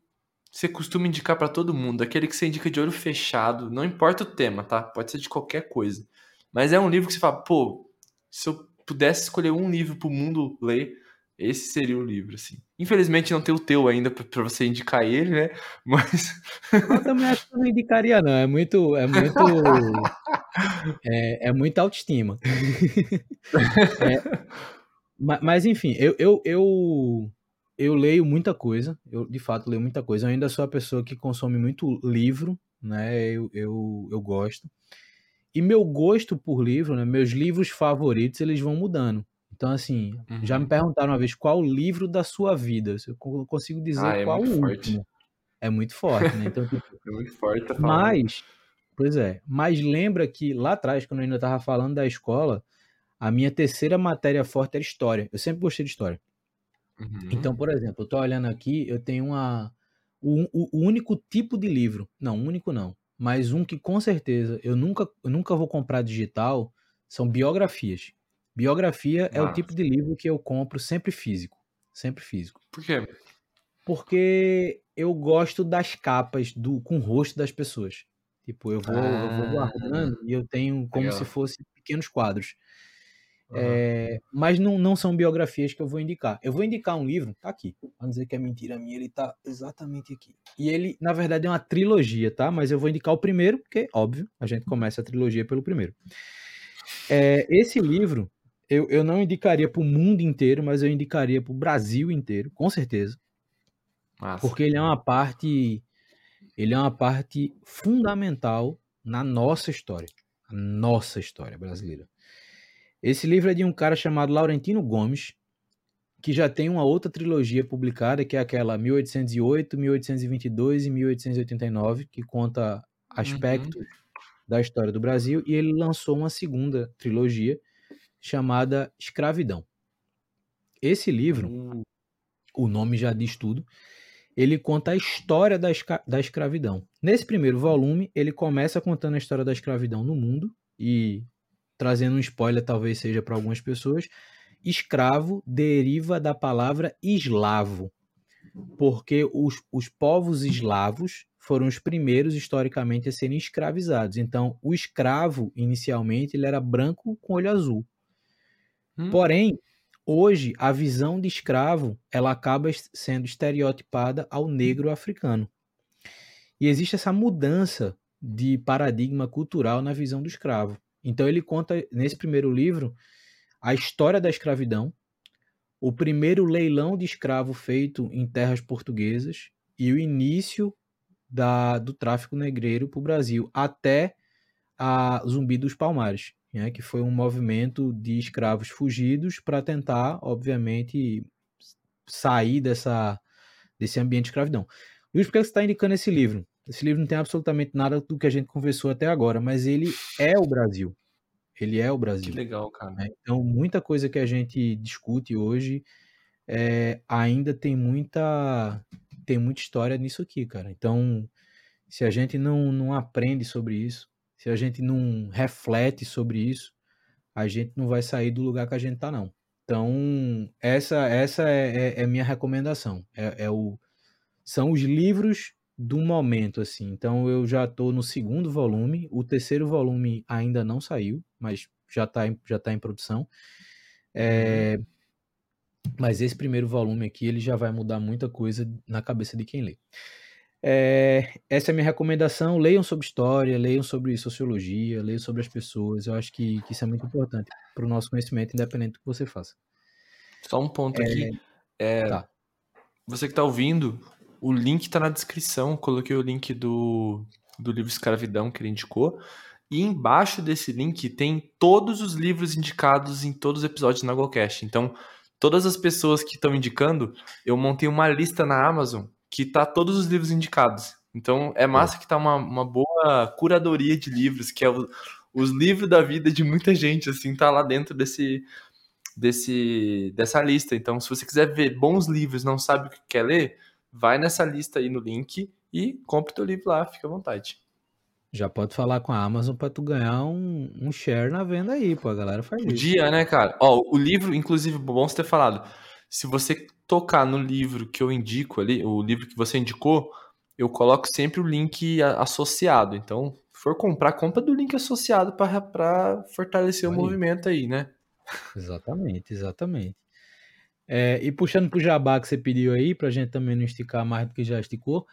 você costuma indicar para todo mundo, aquele que você indica de olho fechado, não importa o tema, tá? Pode ser de qualquer coisa. Mas é um livro que você fala, pô, se eu pudesse escolher um livro pro mundo ler, esse seria o livro, assim. Infelizmente não tem o teu ainda para você indicar ele, né? Mas.
Eu também acho que eu não indicaria, não. É muito. É muito. é, é muita autoestima. é, Mas, mas enfim, eu, eu, eu, eu leio muita coisa, eu de fato leio muita coisa. Eu ainda sou a pessoa que consome muito livro, né? Eu, eu, eu gosto. E meu gosto por livro, né? Meus livros favoritos, eles vão mudando. Então, assim, uhum. já me perguntaram uma vez qual o livro da sua vida. Eu consigo dizer ah, é qual o último. Forte. É muito forte, né? Então, tipo,
é muito forte. Tá
mas, pois é. Mas lembra que lá atrás, quando eu ainda estava falando da escola, a minha terceira matéria forte era história. Eu sempre gostei de história. Uhum. Então, por exemplo, eu estou olhando aqui, eu tenho uma o, o, único tipo de livro, não, único não, mas um que com certeza eu nunca, eu nunca vou comprar digital são biografias. Biografia Nossa. é o tipo de livro que eu compro sempre físico, sempre físico.
Por quê?
Porque eu gosto das capas do com o rosto das pessoas. Tipo, eu vou, ah, eu vou guardando e eu tenho como legal. se fossem pequenos quadros. Uhum. É, mas não, não são biografias que eu vou indicar. Eu vou indicar um livro, tá aqui. Vamos dizer que é mentira minha, ele tá exatamente aqui. E ele, na verdade, é uma trilogia, tá? Mas eu vou indicar o primeiro, porque, óbvio, a gente começa a trilogia pelo primeiro. É, esse livro, eu, eu não indicaria para o mundo inteiro, mas eu indicaria para o Brasil inteiro, com certeza. Nossa. Porque ele é uma parte. Ele é uma parte fundamental na nossa história. A nossa história brasileira. Esse livro é de um cara chamado Laurentino Gomes, que já tem uma outra trilogia publicada, que é aquela 1808, 1822 e 1889, que conta aspectos uhum. da história do Brasil, e ele lançou uma segunda trilogia chamada Escravidão. Esse livro, uhum. o nome já diz tudo, ele conta a história da, da escravidão. Nesse primeiro volume, ele começa contando a história da escravidão no mundo e trazendo um spoiler talvez seja para algumas pessoas, escravo deriva da palavra eslavo, porque os, os povos eslavos foram os primeiros historicamente a serem escravizados. Então, o escravo, inicialmente, ele era branco com olho azul. Hum. Porém, hoje, a visão de escravo, ela acaba sendo estereotipada ao negro africano. E existe essa mudança de paradigma cultural na visão do escravo. Então ele conta nesse primeiro livro a história da escravidão, o primeiro leilão de escravo feito em terras portuguesas e o início da, do tráfico negreiro para o Brasil, até a Zumbi dos Palmares, né, que foi um movimento de escravos fugidos para tentar, obviamente, sair dessa, desse ambiente de escravidão. Luiz, por que você está indicando esse livro? Esse livro não tem absolutamente nada do que a gente conversou até agora, mas ele é o Brasil. Ele é o Brasil.
Que legal, cara.
Né? Então, muita coisa que a gente discute hoje é, ainda tem muita tem muita história nisso aqui, cara. Então, se a gente não, não aprende sobre isso, se a gente não reflete sobre isso, a gente não vai sair do lugar que a gente tá, não. Então, essa essa é, é, é minha recomendação. É, é, o, são os livros do momento, assim. Então eu já estou no segundo volume, o terceiro volume ainda não saiu, mas já está em, já tá em produção. É, mas esse primeiro volume aqui, ele já vai mudar muita coisa na cabeça de quem lê. É, essa é a minha recomendação. Leiam sobre história, leiam sobre sociologia, leiam sobre as pessoas. Eu acho que, que isso é muito importante para o nosso conhecimento, independente do que você faça.
Só um ponto é, aqui. É, tá. Você que está ouvindo, o link tá na descrição. Coloquei o link do, do livro Escravidão que ele indicou. E embaixo desse link tem todos os livros indicados em todos os episódios do Nagocast. Então, todas as pessoas que estão indicando, eu montei uma lista na Amazon que tá todos os livros indicados. Então, é massa que tá uma, uma boa curadoria de livros, que é o, os livros da vida de muita gente, assim, tá lá dentro desse, desse dessa lista. Então, se você quiser ver bons livros, não sabe o que quer ler, vai nessa lista aí no link e compre teu livro lá, fica à vontade.
Já pode falar com a Amazon para tu ganhar um, um, share na venda aí, pô, a galera faz isso.
Dia, né, cara? Ó, o livro, inclusive, bom você ter falado. Se você tocar no livro que eu indico ali, o livro que você indicou, eu coloco sempre o link associado. Então, se for comprar, compra do link associado para fortalecer aí. o movimento aí, né?
Exatamente, exatamente. É, e puxando para o jabá que você pediu aí, para a gente também não esticar mais do que já esticou,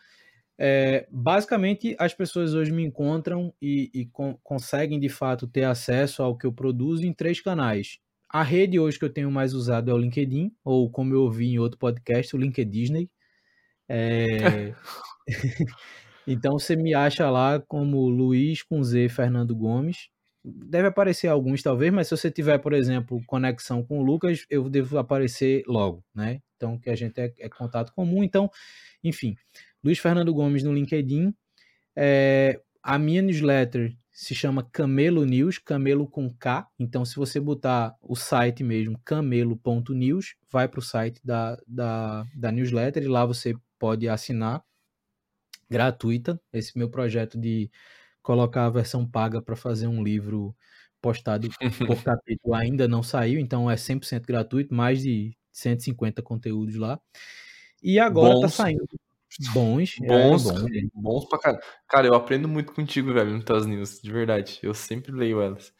é, basicamente as pessoas hoje me encontram e, e con conseguem de fato ter acesso ao que eu produzo em três canais. a rede hoje que eu tenho mais usado é o LinkedIn, ou como eu ouvi em outro podcast, o LinkedIn Disney. É... então você me acha lá como Luiz com Z Fernando Gomes. Deve aparecer alguns talvez, mas se você tiver, por exemplo, conexão com o Lucas, eu devo aparecer logo, né? Então que a gente é, é contato comum. Então, enfim, Luiz Fernando Gomes no LinkedIn. É, a minha newsletter se chama Camelo News, Camelo com K. Então, se você botar o site mesmo, camelo.news, vai para o site da, da, da newsletter e lá você pode assinar gratuita. Esse meu projeto de colocar a versão paga para fazer um livro postado por capítulo ainda não saiu, então é 100% gratuito, mais de 150 conteúdos lá. E agora tá Bons. tá saindo Bons,
bons, é, bom. bons pra caralho. Cara, eu aprendo muito contigo, velho, no Tuas News, de verdade. Eu sempre leio elas.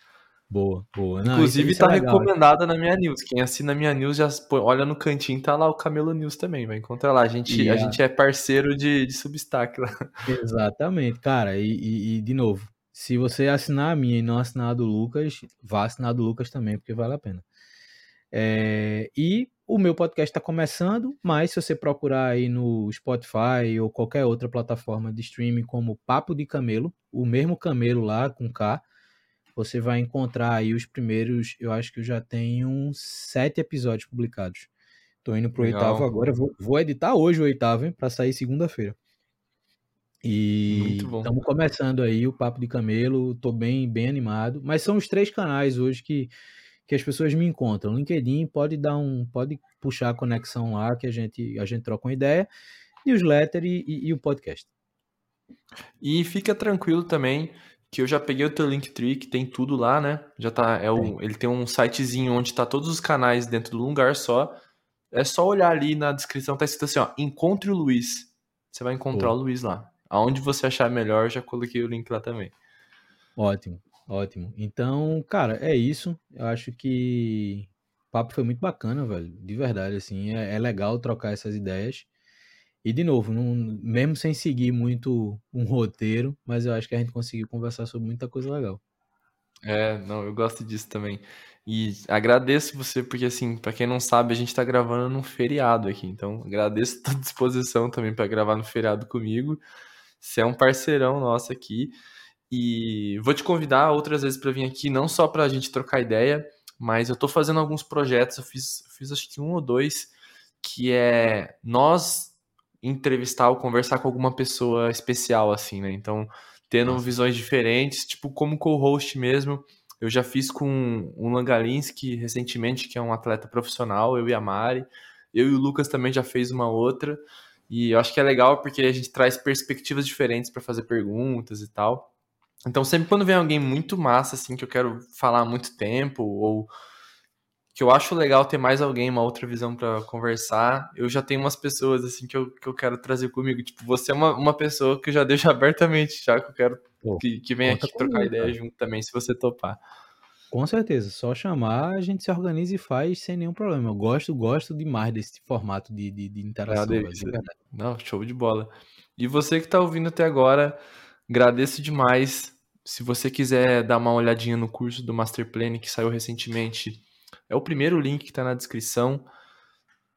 Boa, boa.
Não, Inclusive, isso tá é recomendada na minha news. Quem assina a minha news já olha no cantinho, tá lá o Camelo News também, vai encontrar lá. A gente, a, a gente é parceiro de, de Substack lá.
Exatamente, cara. E, e, e, de novo, se você assinar a minha e não assinar a do Lucas, vá assinar a do Lucas também, porque vale a pena. É, e o meu podcast está começando, mas se você procurar aí no Spotify ou qualquer outra plataforma de streaming como Papo de Camelo, o mesmo Camelo lá com K, você vai encontrar aí os primeiros, eu acho que eu já tenho sete episódios publicados. Tô indo pro Legal. oitavo agora, vou, vou editar hoje o oitavo, hein, para sair segunda-feira. E estamos começando aí o Papo de Camelo, tô bem, bem animado, mas são os três canais hoje que que as pessoas me encontram. LinkedIn pode dar um, pode puxar a conexão lá que a gente a gente troca uma ideia, newsletter e, e, e o podcast.
E fica tranquilo também que eu já peguei o teu Linktree, que tem tudo lá, né? Já tá, é o, ele tem um sitezinho onde tá todos os canais dentro do lugar só. É só olhar ali na descrição, tá escrito assim, ó, encontre o Luiz. Você vai encontrar Pô. o Luiz lá. Aonde você achar melhor, já coloquei o link lá também.
Ótimo. Ótimo. Então, cara, é isso. Eu acho que o papo foi muito bacana, velho. De verdade, assim. É, é legal trocar essas ideias. E, de novo, mesmo sem seguir muito um roteiro, mas eu acho que a gente conseguiu conversar sobre muita coisa legal.
É, não, eu gosto disso também. E agradeço você, porque, assim, para quem não sabe, a gente tá gravando num feriado aqui. Então, agradeço a tua disposição também para gravar no feriado comigo. Você é um parceirão nosso aqui. E vou te convidar outras vezes para vir aqui, não só para a gente trocar ideia, mas eu estou fazendo alguns projetos, eu fiz, fiz acho que um ou dois, que é nós entrevistar ou conversar com alguma pessoa especial, assim, né? Então, tendo Nossa. visões diferentes, tipo como co-host mesmo. Eu já fiz com o Langalinski recentemente, que é um atleta profissional, eu e a Mari. Eu e o Lucas também já fez uma outra. E eu acho que é legal porque a gente traz perspectivas diferentes para fazer perguntas e tal. Então, sempre quando vem alguém muito massa, assim, que eu quero falar há muito tempo, ou que eu acho legal ter mais alguém, uma outra visão para conversar, eu já tenho umas pessoas, assim, que eu, que eu quero trazer comigo. Tipo, você é uma, uma pessoa que eu já deixo abertamente, já que eu quero Pô, que, que venha aqui trocar ideia cara. junto também, se você topar.
Com certeza, só chamar, a gente se organiza e faz sem nenhum problema. Eu gosto, gosto demais desse formato de, de, de interação. É,
Não, show de bola. E você que está ouvindo até agora, Agradeço demais. Se você quiser dar uma olhadinha no curso do Master Plan que saiu recentemente, é o primeiro link que está na descrição.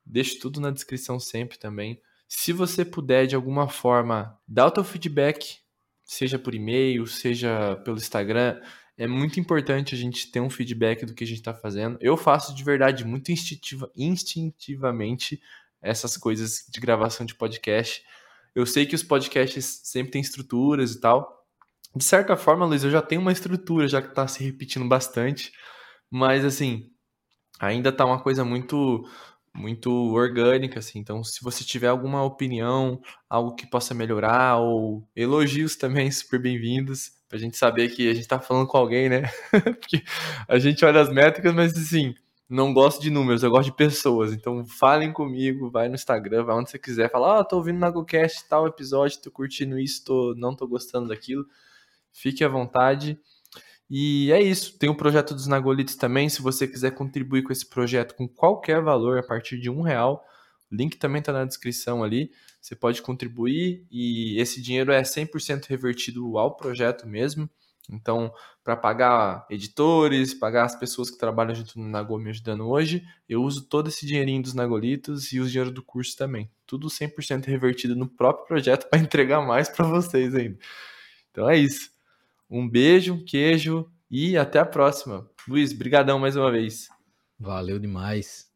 Deixo tudo na descrição sempre também. Se você puder, de alguma forma, dar o teu feedback, seja por e-mail, seja pelo Instagram, é muito importante a gente ter um feedback do que a gente está fazendo. Eu faço de verdade muito instintiva, instintivamente essas coisas de gravação de podcast. Eu sei que os podcasts sempre têm estruturas e tal. De certa forma, Luiz, eu já tenho uma estrutura, já que está se repetindo bastante. Mas, assim, ainda tá uma coisa muito muito orgânica, assim. Então, se você tiver alguma opinião, algo que possa melhorar, ou elogios também, super bem-vindos, pra gente saber que a gente tá falando com alguém, né? Porque a gente olha as métricas, mas assim, não gosto de números, eu gosto de pessoas. Então falem comigo, vai no Instagram, vai onde você quiser. Fala, ah, tô ouvindo na GoCast tal episódio, tô curtindo isso, tô, não tô gostando daquilo. Fique à vontade. E é isso. Tem o projeto dos Nagolitos também. Se você quiser contribuir com esse projeto com qualquer valor, a partir de um real, o link também está na descrição ali. Você pode contribuir e esse dinheiro é 100% revertido ao projeto mesmo. Então, para pagar editores, pagar as pessoas que trabalham junto no Nagô me ajudando hoje, eu uso todo esse dinheirinho dos Nagolitos e o dinheiro do curso também. Tudo 100% revertido no próprio projeto para entregar mais para vocês ainda. Então é isso. Um beijo, um queijo e até a próxima. Luiz, brigadão mais uma vez.
Valeu demais.